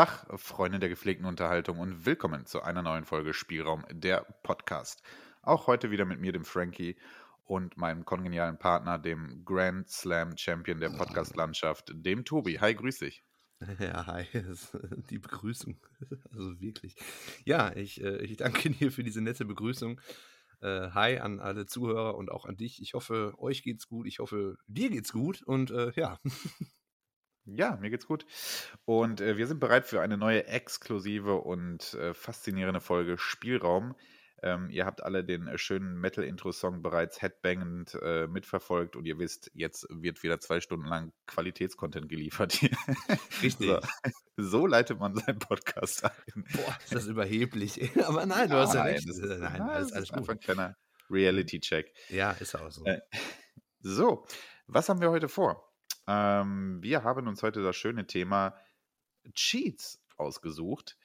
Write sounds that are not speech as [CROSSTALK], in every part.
Tag, Freunde der gepflegten Unterhaltung und willkommen zu einer neuen Folge Spielraum, der Podcast. Auch heute wieder mit mir, dem Frankie, und meinem kongenialen Partner, dem Grand Slam Champion der Podcast-Landschaft, dem Tobi. Hi, grüß dich. [LAUGHS] Ja, hi, die Begrüßung. Also wirklich. Ja, ich, äh, ich danke [LAUGHS] dir für diese nette Begrüßung. Äh, hi an alle Zuhörer und auch an dich. Ich hoffe, euch geht's gut. Ich hoffe, dir geht's gut. Und äh, ja. [LAUGHS] Ja, mir geht's gut. Und äh, wir sind bereit für eine neue exklusive und äh, faszinierende Folge Spielraum. Ähm, ihr habt alle den äh, schönen Metal-Intro-Song bereits headbangend äh, mitverfolgt und ihr wisst, jetzt wird wieder zwei Stunden lang Qualitätscontent geliefert. [LAUGHS] Richtig. So, so, leitet man seinen Podcast ein. Boah, ist das überheblich. [LAUGHS] Aber nein, du hast ja recht. Ist, nein, nein, alles, alles ist einfach ein kleiner Reality-Check. Ja, ist auch so. Äh, so, was haben wir heute vor? Ähm, wir haben uns heute das schöne Thema Cheats ausgesucht.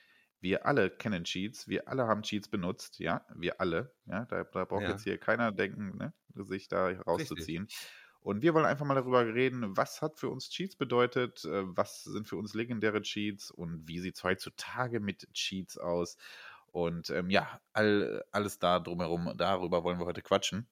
Wir alle kennen Cheats, wir alle haben Cheats benutzt, ja, wir alle. Ja, da, da braucht ja. jetzt hier keiner denken, ne, sich da rauszuziehen. Richtig. Und wir wollen einfach mal darüber reden, was hat für uns Cheats bedeutet, äh, was sind für uns legendäre Cheats und wie sieht es heutzutage mit Cheats aus. Und ähm, ja, all, alles da drumherum, darüber wollen wir heute quatschen.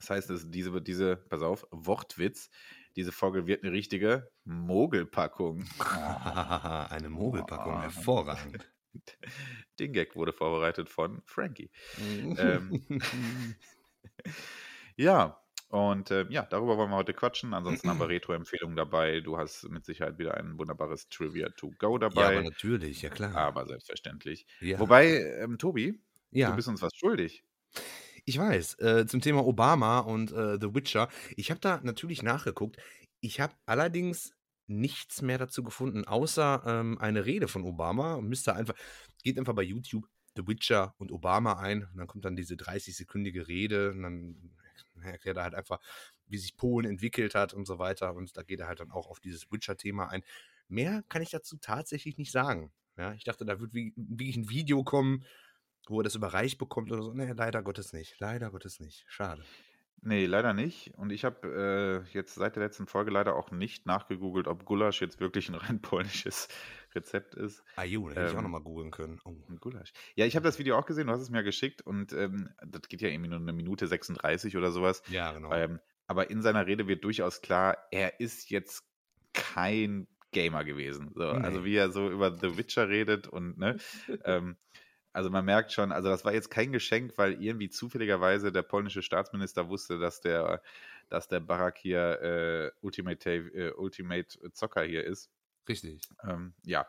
Das heißt, es diese, diese, pass auf, Wortwitz, diese Folge wird eine richtige Mogelpackung. eine Mogelpackung, oh. hervorragend. [LAUGHS] Den Gag wurde vorbereitet von Frankie. ähm, [LAUGHS] ja, und äh, ja, darüber wollen wir heute quatschen. Ansonsten haben wir Retro-Empfehlungen dabei. Du hast mit Sicherheit wieder ein wunderbares Trivia to go dabei. Ja, aber natürlich, ja klar. Aber selbstverständlich. Ja. Wobei, ähm, Tobi, ja. du bist uns was schuldig. Ich weiß, äh, zum Thema Obama und äh, The Witcher. Ich habe da natürlich nachgeguckt. Ich habe allerdings nichts mehr dazu gefunden, außer ähm, eine Rede von Obama. Müsste einfach, geht einfach bei YouTube The Witcher und Obama ein und dann kommt dann diese 30-sekündige Rede und dann erklärt er halt einfach, wie sich Polen entwickelt hat und so weiter. Und da geht er halt dann auch auf dieses Witcher-Thema ein. Mehr kann ich dazu tatsächlich nicht sagen. Ja, ich dachte, da wird wirklich ein Video kommen, wo er das überreicht bekommt oder so. Nee, leider Gottes nicht. Leider Gottes nicht. Schade. Nee, leider nicht. Und ich habe äh, jetzt seit der letzten Folge leider auch nicht nachgegoogelt, ob Gulasch jetzt wirklich ein rein [LAUGHS] polnisches Rezept ist. Ah, da hätte ich auch ähm, nochmal googeln können. Oh. Gulasch. Ja, ich habe das Video auch gesehen, du hast es mir geschickt und ähm, das geht ja irgendwie nur eine Minute 36 oder sowas. Ja, genau. Ähm, aber in seiner Rede wird durchaus klar, er ist jetzt kein Gamer gewesen. So, nee. Also wie er so über The Witcher redet und ne, [LAUGHS] ähm, also man merkt schon, also das war jetzt kein Geschenk, weil irgendwie zufälligerweise der polnische Staatsminister wusste, dass der, dass der Barack hier äh, Ultimate, äh, Ultimate Zocker hier ist. Richtig. Ähm, ja,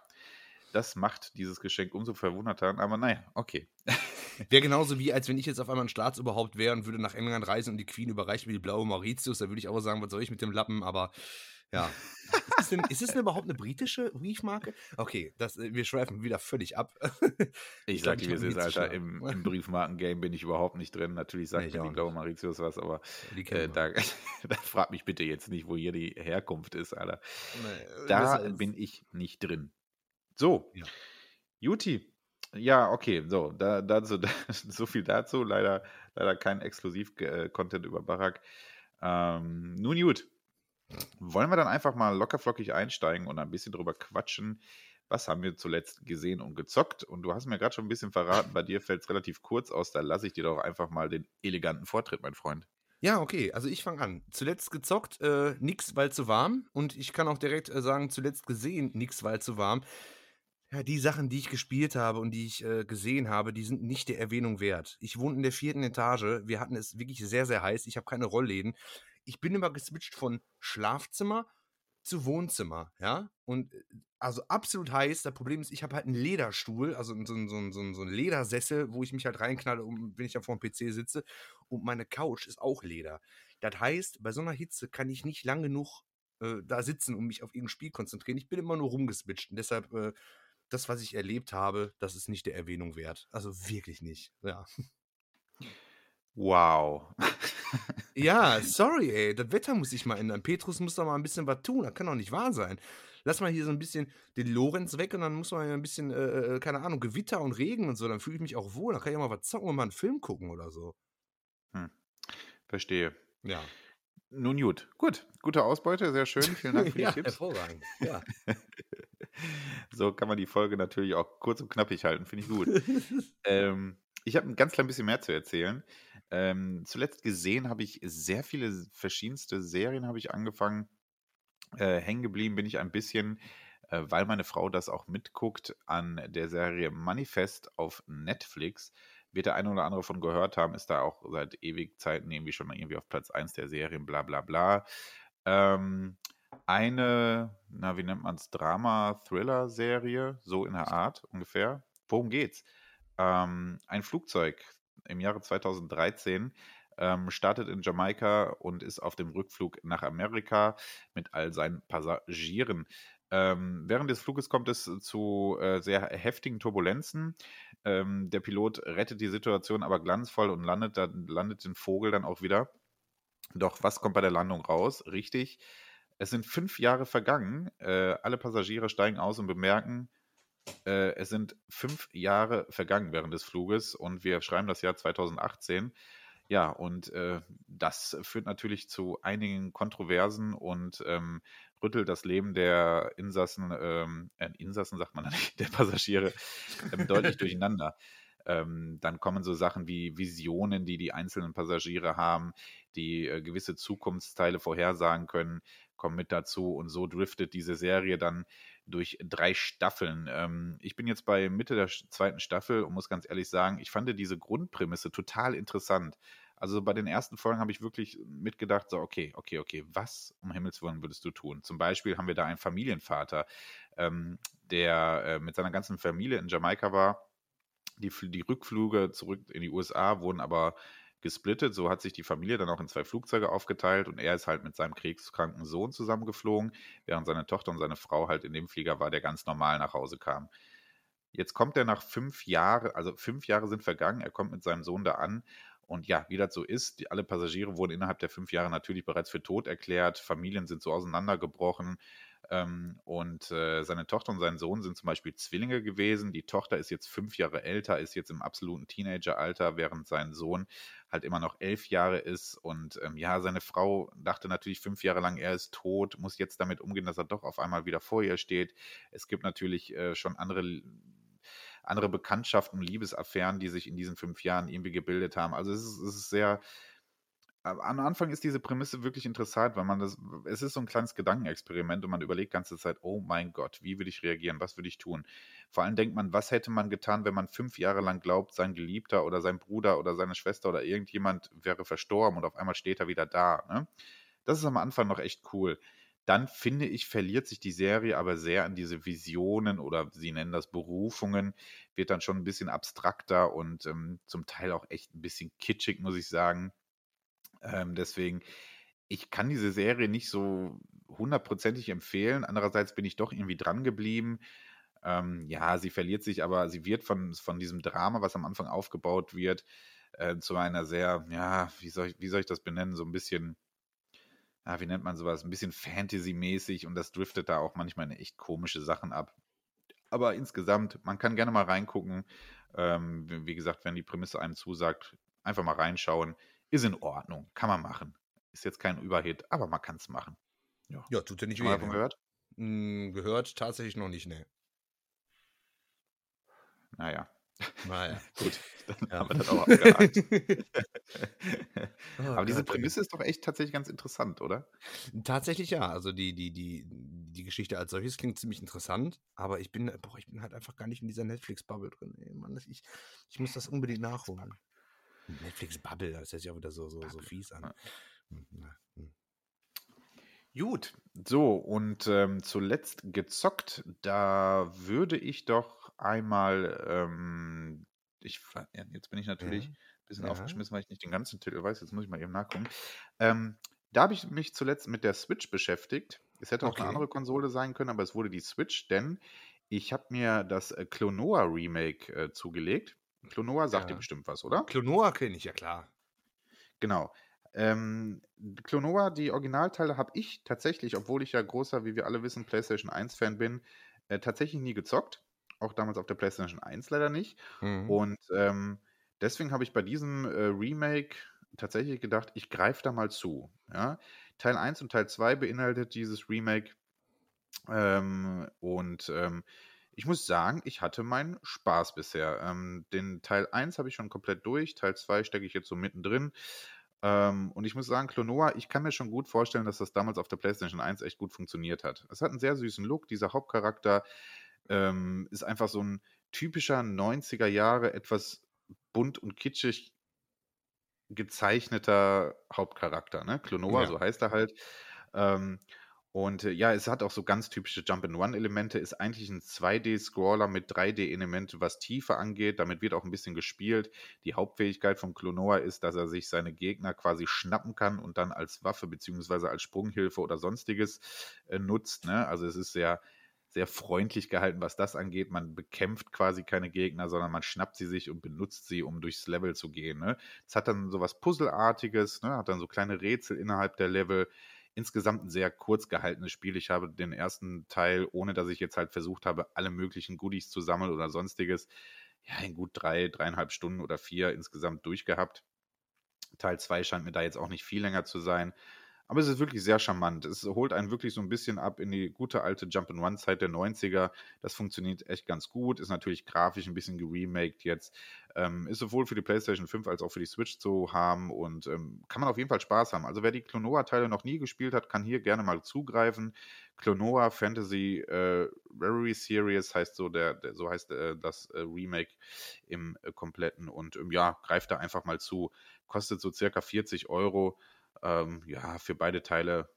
das macht dieses Geschenk umso verwunderter, aber naja, okay. [LAUGHS] Wäre genauso wie, als wenn ich jetzt auf einmal ein Staatsoberhaupt wäre und würde nach England reisen und die Queen überreicht mir die blaue Mauritius, da würde ich auch sagen, was soll ich mit dem Lappen, aber ja. Ist es, denn, ist es denn überhaupt eine britische Briefmarke? Okay, das, äh, wir schweifen wieder völlig ab. [LAUGHS] ich, ich sag dir, wie es ist, Alter. Im, [LAUGHS] im Briefmarken-Game bin ich überhaupt nicht drin. Natürlich sagt nee, mir die blaue Mauritius was, aber äh, da, [LAUGHS] da fragt mich bitte jetzt nicht, wo hier die Herkunft ist, Alter. Nee, da bin ich nicht drin. So, ja. Juti. Ja, okay, so, da, dazu, da, so viel dazu. Leider, leider kein Exklusiv-Content über Barack. Ähm, nun gut, wollen wir dann einfach mal lockerflockig einsteigen und ein bisschen drüber quatschen? Was haben wir zuletzt gesehen und gezockt? Und du hast mir gerade schon ein bisschen verraten, bei dir fällt es relativ kurz aus, da lasse ich dir doch einfach mal den eleganten Vortritt, mein Freund. Ja, okay, also ich fange an. Zuletzt gezockt, äh, nix, weil zu warm. Und ich kann auch direkt äh, sagen, zuletzt gesehen, nix, weil zu warm. Ja, die Sachen, die ich gespielt habe und die ich äh, gesehen habe, die sind nicht der Erwähnung wert. Ich wohne in der vierten Etage. Wir hatten es wirklich sehr, sehr heiß. Ich habe keine Rollläden ich bin immer geswitcht von Schlafzimmer zu Wohnzimmer, ja. Und äh, also absolut heiß. Das Problem ist, ich habe halt einen Lederstuhl, also so, so, so, so einen Ledersessel, wo ich mich halt reinknalle, wenn ich dann vor dem PC sitze. Und meine Couch ist auch Leder. Das heißt, bei so einer Hitze kann ich nicht lang genug äh, da sitzen und mich auf irgendein Spiel konzentrieren. Ich bin immer nur rumgeswitcht. Und deshalb, äh, das, was ich erlebt habe, das ist nicht der Erwähnung wert. Also wirklich nicht, ja. Wow. ja, [LAUGHS] sorry, ey. Das Wetter muss sich mal ändern. Petrus muss da mal ein bisschen was tun. Das kann doch nicht wahr sein. Lass mal hier so ein bisschen den Lorenz weg und dann muss man ja ein bisschen, äh, äh keine Ahnung, Gewitter und Regen und so. Dann fühle ich mich auch wohl. Dann kann ich auch mal was zocken und mal einen Film gucken oder so. Hm. Verstehe. Ja. Nun gut. Gut. Gute Ausbeute. Sehr schön. [LAUGHS] Vielen Dank für die ja, Tipps. Hervorragend. Ja. [LAUGHS] so kann man die Folge natürlich auch kurz und knappig halten, finde ich gut. ähm, ich habe ein ganz klein bisschen mehr zu erzählen. Ähm, zuletzt gesehen habe ich sehr viele verschiedenste Serien habe ich angefangen. Äh, hängen geblieben bin ich ein bisschen, äh, weil meine Frau das auch mitguckt, an der Serie Manifest auf Netflix. Wird der eine oder andere von gehört haben, ist da auch seit ewig Zeiten irgendwie schon mal irgendwie auf Platz 1 der Serien, bla bla bla. Ähm, eine, na, wie nennt man es, Drama-Thriller-Serie, so in der Art ungefähr. Worum geht's? Ähm, ein Flugzeug im Jahre 2013 ähm, startet in Jamaika und ist auf dem Rückflug nach Amerika mit all seinen Passagieren. Ähm, während des Fluges kommt es zu äh, sehr heftigen Turbulenzen. Ähm, der Pilot rettet die Situation aber glanzvoll und landet, dann, landet den Vogel dann auch wieder. Doch was kommt bei der Landung raus? Richtig, es sind fünf Jahre vergangen. Äh, alle Passagiere steigen aus und bemerken, äh, es sind fünf Jahre vergangen während des Fluges und wir schreiben das Jahr 2018. Ja, und äh, das führt natürlich zu einigen Kontroversen und ähm, rüttelt das Leben der Insassen, ähm, äh, Insassen sagt man [LAUGHS] nicht, der Passagiere ähm, deutlich [LAUGHS] durcheinander. Ähm, dann kommen so Sachen wie Visionen, die die einzelnen Passagiere haben, die äh, gewisse Zukunftsteile vorhersagen können, kommen mit dazu. Und so driftet diese Serie dann durch drei Staffeln. Ähm, ich bin jetzt bei Mitte der zweiten Staffel und muss ganz ehrlich sagen, ich fand diese Grundprämisse total interessant. Also bei den ersten Folgen habe ich wirklich mitgedacht, so, okay, okay, okay, was um Himmels Willen würdest du tun? Zum Beispiel haben wir da einen Familienvater, ähm, der äh, mit seiner ganzen Familie in Jamaika war. Die, die Rückflüge zurück in die USA wurden aber gesplittet. So hat sich die Familie dann auch in zwei Flugzeuge aufgeteilt und er ist halt mit seinem kriegskranken Sohn zusammengeflogen, während seine Tochter und seine Frau halt in dem Flieger war, der ganz normal nach Hause kam. Jetzt kommt er nach fünf Jahren, also fünf Jahre sind vergangen, er kommt mit seinem Sohn da an und ja, wie das so ist, die, alle Passagiere wurden innerhalb der fünf Jahre natürlich bereits für tot erklärt, Familien sind so auseinandergebrochen. Ähm, und äh, seine Tochter und sein Sohn sind zum Beispiel Zwillinge gewesen. Die Tochter ist jetzt fünf Jahre älter, ist jetzt im absoluten Teenageralter, während sein Sohn halt immer noch elf Jahre ist. Und ähm, ja, seine Frau dachte natürlich fünf Jahre lang, er ist tot, muss jetzt damit umgehen, dass er doch auf einmal wieder vor ihr steht. Es gibt natürlich äh, schon andere andere Bekanntschaften, Liebesaffären, die sich in diesen fünf Jahren irgendwie gebildet haben. Also es ist, es ist sehr, am Anfang ist diese Prämisse wirklich interessant, weil man das, es ist so ein kleines Gedankenexperiment und man überlegt die ganze Zeit, oh mein Gott, wie würde ich reagieren, was würde ich tun? Vor allem denkt man, was hätte man getan, wenn man fünf Jahre lang glaubt, sein Geliebter oder sein Bruder oder seine Schwester oder irgendjemand wäre verstorben und auf einmal steht er wieder da. Ne? Das ist am Anfang noch echt cool. Dann finde ich, verliert sich die Serie aber sehr an diese Visionen oder sie nennen das Berufungen, wird dann schon ein bisschen abstrakter und ähm, zum Teil auch echt ein bisschen kitschig, muss ich sagen. Ähm, deswegen, ich kann diese Serie nicht so hundertprozentig empfehlen. Andererseits bin ich doch irgendwie dran geblieben. Ähm, ja, sie verliert sich, aber sie wird von, von diesem Drama, was am Anfang aufgebaut wird, äh, zu einer sehr, ja, wie soll, ich, wie soll ich das benennen, so ein bisschen ja, wie nennt man sowas, ein bisschen Fantasy-mäßig und das driftet da auch manchmal in echt komische Sachen ab. Aber insgesamt, man kann gerne mal reingucken. Ähm, wie gesagt, wenn die Prämisse einem zusagt, einfach mal reinschauen. Ist in Ordnung, kann man machen. Ist jetzt kein Überhit, aber man kann es machen. Ja. ja, tut ja nicht weh. Mal ne? gehört? Hm, gehört tatsächlich noch nicht, ne. Naja, naja. [LAUGHS] Gut, dann ja. haben wir das auch abgehakt. oh, [LAUGHS] Aber diese Prämisse ist doch echt tatsächlich ganz interessant, oder? Tatsächlich ja. Also die, die, die, die Geschichte als solches klingt ziemlich interessant, aber ich bin, boah, ich bin halt einfach gar nicht in dieser Netflix-Bubble drin. Ey, Mann, ich, ich muss das unbedingt nachholen. Netflix-Bubble, das hört sich auch wieder so, so, so fies an. Hm, hm. Gut, so und ähm, zuletzt gezockt, da würde ich doch einmal, ähm, ich, jetzt bin ich natürlich ein bisschen ja. aufgeschmissen, weil ich nicht den ganzen Titel weiß. Jetzt muss ich mal eben nachgucken. Ähm, da habe ich mich zuletzt mit der Switch beschäftigt. Es hätte auch eine andere Konsole sein können, aber es wurde die Switch, denn ich habe mir das äh, Klonoa Remake äh, zugelegt. Klonoa sagt ja. dir bestimmt was, oder? Klonoa kenne ich, ja klar. Genau. Ähm, Klonoa, die Originalteile habe ich tatsächlich, obwohl ich ja großer, wie wir alle wissen, PlayStation 1-Fan bin, äh, tatsächlich nie gezockt auch damals auf der PlayStation 1 leider nicht. Mhm. Und ähm, deswegen habe ich bei diesem äh, Remake tatsächlich gedacht, ich greife da mal zu. Ja? Teil 1 und Teil 2 beinhaltet dieses Remake. Ähm, und ähm, ich muss sagen, ich hatte meinen Spaß bisher. Ähm, den Teil 1 habe ich schon komplett durch, Teil 2 stecke ich jetzt so mittendrin. Ähm, und ich muss sagen, Klonoa, ich kann mir schon gut vorstellen, dass das damals auf der PlayStation 1 echt gut funktioniert hat. Es hat einen sehr süßen Look, dieser Hauptcharakter ähm, ist einfach so ein typischer 90er Jahre, etwas bunt und kitschig gezeichneter Hauptcharakter. Ne? Klonoa, ja. so heißt er halt. Ähm, und äh, ja, es hat auch so ganz typische Jump-and-One-Elemente, ist eigentlich ein 2D-Scroller mit 3D-Elementen, was Tiefe angeht. Damit wird auch ein bisschen gespielt. Die Hauptfähigkeit von Klonoa ist, dass er sich seine Gegner quasi schnappen kann und dann als Waffe beziehungsweise als Sprunghilfe oder sonstiges äh, nutzt. Ne? Also es ist sehr, sehr freundlich gehalten, was das angeht. Man bekämpft quasi keine Gegner, sondern man schnappt sie sich und benutzt sie, um durchs Level zu gehen. Ne? Es hat dann so was Puzzleartiges, ne? hat dann so kleine Rätsel innerhalb der Level insgesamt ein sehr kurz gehaltenes Spiel. Ich habe den ersten Teil, ohne dass ich jetzt halt versucht habe, alle möglichen Goodies zu sammeln oder sonstiges, ja, in gut drei, dreieinhalb Stunden oder vier insgesamt durchgehabt. Teil 2 scheint mir da jetzt auch nicht viel länger zu sein. Aber es ist wirklich sehr charmant. Es holt einen wirklich so ein bisschen ab in die gute alte Jump-and-Run-Zeit der 90er. Das funktioniert echt ganz gut. Ist natürlich grafisch ein bisschen geremaked jetzt. Ähm, ist sowohl für die PlayStation 5 als auch für die Switch zu haben und ähm, kann man auf jeden Fall Spaß haben. Also wer die Klonoa-Teile noch nie gespielt hat, kann hier gerne mal zugreifen. Klonoa Fantasy äh, Rarity Series heißt so der, der so heißt äh, das äh, Remake im äh, kompletten und ähm, ja, greift da einfach mal zu. Kostet so circa 40 Euro. Ähm, ja, für beide Teile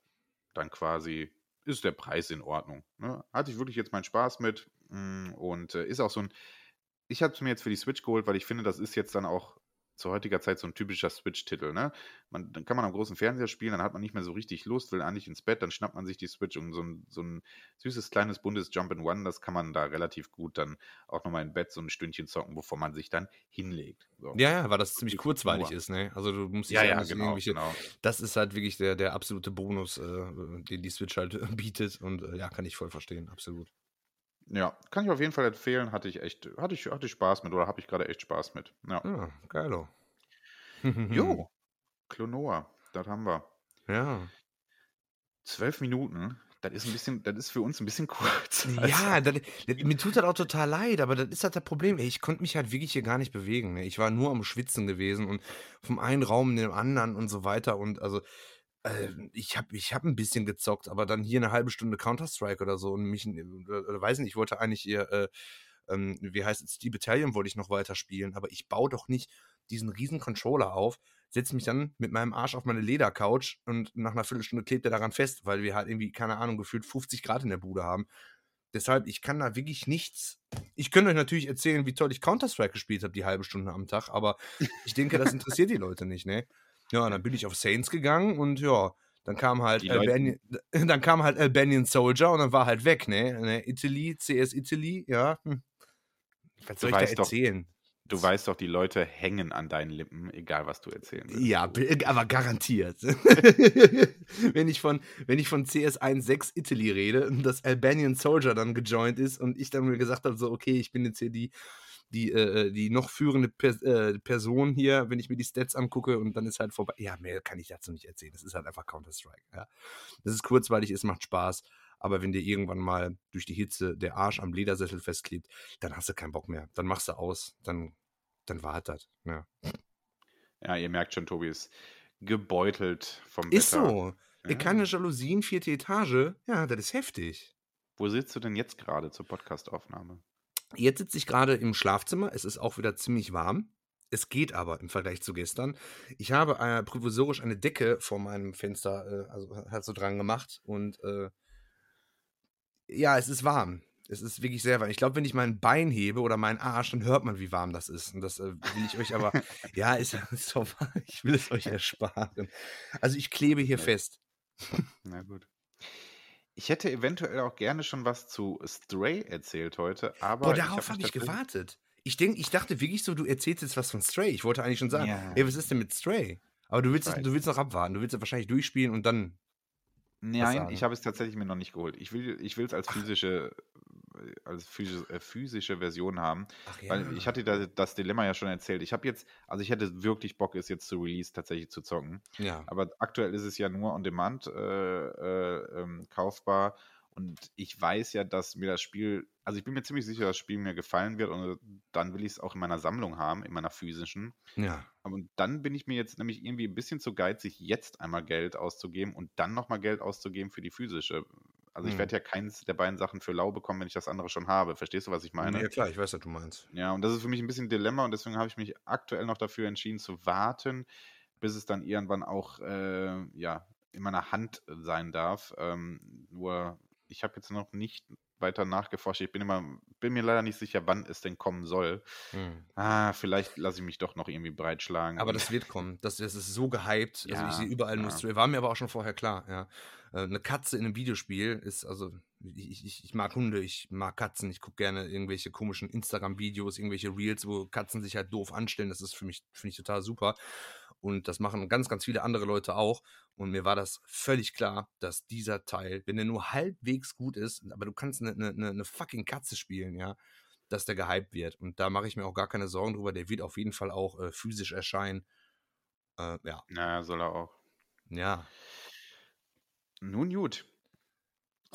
dann quasi ist der Preis in Ordnung. Ne? Hatte ich wirklich jetzt meinen Spaß mit mm, und äh, ist auch so ein. Ich habe es mir jetzt für die Switch geholt, weil ich finde, das ist jetzt dann auch zu heutiger Zeit so ein typischer Switch-Titel. Ne? Man, dann kann man am großen Fernseher spielen, dann hat man nicht mehr so richtig Lust, will eigentlich ins Bett, dann schnappt man sich die Switch und so ein, so ein süßes kleines buntes Jump in One, das kann man da relativ gut dann auch nochmal im Bett so ein Stündchen zocken, bevor man sich dann hinlegt. So. Ja, ja, weil das ziemlich kurzweilig ist, ne? Also du musst ja, ja, genau, genau. Das ist halt wirklich der, der absolute Bonus, äh, den die Switch halt bietet und äh, ja, kann ich voll verstehen, absolut. Ja, kann ich auf jeden Fall empfehlen. Hatte ich echt, hatte ich, hatte ich Spaß mit oder habe ich gerade echt Spaß mit. Ja, ja ah, geilo. jo, [LAUGHS] Klonoa, das haben wir. Ja. Zwölf Minuten, das ist ein bisschen, das ist für uns ein bisschen [LAUGHS] kurz. Ja, das, das, mir tut das auch total leid, aber das ist halt das Problem. Ey, ich konnte mich halt wirklich hier gar nicht bewegen. Ne? Ich war nur am Schwitzen gewesen und vom einen Raum in den anderen und so weiter. Und also, ich habe ich hab ein bisschen gezockt, aber dann hier eine halbe Stunde Counter-Strike oder so und mich, oder, weiß nicht, ich wollte eigentlich hier, äh, ähm, wie heißt es, die Battalion wollte ich noch weiter spielen, aber ich baue doch nicht diesen riesen Controller auf, setze mich dann mit meinem Arsch auf meine Ledercouch und nach einer Viertelstunde klebt er daran fest, weil wir halt irgendwie, keine Ahnung, gefühlt 50 Grad in der Bude haben. Deshalb, ich kann da wirklich nichts. Ich könnte euch natürlich erzählen, wie toll ich Counter-Strike gespielt habe, die halbe Stunde am Tag, aber ich denke, das interessiert die Leute nicht, ne? Ja, dann bin ich auf Saints gegangen und ja, dann kam halt Albanian, [LAUGHS] dann kam halt Albanian Soldier und dann war halt weg, ne? ne? Italy, CS Italy, ja. Hm. Was soll du ich da erzählen? Doch, Du weißt doch, die Leute hängen an deinen Lippen, egal was du erzählen willst. Ja, aber garantiert. [LAUGHS] wenn, ich von, wenn ich von CS 1.6 Italy rede und das Albanian Soldier dann gejoint ist und ich dann mir gesagt habe, so, okay, ich bin jetzt hier die, die, äh, die noch führende per äh, Person hier, wenn ich mir die Stats angucke und dann ist halt vorbei. Ja, mehr kann ich dazu nicht erzählen. Das ist halt einfach Counter-Strike. Ja. Das ist kurzweilig, es macht Spaß. Aber wenn dir irgendwann mal durch die Hitze der Arsch am Ledersessel festklebt, dann hast du keinen Bock mehr. Dann machst du aus, dann, dann war das. Ja. ja, ihr merkt schon, Tobi ist gebeutelt vom Ist Wetter. so. Ja. Keine Jalousien, vierte Etage. Ja, das ist heftig. Wo sitzt du denn jetzt gerade zur Podcastaufnahme? Jetzt sitze ich gerade im Schlafzimmer. Es ist auch wieder ziemlich warm. Es geht aber im Vergleich zu gestern. Ich habe äh, provisorisch eine Decke vor meinem Fenster, äh, also halt so dran gemacht und äh, ja, es ist warm. Es ist wirklich sehr warm. Ich glaube, wenn ich mein Bein hebe oder meinen Arsch, dann hört man, wie warm das ist. Und das äh, will ich euch aber, [LAUGHS] ja, ist, [LAUGHS] ist doch, ich will es euch ersparen. Also ich klebe hier fest. Na gut. Ich hätte eventuell auch gerne schon was zu Stray erzählt heute, aber. Boah, darauf habe ich, hab ich gewartet. Ich, denk, ich dachte wirklich so, du erzählst jetzt was von Stray. Ich wollte eigentlich schon sagen, ja. ey, was ist denn mit Stray? Aber du willst, es, du willst noch abwarten. Du willst es wahrscheinlich durchspielen und dann Nein, ich habe es tatsächlich mir noch nicht geholt. Ich will ich es als physische als physische, äh, physische Version haben, ja. weil ich hatte da, das Dilemma ja schon erzählt. Ich habe jetzt, also ich hätte wirklich Bock, es jetzt zu Release tatsächlich zu zocken. Ja. Aber aktuell ist es ja nur on Demand äh, äh, ähm, kaufbar Und ich weiß ja, dass mir das Spiel, also ich bin mir ziemlich sicher, dass das Spiel mir gefallen wird und dann will ich es auch in meiner Sammlung haben, in meiner physischen. Ja. Aber dann bin ich mir jetzt nämlich irgendwie ein bisschen zu geizig, jetzt einmal Geld auszugeben und dann nochmal Geld auszugeben für die physische. Also ich hm. werde ja keins der beiden Sachen für lau bekommen, wenn ich das andere schon habe. Verstehst du, was ich meine? Ja klar, ich weiß, was du meinst. Ja, und das ist für mich ein bisschen ein Dilemma und deswegen habe ich mich aktuell noch dafür entschieden zu warten, bis es dann irgendwann auch äh, ja, in meiner Hand sein darf. Ähm, nur ich habe jetzt noch nicht weiter nachgeforscht. Ich bin immer, bin mir leider nicht sicher, wann es denn kommen soll. Hm. Ah, vielleicht lasse ich mich doch noch irgendwie breitschlagen. Aber das wird kommen. Das, das ist so gehypt. Ja, also ich sehe überall ja. nur War mir aber auch schon vorher klar, ja. Äh, eine Katze in einem Videospiel ist, also ich, ich, ich mag Hunde, ich mag Katzen, ich gucke gerne irgendwelche komischen Instagram-Videos, irgendwelche Reels, wo Katzen sich halt doof anstellen. Das ist für mich, finde ich total super. Und das machen ganz, ganz viele andere Leute auch. Und mir war das völlig klar, dass dieser Teil, wenn er nur halbwegs gut ist, aber du kannst eine, eine, eine fucking Katze spielen, ja, dass der gehypt wird. Und da mache ich mir auch gar keine Sorgen drüber. Der wird auf jeden Fall auch äh, physisch erscheinen. Äh, ja. Naja, soll er auch. Ja. Nun gut.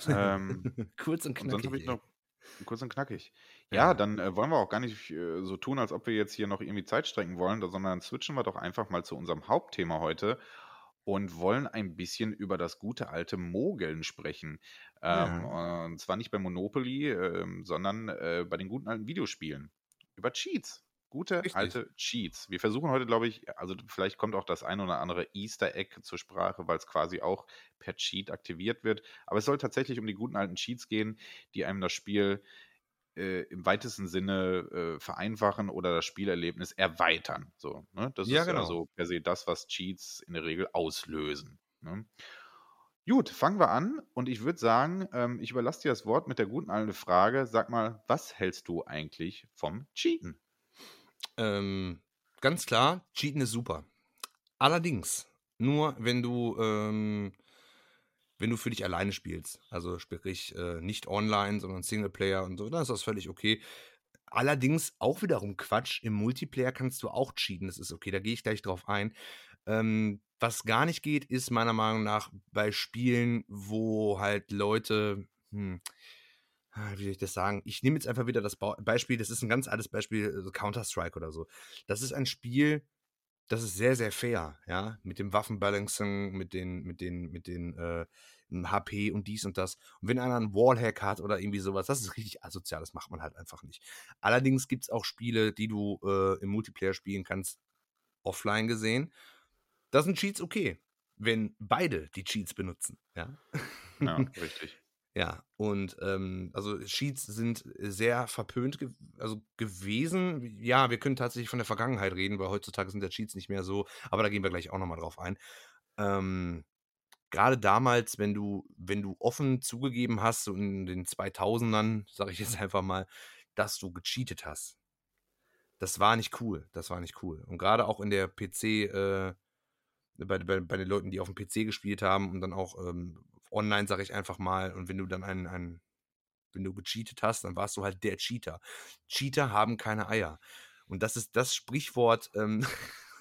ähm, [LAUGHS] kurz und knackig. Und kurz und knackig. Ja, ja. dann äh, wollen wir auch gar nicht äh, so tun, als ob wir jetzt hier noch irgendwie Zeit strecken wollen, sondern switchen wir doch einfach mal zu unserem Hauptthema heute und wollen ein bisschen über das gute alte Mogeln sprechen. Ähm, ja. Und zwar nicht bei Monopoly, äh, sondern bei den guten alten Videospielen. Über Cheats. Gute Richtig. alte Cheats. Wir versuchen heute, glaube ich, also vielleicht kommt auch das ein oder andere Easter Egg zur Sprache, weil es quasi auch per Cheat aktiviert wird. Aber es soll tatsächlich um die guten alten Cheats gehen, die einem das Spiel äh, im weitesten Sinne äh, vereinfachen oder das Spielerlebnis erweitern. So, ne? Das ja, ist genau. also per se das, was Cheats in der Regel auslösen. Ne? Gut, fangen wir an und ich würde sagen, ähm, ich überlasse dir das Wort mit der guten alten Frage. Sag mal, was hältst du eigentlich vom Cheaten? Ähm, ganz klar, Cheaten ist super. Allerdings, nur wenn du, ähm, wenn du für dich alleine spielst, also sprich äh, nicht online, sondern Singleplayer und so, dann ist das völlig okay. Allerdings auch wiederum Quatsch. Im Multiplayer kannst du auch cheaten, das ist okay, da gehe ich gleich drauf ein. Ähm, was gar nicht geht, ist meiner Meinung nach bei Spielen, wo halt Leute, hm, wie soll ich das sagen? Ich nehme jetzt einfach wieder das Beispiel, das ist ein ganz altes Beispiel, also Counter-Strike oder so. Das ist ein Spiel, das ist sehr, sehr fair, ja, mit dem Waffenbalancing, mit den, mit den, mit den äh, HP und dies und das. Und wenn einer einen Wallhack hat oder irgendwie sowas, das ist richtig asozial, das macht man halt einfach nicht. Allerdings gibt es auch Spiele, die du äh, im Multiplayer spielen kannst, offline gesehen. Da sind Cheats okay, wenn beide die Cheats benutzen, ja. Ja, [LAUGHS] richtig. Ja, und ähm, also Sheets sind sehr verpönt ge also gewesen. Ja, wir können tatsächlich von der Vergangenheit reden, weil heutzutage sind der Cheats nicht mehr so, aber da gehen wir gleich auch nochmal drauf ein. Ähm, Gerade damals, wenn du, wenn du offen zugegeben hast, so in den 2000ern, sage ich jetzt einfach mal, dass du gecheatet hast. Das war nicht cool. Das war nicht cool. Und gerade auch in der PC, äh, bei, bei, bei den Leuten, die auf dem PC gespielt haben und dann auch ähm, online, sage ich einfach mal. Und wenn du dann einen, einen, wenn du gecheatet hast, dann warst du halt der Cheater. Cheater haben keine Eier. Und das ist das Sprichwort, ähm,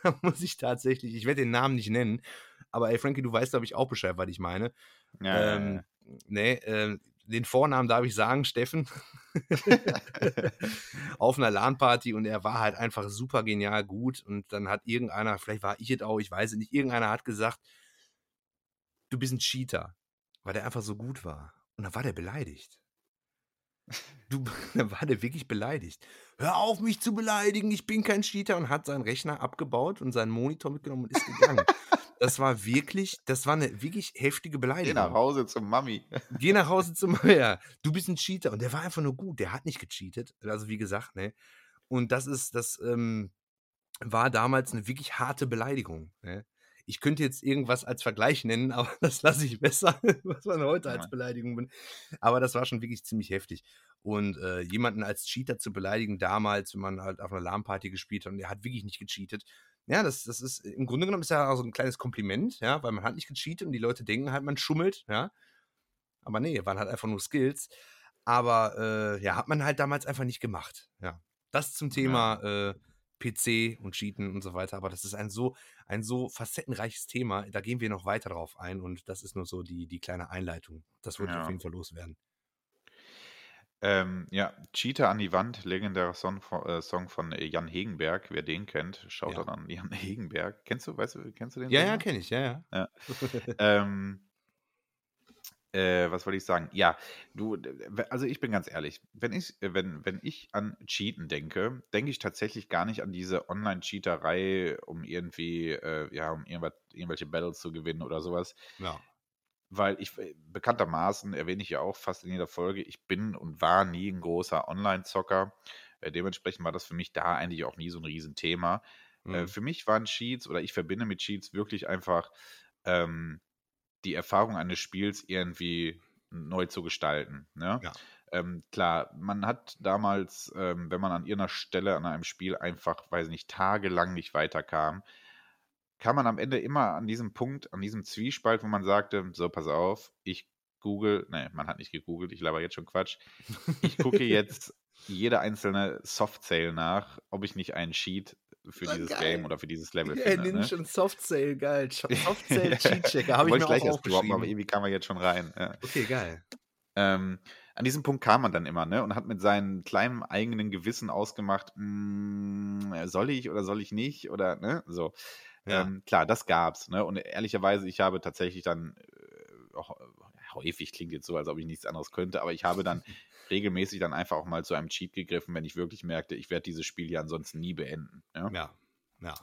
[LAUGHS] muss ich tatsächlich, ich werde den Namen nicht nennen, aber ey, Frankie, du weißt, glaube ich, auch Bescheid, was ich meine. Ja, ähm, ja, ja. Nee, äh, den Vornamen darf ich sagen, Steffen. [LAUGHS] auf einer LAN-Party und er war halt einfach super genial gut. Und dann hat irgendeiner, vielleicht war ich es auch, ich weiß es nicht, irgendeiner hat gesagt, du bist ein Cheater weil der einfach so gut war. Und dann war der beleidigt. Du, [LAUGHS] dann war der wirklich beleidigt. Hör auf, mich zu beleidigen, ich bin kein Cheater und hat seinen Rechner abgebaut und seinen Monitor mitgenommen und ist gegangen. das war wirklich, das war eine wirklich heftige Beleidigung. Geh nach Hause zum Mami. Geh nach Hause zum Mami, [LAUGHS] ja. Du bist ein Cheater. Und der war einfach nur gut, der hat nicht gecheatet. Also wie gesagt, ne. Und das ist, das ähm, war damals eine wirklich harte Beleidigung. Ne? Ich könnte jetzt irgendwas als Vergleich nennen, [LAUGHS] aber das lasse ich besser, [LAUGHS] was man heute als Beleidigung bin. Aber das war schon wirklich ziemlich heftig. Und äh, jemanden als Cheater zu beleidigen damals, wenn man halt auf einer LAN-Party gespielt hat und der hat wirklich nicht gecheatet, ja, das, das ist im Grunde genommen ist ja auch so ein kleines Kompliment, ja, weil man hat nicht gecheatet und die Leute denken halt, man schummelt, ja. Aber nee, waren halt einfach nur Skills. Aber äh, ja, hat man halt damals einfach nicht gemacht, ja. Das zum Thema ja. äh, PC und Cheaten und so weiter. Aber das ist ein so, ein so facettenreiches Thema. Da gehen wir noch weiter drauf ein und das ist nur so die, die kleine Einleitung. Das würde ja. ich auf jeden Fall loswerden. Ähm, ja, Cheater an die Wand, legendärer Song von, äh, Song von Jan Hegenberg. Wer den kennt, schaut ja. an Jan [LAUGHS] Hegenberg. Kennst du, weißt du, kennst du den? Ja, Song? ja, kenne ich, ja, ja. ja. [LAUGHS] ähm, äh, was wollte ich sagen? Ja, du, also ich bin ganz ehrlich, wenn ich, äh, wenn, wenn ich an Cheaten denke, denke ich tatsächlich gar nicht an diese Online-Cheaterei, um irgendwie, äh, ja, um irgendwelche Battles zu gewinnen oder sowas. Ja. Weil ich äh, bekanntermaßen erwähne ich ja auch fast in jeder Folge, ich bin und war nie ein großer Online-Zocker. Äh, dementsprechend war das für mich da eigentlich auch nie so ein Riesenthema. Mhm. Äh, für mich waren Cheats oder ich verbinde mit Cheats wirklich einfach ähm, die Erfahrung eines Spiels irgendwie neu zu gestalten. Ne? Ja. Ähm, klar, man hat damals, ähm, wenn man an irgendeiner Stelle an einem Spiel einfach, weiß nicht, tagelang nicht weiterkam, kam man am Ende immer an diesem Punkt, an diesem Zwiespalt, wo man sagte, so, pass auf, ich google, ne, man hat nicht gegoogelt, ich laber jetzt schon Quatsch. Ich gucke [LAUGHS] jetzt jede einzelne Soft-Sale nach, ob ich nicht einen Cheat für oh, dieses geil. Game oder für dieses Level ja, finde. Ja, ne? schon Soft Sale, geil. [LAUGHS] Soft Sale Cheat Checker habe ich mir gleich auch erst droppen, aber irgendwie kam er jetzt schon rein. Ja. Okay, geil. Ähm, an diesem Punkt kam man dann immer, ne, und hat mit seinem kleinen eigenen Gewissen ausgemacht, mh, hm, soll ich oder soll ich nicht oder ne, so. Ja. Ähm, klar, das gab's, ne, und ehrlicherweise, ich habe tatsächlich dann äh, auch, häufig klingt jetzt so, als ob ich nichts anderes könnte, aber ich habe dann [LAUGHS] regelmäßig dann einfach auch mal zu einem Cheat gegriffen, wenn ich wirklich merkte, ich werde dieses Spiel ja ansonsten nie beenden. Ja, ja. ja.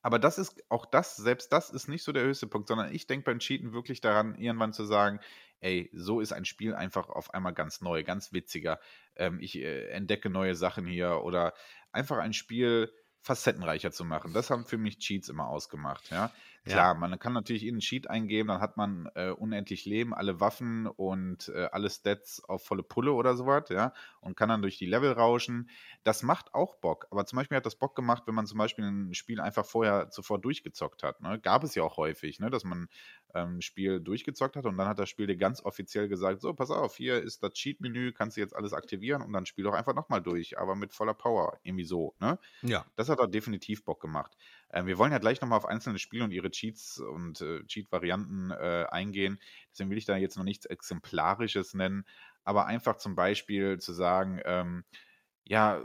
Aber das ist auch das, selbst das ist nicht so der höchste Punkt, sondern ich denke beim Cheaten wirklich daran, irgendwann zu sagen, ey, so ist ein Spiel einfach auf einmal ganz neu, ganz witziger. Ähm, ich äh, entdecke neue Sachen hier oder einfach ein Spiel facettenreicher zu machen. Das haben für mich Cheats immer ausgemacht, ja. Klar, ja. man kann natürlich in einen Cheat eingeben, dann hat man äh, unendlich Leben, alle Waffen und äh, alle Stats auf volle Pulle oder sowas, ja, und kann dann durch die Level rauschen. Das macht auch Bock, aber zum Beispiel hat das Bock gemacht, wenn man zum Beispiel ein Spiel einfach vorher zuvor durchgezockt hat. Ne? Gab es ja auch häufig, ne? dass man ähm, ein Spiel durchgezockt hat und dann hat das Spiel dir ganz offiziell gesagt, so, pass auf, hier ist das Cheat-Menü, kannst du jetzt alles aktivieren und dann spiel doch einfach nochmal durch, aber mit voller Power, irgendwie so, ne? Ja. Das hat auch definitiv Bock gemacht. Ähm, wir wollen ja gleich nochmal auf einzelne Spiele und ihre Cheats und äh, Cheat-Varianten äh, eingehen. Deswegen will ich da jetzt noch nichts Exemplarisches nennen, aber einfach zum Beispiel zu sagen, ähm, ja,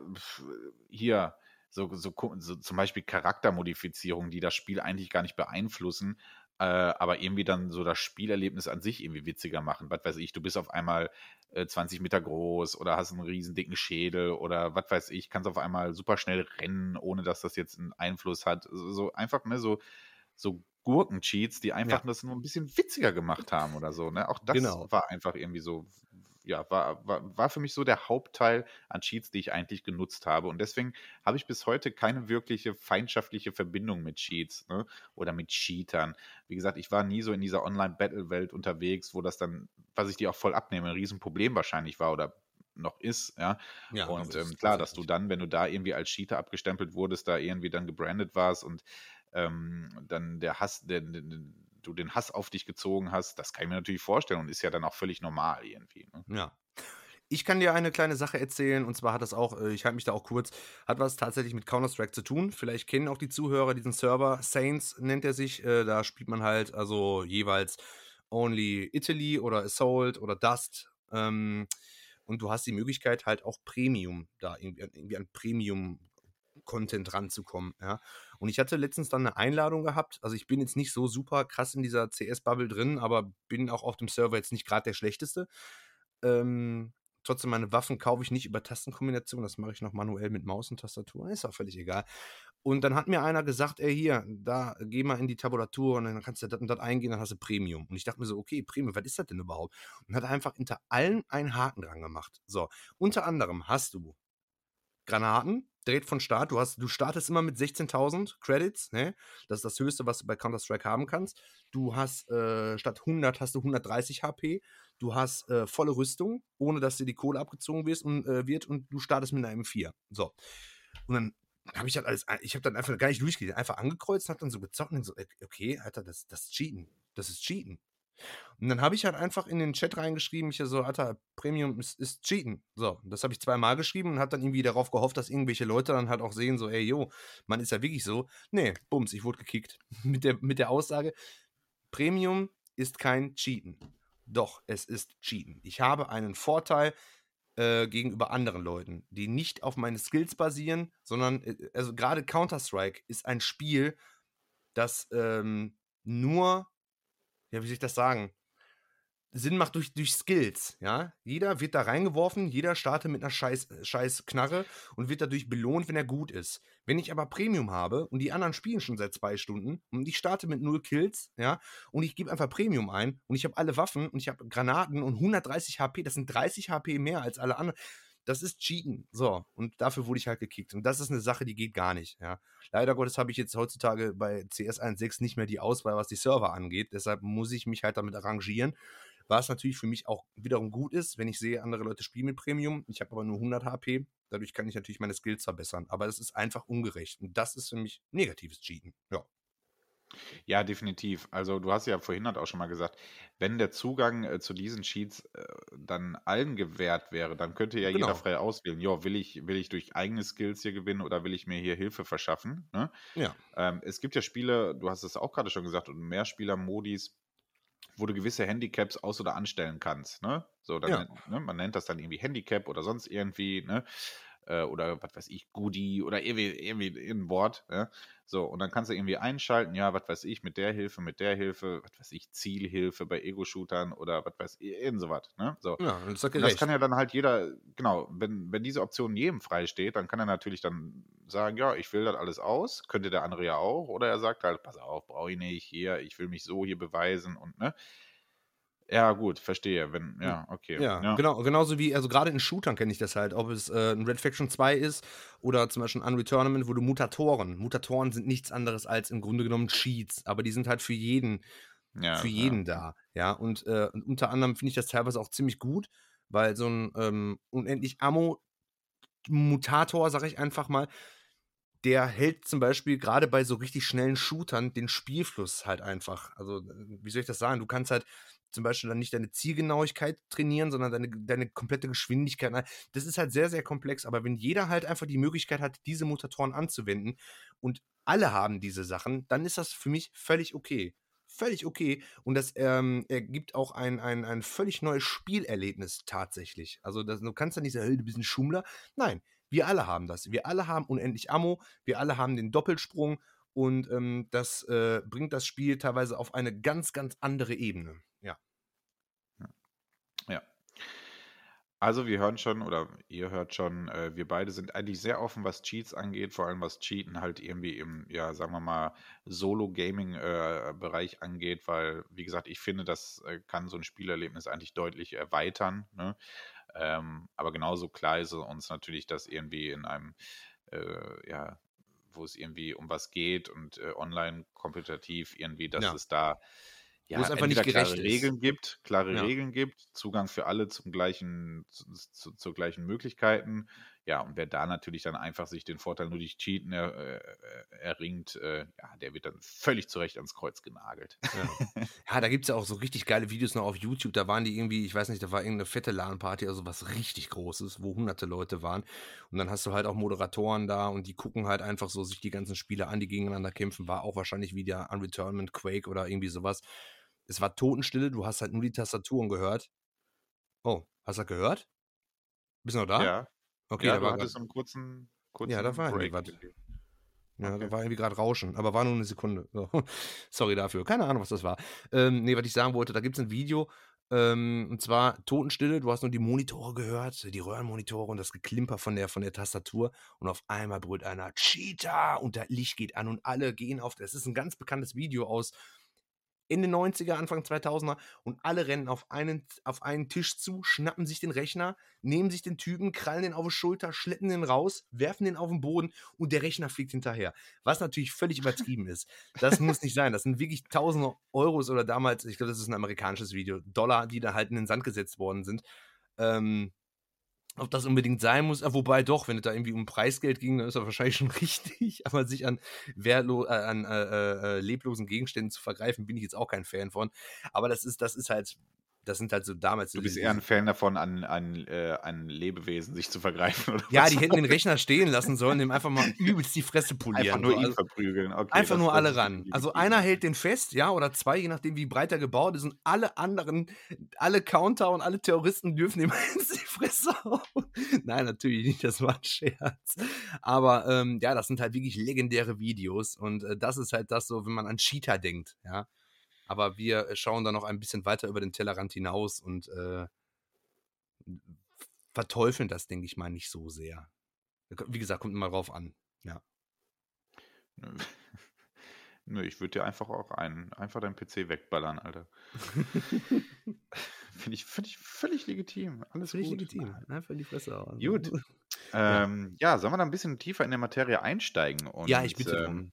hier, so, so, so, zum Beispiel Charaktermodifizierungen, die das Spiel eigentlich gar nicht beeinflussen, äh, aber irgendwie dann so das Spielerlebnis an sich irgendwie witziger machen. Was weiß ich, du bist auf einmal äh, 20 Meter groß oder hast einen riesen dicken Schädel oder was weiß ich, kannst auf einmal super schnell rennen, ohne dass das jetzt einen Einfluss hat. So, so einfach, ne, so, so Gurken-Cheats, die einfach ja. das nur ein bisschen witziger gemacht haben oder so. Ne? Auch das genau. war einfach irgendwie so ja, war, war, war für mich so der Hauptteil an Cheats, die ich eigentlich genutzt habe. Und deswegen habe ich bis heute keine wirkliche feindschaftliche Verbindung mit Cheats ne? oder mit Cheatern. Wie gesagt, ich war nie so in dieser Online-Battle-Welt unterwegs, wo das dann, was ich dir auch voll abnehme, ein Riesenproblem wahrscheinlich war oder noch ist, ja. ja und ähm, klar, dass du dann, wenn du da irgendwie als Cheater abgestempelt wurdest, da irgendwie dann gebrandet warst und ähm, dann der Hass, der, der, du den Hass auf dich gezogen hast, das kann ich mir natürlich vorstellen und ist ja dann auch völlig normal irgendwie. Ne? Ja. Ich kann dir eine kleine Sache erzählen und zwar hat das auch, äh, ich halte mich da auch kurz, hat was tatsächlich mit Counter-Strike zu tun. Vielleicht kennen auch die Zuhörer diesen Server. Saints nennt er sich. Äh, da spielt man halt also jeweils Only Italy oder Assault oder Dust. Ähm, und du hast die Möglichkeit halt auch Premium, da irgendwie, irgendwie an Premium Content ranzukommen. Ja. Und ich hatte letztens dann eine Einladung gehabt. Also ich bin jetzt nicht so super krass in dieser CS-Bubble drin, aber bin auch auf dem Server jetzt nicht gerade der schlechteste. Ähm, trotzdem, meine Waffen kaufe ich nicht über Tastenkombination. Das mache ich noch manuell mit Maus und Tastatur. Ist auch völlig egal. Und dann hat mir einer gesagt, ey, hier, da geh mal in die Tabulatur und dann kannst du das und das eingehen, dann hast du Premium. Und ich dachte mir so, okay, Premium, was ist das denn überhaupt? Und hat einfach hinter allen einen Haken dran gemacht. So, unter anderem hast du Granaten, direkt von Start. Du, hast, du startest immer mit 16.000 Credits, ne? Das ist das Höchste, was du bei Counter-Strike haben kannst. Du hast äh, statt 100 hast du 130 HP. Du hast äh, volle Rüstung, ohne dass dir die Kohle abgezogen wird und, äh, wird und du startest mit einem M4. So. Und dann habe ich das alles, ich habe dann einfach gar nicht durchgelesen, einfach angekreuzt, habe dann so gezockt und so, okay, Alter, das, das ist Cheaten. Das ist Cheaten. Und dann habe ich halt einfach in den Chat reingeschrieben, ich so, Alter, Premium ist, ist Cheaten. So, das habe ich zweimal geschrieben und habe dann irgendwie darauf gehofft, dass irgendwelche Leute dann halt auch sehen, so, ey, yo, man ist ja wirklich so. Nee, bums, ich wurde gekickt. [LAUGHS] mit, der, mit der Aussage, Premium ist kein Cheaten. Doch, es ist Cheaten. Ich habe einen Vorteil äh, gegenüber anderen Leuten, die nicht auf meine Skills basieren, sondern, äh, also gerade Counter-Strike ist ein Spiel, das ähm, nur, ja, wie soll ich das sagen? Sinn macht durch, durch Skills, ja. Jeder wird da reingeworfen, jeder startet mit einer scheiß, scheiß Knarre und wird dadurch belohnt, wenn er gut ist. Wenn ich aber Premium habe und die anderen spielen schon seit zwei Stunden und ich starte mit null Kills, ja, und ich gebe einfach Premium ein und ich habe alle Waffen und ich habe Granaten und 130 HP, das sind 30 HP mehr als alle anderen. Das ist Cheaten. So, und dafür wurde ich halt gekickt. Und das ist eine Sache, die geht gar nicht, ja. Leider Gottes habe ich jetzt heutzutage bei CS 1.6 nicht mehr die Auswahl, was die Server angeht. Deshalb muss ich mich halt damit arrangieren was natürlich für mich auch wiederum gut ist, wenn ich sehe, andere Leute spielen mit Premium. Ich habe aber nur 100 HP. Dadurch kann ich natürlich meine Skills verbessern. Aber es ist einfach ungerecht. Und das ist für mich negatives Cheaten. Ja. Ja, definitiv. Also du hast ja vorhin halt auch schon mal gesagt, wenn der Zugang äh, zu diesen Cheats äh, dann allen gewährt wäre, dann könnte ja genau. jeder frei auswählen, ja, will ich, will ich durch eigene Skills hier gewinnen oder will ich mir hier Hilfe verschaffen? Ne? Ja. Ähm, es gibt ja Spiele, du hast es auch gerade schon gesagt, und Mehrspieler-Modis, wo du gewisse Handicaps aus- oder anstellen kannst. Ne? So, dann, ja. ne, man nennt das dann irgendwie Handicap oder sonst irgendwie, ne? Äh, oder was weiß ich, Goodie oder irgendwie, irgendwie ein Wort. Ja? So, und dann kannst du irgendwie einschalten, ja, was weiß ich, mit der Hilfe, mit der Hilfe, was weiß ich, Zielhilfe bei Ego-Shootern oder was weiß ich, irgend sowas. Ne? So. Ja, das, das kann ja dann halt jeder, genau, wenn, wenn diese Option jedem frei steht, dann kann er natürlich dann sagen, ja, ich will das alles aus, könnte der andere ja auch, oder er sagt halt, pass auf, brauche ich nicht, hier, ich will mich so hier beweisen und ne. Ja, gut, verstehe. Wenn, ja, okay. Ja, ja. genau, genauso wie, also gerade in Shootern kenne ich das halt, ob es äh, ein Red Faction 2 ist oder zum Beispiel ein Unreal Tournament, wo du Mutatoren. Mutatoren sind nichts anderes als im Grunde genommen Cheats, aber die sind halt für jeden, ja, für jeden da. Ja, und, äh, und unter anderem finde ich das teilweise auch ziemlich gut, weil so ein ähm, unendlich Ammo-Mutator, sag ich einfach mal, der hält zum Beispiel gerade bei so richtig schnellen Shootern den Spielfluss halt einfach. Also, wie soll ich das sagen? Du kannst halt zum Beispiel dann nicht deine Zielgenauigkeit trainieren, sondern deine, deine komplette Geschwindigkeit. Das ist halt sehr, sehr komplex. Aber wenn jeder halt einfach die Möglichkeit hat, diese Mutatoren anzuwenden und alle haben diese Sachen, dann ist das für mich völlig okay. Völlig okay. Und das ähm, ergibt auch ein, ein, ein völlig neues Spielerlebnis tatsächlich. Also das, du kannst ja nicht sagen, hey, du bist ein Schummler. Nein, wir alle haben das. Wir alle haben unendlich Ammo. Wir alle haben den Doppelsprung. Und ähm, das äh, bringt das Spiel teilweise auf eine ganz, ganz andere Ebene. Ja. Ja. Also wir hören schon oder ihr hört schon, äh, wir beide sind eigentlich sehr offen, was Cheats angeht, vor allem was Cheaten halt irgendwie im, ja, sagen wir mal, Solo-Gaming-Bereich äh, angeht, weil, wie gesagt, ich finde, das äh, kann so ein Spielerlebnis eigentlich deutlich erweitern. Ne? Ähm, aber genauso klar ist uns natürlich, dass irgendwie in einem, äh, ja, wo es irgendwie um was geht und äh, online kompetitiv irgendwie, dass ja. es da ja, wo es einfach nicht gerecht klare ist. Regeln gibt, klare ja. Regeln gibt, Zugang für alle zum gleichen, zu, zu, zu, gleichen Möglichkeiten. Ja, und wer da natürlich dann einfach sich den Vorteil nur durch Cheaten er, äh, erringt, äh, ja, der wird dann völlig zurecht ans Kreuz genagelt. Ja, [LAUGHS] ja da gibt es ja auch so richtig geile Videos noch auf YouTube. Da waren die irgendwie, ich weiß nicht, da war irgendeine fette LAN-Party, also was richtig Großes, wo hunderte Leute waren. Und dann hast du halt auch Moderatoren da und die gucken halt einfach so sich die ganzen Spiele an, die gegeneinander kämpfen. War auch wahrscheinlich wie der Unreturnment, Quake oder irgendwie sowas. Es war Totenstille, du hast halt nur die Tastaturen gehört. Oh, hast du das gehört? Bist du noch da? Ja. Okay, ja, da war so einen kurzen, kurzen Ja, da war Break. irgendwie Ja, okay. da war irgendwie gerade Rauschen, aber war nur eine Sekunde. So. [LAUGHS] Sorry dafür. Keine Ahnung, was das war. Ähm, nee, was ich sagen wollte, da gibt es ein Video, ähm, und zwar Totenstille, du hast nur die Monitore gehört, die Röhrenmonitore und das Geklimper von der, von der Tastatur und auf einmal brüllt einer Cheetah und das Licht geht an und alle gehen auf, das ist ein ganz bekanntes Video aus in den 90er, Anfang 2000er und alle rennen auf einen, auf einen Tisch zu, schnappen sich den Rechner, nehmen sich den Typen, krallen den auf die Schulter, schleppen den raus, werfen den auf den Boden und der Rechner fliegt hinterher. Was natürlich völlig übertrieben ist. Das muss nicht sein. Das sind wirklich tausende Euros oder damals, ich glaube, das ist ein amerikanisches Video, Dollar, die da halt in den Sand gesetzt worden sind. Ähm, ob das unbedingt sein muss, ah, wobei doch, wenn es da irgendwie um Preisgeld ging, dann ist das wahrscheinlich schon [LAUGHS] richtig, aber sich an, wehrlo äh, an äh, äh, äh, leblosen Gegenständen zu vergreifen, bin ich jetzt auch kein Fan von. Aber das ist, das ist halt das sind halt so damals. Du bist eher ein Fan davon, an, an, äh, an Lebewesen sich zu vergreifen, oder? Ja, die hätten den [LAUGHS] Rechner stehen lassen sollen, dem einfach mal übelst die Fresse polieren. Einfach nur ihn also, verprügeln. Okay, einfach nur alle ran. Also einer hält den fest, ja, oder zwei, je nachdem, wie breit er gebaut ist, und alle anderen, alle Counter und alle Terroristen dürfen ihm [LAUGHS] die Fresse hauen. Nein, natürlich nicht, das war ein Scherz. Aber ähm, ja, das sind halt wirklich legendäre Videos und äh, das ist halt das so, wenn man an Cheetah denkt, ja. Aber wir äh, schauen da noch ein bisschen weiter über den Tellerrand hinaus und äh, verteufeln das, denke ich mal, nicht so sehr. Wie gesagt, kommt immer drauf an. Ja. Nö, [LAUGHS] ich würde dir einfach auch einen, einfach deinen PC wegballern, Alter. [LAUGHS] Finde ich, find ich völlig legitim. Alles völlig gut. legitim. Einfach die Fresse hauen. Gut. [LAUGHS] Ähm, ja. ja. sollen wir da ein bisschen tiefer in der Materie einsteigen? Und, ja, ich bitte. Ähm,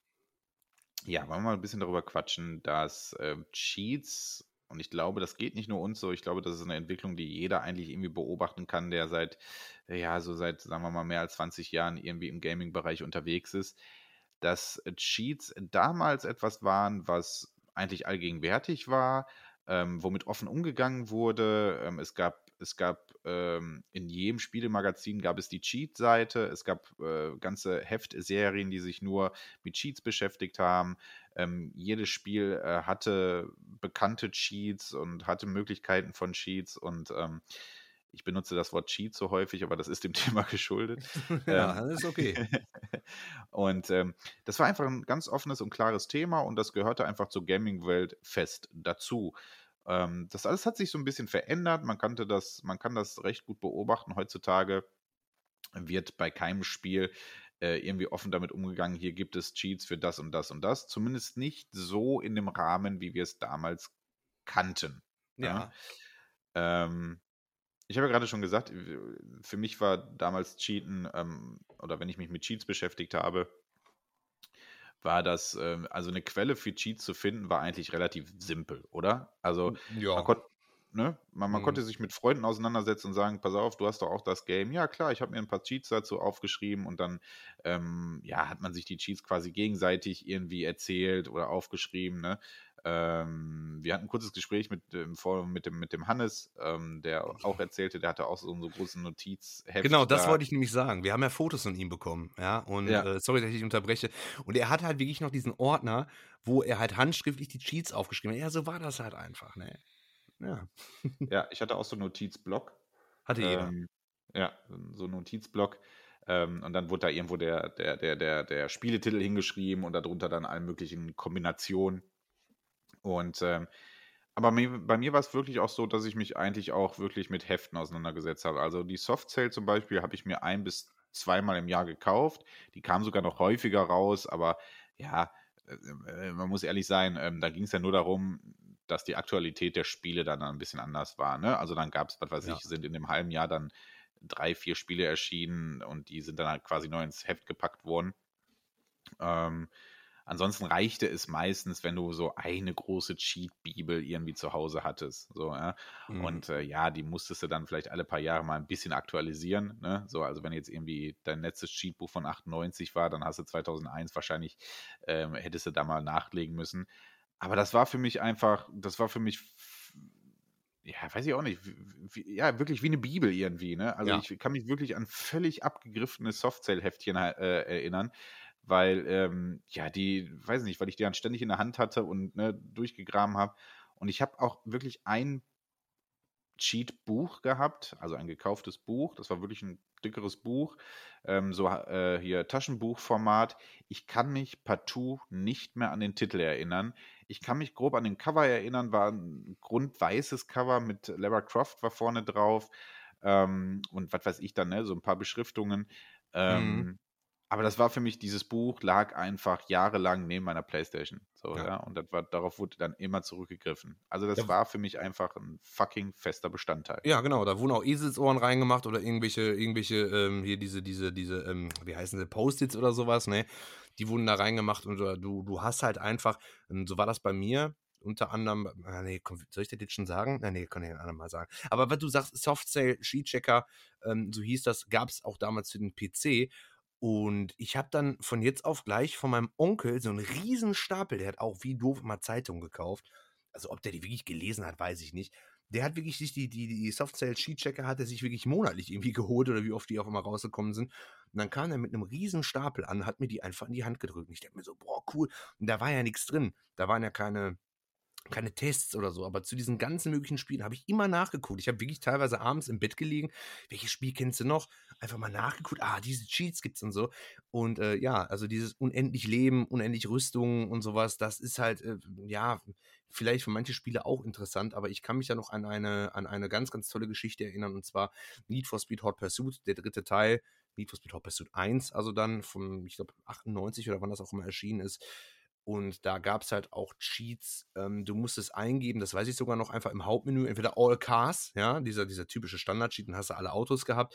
ja, wollen wir mal ein bisschen darüber quatschen, dass äh, Cheats, und ich glaube, das geht nicht nur uns so, ich glaube, das ist eine Entwicklung, die jeder eigentlich irgendwie beobachten kann, der seit, ja, so seit, sagen wir mal, mehr als 20 Jahren irgendwie im Gaming-Bereich unterwegs ist, dass Cheats damals etwas waren, was eigentlich allgegenwärtig war, ähm, womit offen umgegangen wurde. Ähm, es gab es gab ähm, in jedem Spielemagazin gab es die Cheat-Seite. Es gab äh, ganze Heftserien, die sich nur mit Cheats beschäftigt haben. Ähm, jedes Spiel äh, hatte bekannte Cheats und hatte Möglichkeiten von Cheats und ähm, ich benutze das Wort Cheat so häufig, aber das ist dem [LAUGHS] Thema geschuldet. [LAUGHS] ja, ähm, das ist okay. [LAUGHS] und ähm, das war einfach ein ganz offenes und klares Thema und das gehörte einfach zur Gaming-Welt fest dazu. Ähm, das alles hat sich so ein bisschen verändert. Man, kannte das, man kann das recht gut beobachten. Heutzutage wird bei keinem Spiel äh, irgendwie offen damit umgegangen, hier gibt es Cheats für das und das und das. Zumindest nicht so in dem Rahmen, wie wir es damals kannten. Ja. ja. Ähm, ich habe ja gerade schon gesagt, für mich war damals Cheaten, ähm, oder wenn ich mich mit Cheats beschäftigt habe, war das, ähm, also eine Quelle für Cheats zu finden, war eigentlich relativ simpel, oder? Also ja. man, kon ne? man, man mhm. konnte sich mit Freunden auseinandersetzen und sagen, pass auf, du hast doch auch das Game. Ja, klar, ich habe mir ein paar Cheats dazu aufgeschrieben und dann ähm, ja, hat man sich die Cheats quasi gegenseitig irgendwie erzählt oder aufgeschrieben. Ne? Ähm, wir hatten ein kurzes Gespräch mit, ähm, mit, dem, mit dem Hannes, ähm, der auch erzählte, der hatte auch so, so einen großen Notizheft. Genau, das da. wollte ich nämlich sagen. Wir haben ja Fotos von ihm bekommen, ja. Und ja. Äh, sorry, dass ich dich unterbreche. Und er hat halt wirklich noch diesen Ordner, wo er halt handschriftlich die Cheats aufgeschrieben hat. Ja, so war das halt einfach, ne? Ja. ja, ich hatte auch so einen Notizblock. Hatte jeder. Ähm, ja, so einen Notizblock. Ähm, und dann wurde da irgendwo der, der, der, der, der Spieletitel hingeschrieben und darunter dann alle möglichen Kombinationen. Und ähm, aber mir, bei mir war es wirklich auch so, dass ich mich eigentlich auch wirklich mit Heften auseinandergesetzt habe. Also die Softcell zum Beispiel habe ich mir ein bis zweimal im Jahr gekauft. Die kam sogar noch häufiger raus, aber ja, äh, äh man muss ehrlich sein, ähm, da ging es ja nur darum, dass die Aktualität der Spiele dann ein bisschen anders war. Ne? Also dann gab es, was weiß ja. ich, sind in dem halben Jahr dann drei, vier Spiele erschienen und die sind dann halt quasi neu ins Heft gepackt worden. Ähm, Ansonsten reichte es meistens, wenn du so eine große Cheat-Bibel irgendwie zu Hause hattest. So, ja? Mhm. Und äh, ja, die musstest du dann vielleicht alle paar Jahre mal ein bisschen aktualisieren. Ne? So, also wenn jetzt irgendwie dein letztes Cheatbuch von 98 war, dann hast du 2001 wahrscheinlich, ähm, hättest du da mal nachlegen müssen. Aber das war für mich einfach, das war für mich ja, weiß ich auch nicht, wie, ja, wirklich wie eine Bibel irgendwie, ne? Also ja. ich kann mich wirklich an völlig abgegriffene Softcell-Heftchen äh, erinnern, weil, ähm, ja, die, weiß nicht, weil ich die dann ständig in der Hand hatte und ne, durchgegraben habe. Und ich habe auch wirklich ein Cheat-Buch gehabt, also ein gekauftes Buch. Das war wirklich ein dickeres Buch, ähm, so äh, hier Taschenbuchformat. Ich kann mich partout nicht mehr an den Titel erinnern. Ich kann mich grob an den Cover erinnern, war ein grundweißes Cover mit Lara Croft war vorne drauf ähm, und was weiß ich dann, ne, so ein paar Beschriftungen. Ähm, mhm. Aber das war für mich, dieses Buch lag einfach jahrelang neben meiner Playstation. So, ja. ja. Und das war, darauf wurde dann immer zurückgegriffen. Also das ja. war für mich einfach ein fucking fester Bestandteil. Ja, genau. Da wurden auch Eselsohren reingemacht oder irgendwelche, irgendwelche, ähm, hier diese, diese, diese, ähm, wie heißen sie, Post-its oder sowas, ne? Die wurden da reingemacht und du, du hast halt einfach, ähm, so war das bei mir, unter anderem, ah, nee, soll ich das jetzt schon sagen? Nein, nee, kann ich den anderen mal sagen. Aber was du sagst, Soft Sale, Sheet Checker, ähm, so hieß das, gab es auch damals für den PC. Und ich habe dann von jetzt auf gleich von meinem Onkel so einen riesen Stapel, der hat auch wie doof immer Zeitungen gekauft. Also ob der die wirklich gelesen hat, weiß ich nicht. Der hat wirklich sich die, die, die Soft-Sale Sheet-Checker hat er sich wirklich monatlich irgendwie [LAUGHS] geholt oder wie oft die auch immer rausgekommen sind. Und dann kam er mit einem riesen Stapel an, hat mir die einfach in die Hand gedrückt. Und ich dachte mir so, boah, cool. Und da war ja nichts drin. Da waren ja keine, keine Tests oder so, aber zu diesen ganzen möglichen Spielen habe ich immer nachgeguckt. Ich habe wirklich teilweise abends im Bett gelegen. Welches Spiel kennst du noch? Einfach mal nachgeguckt. Ah, diese Cheats gibt es und so. Und äh, ja, also dieses unendlich Leben, unendlich Rüstung und sowas, das ist halt, äh, ja, vielleicht für manche Spiele auch interessant, aber ich kann mich ja noch an eine, an eine ganz, ganz tolle Geschichte erinnern und zwar Need for Speed Hot Pursuit, der dritte Teil, Need for Speed Hot Pursuit 1, also dann vom, ich glaube, 98 oder wann das auch immer erschienen ist. Und da gab es halt auch Cheats. Ähm, du musstest eingeben, das weiß ich sogar noch, einfach im Hauptmenü, entweder All Cars, ja, dieser, dieser typische Standard-Cheat, dann hast du alle Autos gehabt.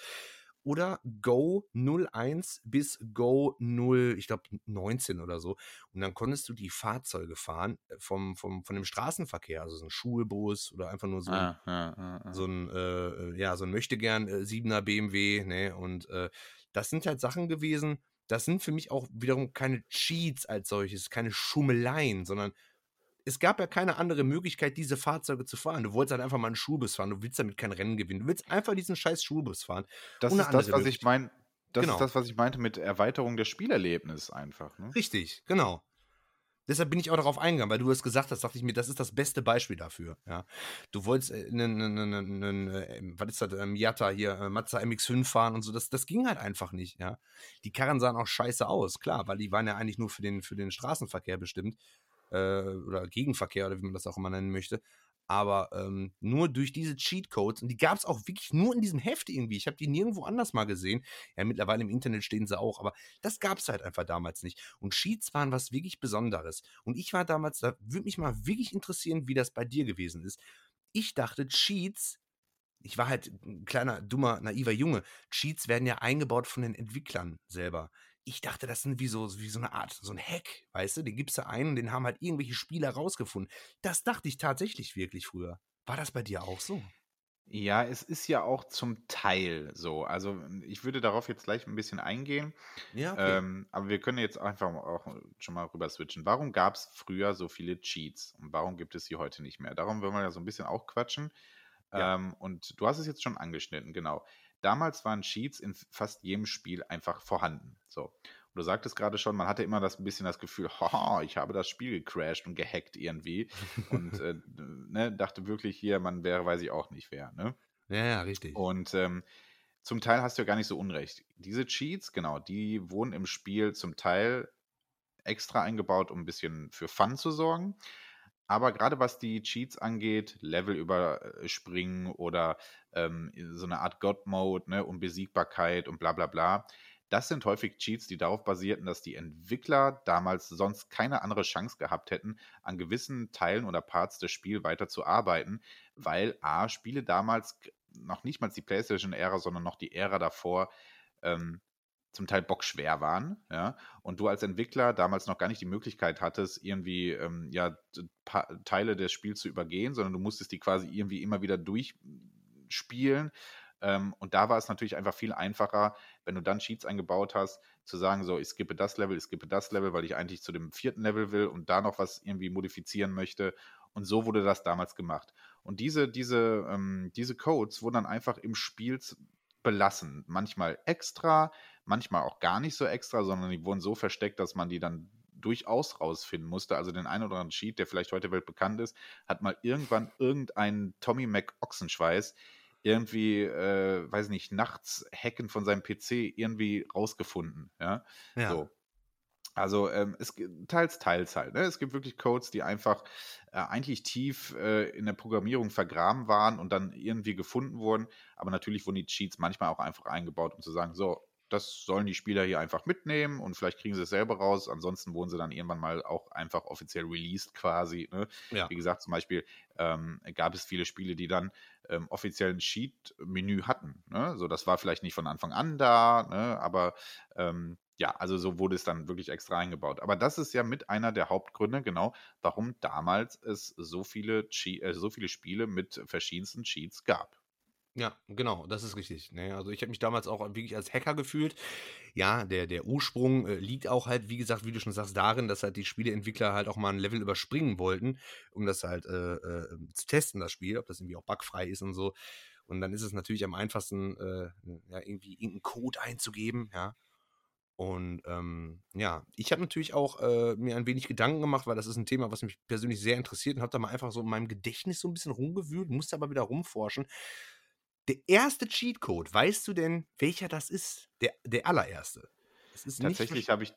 Oder Go 01 bis Go 0, ich glaube 19 oder so. Und dann konntest du die Fahrzeuge fahren äh, vom, vom, von dem Straßenverkehr, also so ein Schulbus oder einfach nur so ein, ah, ah, ah, so ein, äh, äh ja, so ein möchtegern äh, 7er BMW, ne? Und äh, das sind halt Sachen gewesen, das sind für mich auch wiederum keine Cheats als solches, keine Schummeleien, sondern es gab ja keine andere Möglichkeit, diese Fahrzeuge zu fahren. Du wolltest halt einfach mal einen Schulbus fahren. Du willst damit kein Rennen gewinnen. Du willst einfach diesen scheiß Schulbus fahren. Das ist das, was ich meine. Das genau. ist das, was ich meinte mit Erweiterung des Spielerlebnisses einfach. Ne? Richtig, genau. Deshalb bin ich auch darauf eingegangen, weil du es gesagt hast, dachte ich mir, das ist das beste Beispiel dafür. Ja. Du wolltest einen, einen, einen was ist das, ein Miata hier, äh, Mazda MX5 fahren und so, das, das ging halt einfach nicht. Ja. Die Karren sahen auch scheiße aus, klar, weil die waren ja eigentlich nur für den, für den Straßenverkehr bestimmt äh, oder Gegenverkehr oder wie man das auch immer nennen möchte. Aber ähm, nur durch diese Cheatcodes, und die gab es auch wirklich nur in diesem Heft irgendwie. Ich habe die nirgendwo anders mal gesehen. Ja, mittlerweile im Internet stehen sie auch, aber das gab es halt einfach damals nicht. Und Cheats waren was wirklich Besonderes. Und ich war damals, da würde mich mal wirklich interessieren, wie das bei dir gewesen ist. Ich dachte, Cheats ich war halt ein kleiner, dummer, naiver Junge. Cheats werden ja eingebaut von den Entwicklern selber ich dachte, das sind wie so, wie so eine Art, so ein Hack, weißt du? Den gibst du ein und den haben halt irgendwelche Spieler rausgefunden. Das dachte ich tatsächlich wirklich früher. War das bei dir auch so? Ja, es ist ja auch zum Teil so. Also ich würde darauf jetzt gleich ein bisschen eingehen. Ja, okay. ähm, aber wir können jetzt einfach auch schon mal rüber switchen. Warum gab es früher so viele Cheats und warum gibt es sie heute nicht mehr? Darum wollen wir ja so ein bisschen auch quatschen. Ja. Ähm, und du hast es jetzt schon angeschnitten, genau. Damals waren Cheats in fast jedem Spiel einfach vorhanden. So. Und du sagtest gerade schon, man hatte immer das ein bisschen das Gefühl, [LAUGHS] haha, ich habe das Spiel gecrashed und gehackt irgendwie. und äh, [LAUGHS] ne, dachte wirklich hier, man wäre, weiß ich auch nicht wer. Ne? Ja, ja, richtig. Und ähm, zum Teil hast du ja gar nicht so unrecht. Diese Cheats, genau, die wurden im Spiel zum Teil extra eingebaut, um ein bisschen für Fun zu sorgen. Aber gerade was die Cheats angeht, Level überspringen oder ähm, so eine Art God-Mode, ne, Unbesiegbarkeit und bla bla bla, das sind häufig Cheats, die darauf basierten, dass die Entwickler damals sonst keine andere Chance gehabt hätten, an gewissen Teilen oder Parts des Spiels weiterzuarbeiten, weil A, Spiele damals noch nicht mal die PlayStation-Ära, sondern noch die Ära davor, ähm, zum Teil bockschwer waren, ja, und du als Entwickler damals noch gar nicht die Möglichkeit hattest, irgendwie ähm, ja Teile des Spiels zu übergehen, sondern du musstest die quasi irgendwie immer wieder durchspielen. Ähm, und da war es natürlich einfach viel einfacher, wenn du dann Cheats eingebaut hast, zu sagen, so, ich skippe das Level, ich skippe das Level, weil ich eigentlich zu dem vierten Level will und da noch was irgendwie modifizieren möchte. Und so wurde das damals gemacht. Und diese, diese, ähm, diese Codes wurden dann einfach im Spiel belassen. Manchmal extra, manchmal auch gar nicht so extra, sondern die wurden so versteckt, dass man die dann durchaus rausfinden musste. Also den einen oder anderen Cheat, der vielleicht heute weltbekannt ist, hat mal irgendwann irgendein Tommy McOchsenschweiß irgendwie, äh, weiß nicht, nachts hacken von seinem PC irgendwie rausgefunden. Ja, ja. so. Also ähm, es teils, teils halt. Ne? Es gibt wirklich Codes, die einfach äh, eigentlich tief äh, in der Programmierung vergraben waren und dann irgendwie gefunden wurden. Aber natürlich wurden die Cheats manchmal auch einfach eingebaut, um zu sagen, so, das sollen die Spieler hier einfach mitnehmen und vielleicht kriegen sie es selber raus. Ansonsten wurden sie dann irgendwann mal auch einfach offiziell released quasi. Ne? Ja. Wie gesagt, zum Beispiel ähm, gab es viele Spiele, die dann ähm, offiziell ein Sheet-Menü hatten. Ne? So, das war vielleicht nicht von Anfang an da, ne? aber ähm, ja, also so wurde es dann wirklich extra eingebaut. Aber das ist ja mit einer der Hauptgründe, genau, warum damals es so viele, Che äh, so viele Spiele mit verschiedensten Cheats gab. Ja, genau, das ist richtig. Ne? Also ich habe mich damals auch wirklich als Hacker gefühlt. Ja, der, der Ursprung äh, liegt auch halt, wie gesagt, wie du schon sagst, darin, dass halt die Spieleentwickler halt auch mal ein Level überspringen wollten, um das halt äh, äh, zu testen, das Spiel, ob das irgendwie auch bugfrei ist und so. Und dann ist es natürlich am einfachsten, äh, ja, irgendwie irgendeinen Code einzugeben, ja. Und ähm, ja, ich habe natürlich auch äh, mir ein wenig Gedanken gemacht, weil das ist ein Thema, was mich persönlich sehr interessiert und habe da mal einfach so in meinem Gedächtnis so ein bisschen rumgewühlt, musste aber wieder rumforschen. Der erste Cheatcode, weißt du denn, welcher das ist? Der, der allererste. Tatsächlich habe ich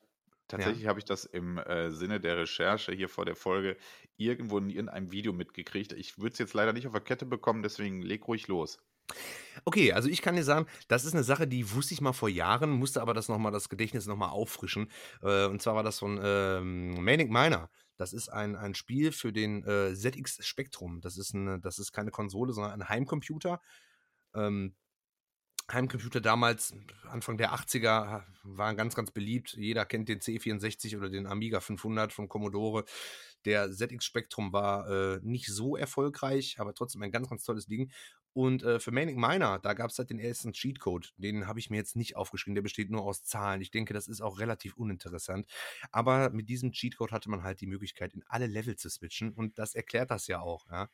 Tatsächlich ja. habe ich das im äh, Sinne der Recherche hier vor der Folge irgendwo in irgendeinem Video mitgekriegt. Ich würde es jetzt leider nicht auf der Kette bekommen, deswegen leg ruhig los. Okay, also ich kann dir sagen, das ist eine Sache, die wusste ich mal vor Jahren, musste aber das nochmal, das Gedächtnis nochmal auffrischen. Äh, und zwar war das von ähm, Manic Miner. Das ist ein, ein Spiel für den äh, ZX Spectrum. Das ist, eine, das ist keine Konsole, sondern ein Heimcomputer. Ähm, Heimcomputer damals, Anfang der 80er, waren ganz, ganz beliebt. Jeder kennt den C64 oder den Amiga 500 von Commodore. Der ZX Spectrum war äh, nicht so erfolgreich, aber trotzdem ein ganz, ganz tolles Ding. Und äh, für Manic Miner, da gab es halt den ersten Cheatcode. Den habe ich mir jetzt nicht aufgeschrieben. Der besteht nur aus Zahlen. Ich denke, das ist auch relativ uninteressant. Aber mit diesem Cheatcode hatte man halt die Möglichkeit, in alle Level zu switchen. Und das erklärt das ja auch. Ja?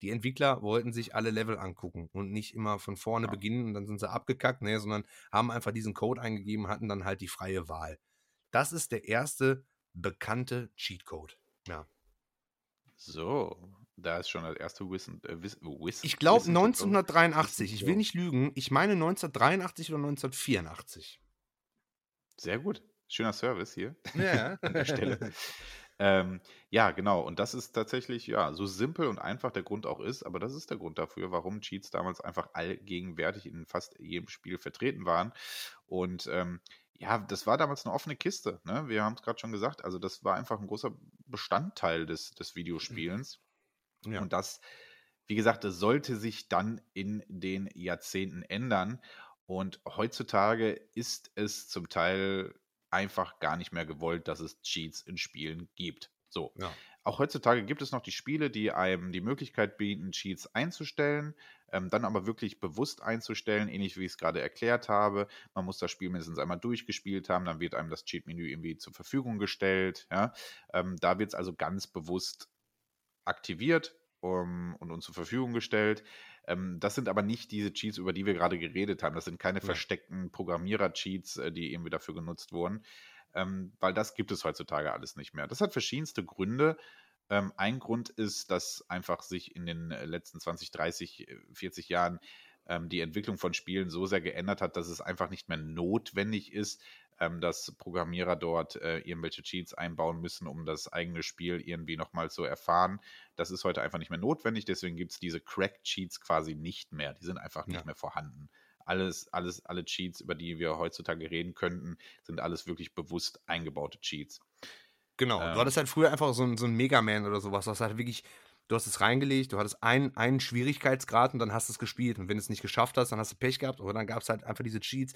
Die Entwickler wollten sich alle Level angucken und nicht immer von vorne ja. beginnen und dann sind sie abgekackt, ne, sondern haben einfach diesen Code eingegeben, hatten dann halt die freie Wahl. Das ist der erste bekannte Cheatcode. Ja. So, da ist schon das erste Wissen. Äh, Wissen ich glaube 1983. Ich will nicht lügen. Ich meine 1983 oder 1984. Sehr gut. Schöner Service hier ja. [LAUGHS] an der Stelle. Ähm, ja, genau. Und das ist tatsächlich, ja, so simpel und einfach der Grund auch ist, aber das ist der Grund dafür, warum Cheats damals einfach allgegenwärtig in fast jedem Spiel vertreten waren. Und ähm, ja, das war damals eine offene Kiste. Ne? Wir haben es gerade schon gesagt. Also, das war einfach ein großer Bestandteil des, des Videospielens. Ja. Und das, wie gesagt, das sollte sich dann in den Jahrzehnten ändern. Und heutzutage ist es zum Teil einfach gar nicht mehr gewollt, dass es Cheats in Spielen gibt. So. Ja. Auch heutzutage gibt es noch die Spiele, die einem die Möglichkeit bieten, Cheats einzustellen, ähm, dann aber wirklich bewusst einzustellen, ähnlich wie ich es gerade erklärt habe. Man muss das Spiel mindestens einmal durchgespielt haben, dann wird einem das Cheat-Menü irgendwie zur Verfügung gestellt. Ja? Ähm, da wird es also ganz bewusst aktiviert um, und uns zur Verfügung gestellt. Ähm, das sind aber nicht diese Cheats, über die wir gerade geredet haben. Das sind keine ja. versteckten Programmierer-Cheats, äh, die irgendwie dafür genutzt wurden, ähm, weil das gibt es heutzutage alles nicht mehr. Das hat verschiedenste Gründe. Ähm, ein Grund ist, dass einfach sich in den äh, letzten 20, 30, 40 Jahren ähm, die Entwicklung von Spielen so sehr geändert hat, dass es einfach nicht mehr notwendig ist, ähm, dass Programmierer dort äh, irgendwelche Cheats einbauen müssen, um das eigene Spiel irgendwie nochmal zu erfahren. Das ist heute einfach nicht mehr notwendig, deswegen gibt es diese Crack-Cheats quasi nicht mehr. Die sind einfach nicht ja. mehr vorhanden. Alles, alles, alle Cheats, über die wir heutzutage reden könnten, sind alles wirklich bewusst eingebaute Cheats. Genau, ähm, du hattest halt früher einfach so ein, so ein Mega Man oder sowas, was halt wirklich du hast es reingelegt, du hattest ein, einen Schwierigkeitsgrad und dann hast du es gespielt. Und wenn du es nicht geschafft hast, dann hast du Pech gehabt. Oder dann gab es halt einfach diese Cheats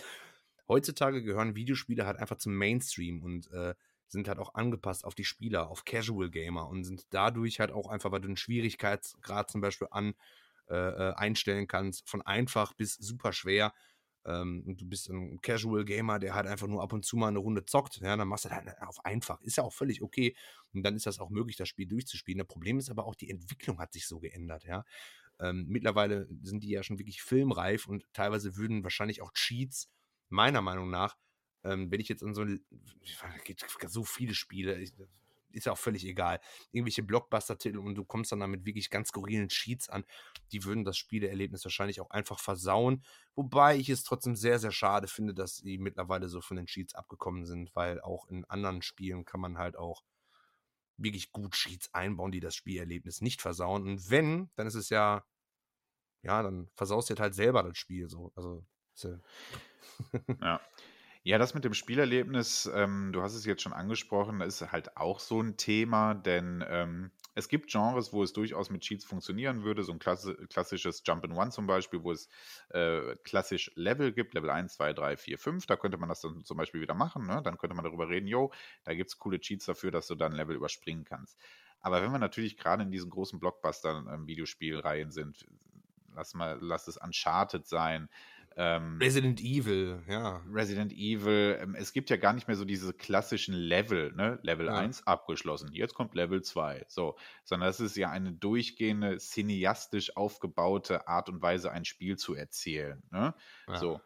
heutzutage gehören Videospiele halt einfach zum Mainstream und äh, sind halt auch angepasst auf die Spieler, auf Casual Gamer und sind dadurch halt auch einfach, weil du den Schwierigkeitsgrad zum Beispiel an äh, äh einstellen kannst, von einfach bis super schwer. Ähm, du bist ein Casual Gamer, der halt einfach nur ab und zu mal eine Runde zockt, ja, dann machst du halt auf einfach. Ist ja auch völlig okay. Und dann ist das auch möglich, das Spiel durchzuspielen. Das Problem ist aber auch, die Entwicklung hat sich so geändert, ja. Ähm, mittlerweile sind die ja schon wirklich filmreif und teilweise würden wahrscheinlich auch Cheats meiner Meinung nach, ähm, wenn ich jetzt an so so viele Spiele, ist ja auch völlig egal, irgendwelche Blockbuster-Titel und du kommst dann damit wirklich ganz skurrilen Cheats an, die würden das Spieleerlebnis wahrscheinlich auch einfach versauen. Wobei ich es trotzdem sehr, sehr schade finde, dass sie mittlerweile so von den Cheats abgekommen sind, weil auch in anderen Spielen kann man halt auch wirklich gut Cheats einbauen, die das Spielerlebnis nicht versauen. Und wenn, dann ist es ja, ja, dann versaust du halt selber das Spiel so. Also, ja ja. Ja, das mit dem Spielerlebnis, ähm, du hast es jetzt schon angesprochen, ist halt auch so ein Thema, denn ähm, es gibt Genres, wo es durchaus mit Cheats funktionieren würde. So ein klassisches Jump in One zum Beispiel, wo es äh, klassisch Level gibt, Level 1, 2, 3, 4, 5. Da könnte man das dann zum Beispiel wieder machen. Ne? Dann könnte man darüber reden, yo, da gibt es coole Cheats dafür, dass du dann Level überspringen kannst. Aber wenn wir natürlich gerade in diesen großen Blockbuster-Videospielreihen ähm, sind, lass mal, lass es Uncharted sein, ähm, Resident Evil, ja. Resident Evil. Ähm, es gibt ja gar nicht mehr so diese klassischen Level, ne? Level ja. 1 abgeschlossen. Jetzt kommt Level 2. So. Sondern das ist ja eine durchgehende, cineastisch aufgebaute Art und Weise, ein Spiel zu erzählen. Ne? Ja. So.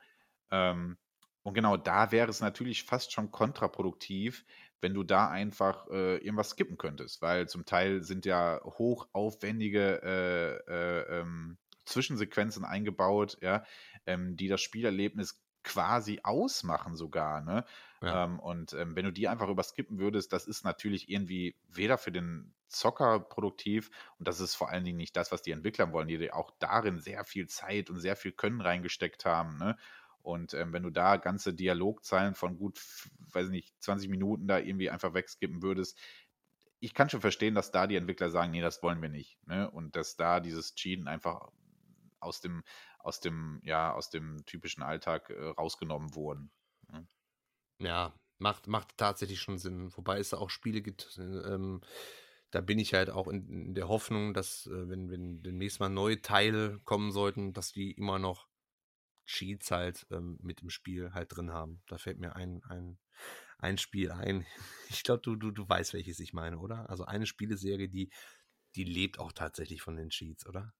Ähm, und genau da wäre es natürlich fast schon kontraproduktiv, wenn du da einfach äh, irgendwas skippen könntest, weil zum Teil sind ja hochaufwendige äh, äh, ähm, Zwischensequenzen eingebaut, ja, ähm, die das Spielerlebnis quasi ausmachen sogar, ne? Ja. Ähm, und ähm, wenn du die einfach überskippen würdest, das ist natürlich irgendwie weder für den Zocker produktiv und das ist vor allen Dingen nicht das, was die Entwickler wollen, die auch darin sehr viel Zeit und sehr viel Können reingesteckt haben, ne? Und ähm, wenn du da ganze Dialogzeilen von gut, weiß nicht, 20 Minuten da irgendwie einfach wegskippen würdest, ich kann schon verstehen, dass da die Entwickler sagen, nee, das wollen wir nicht. Ne? Und dass da dieses Cheaten einfach aus dem, aus dem, ja, aus dem typischen Alltag äh, rausgenommen wurden. Ne? Ja, macht, macht tatsächlich schon Sinn. Wobei es da auch Spiele gibt, äh, ähm, da bin ich halt auch in, in der Hoffnung, dass, äh, wenn, wenn demnächst mal neue Teile kommen sollten, dass die immer noch Cheats halt ähm, mit im Spiel halt drin haben. Da fällt mir ein, ein, ein Spiel ein. [LAUGHS] Ich glaube, du, du, du weißt, welches ich meine, oder? Also eine Spieleserie, die, die lebt auch tatsächlich von den Cheats, oder?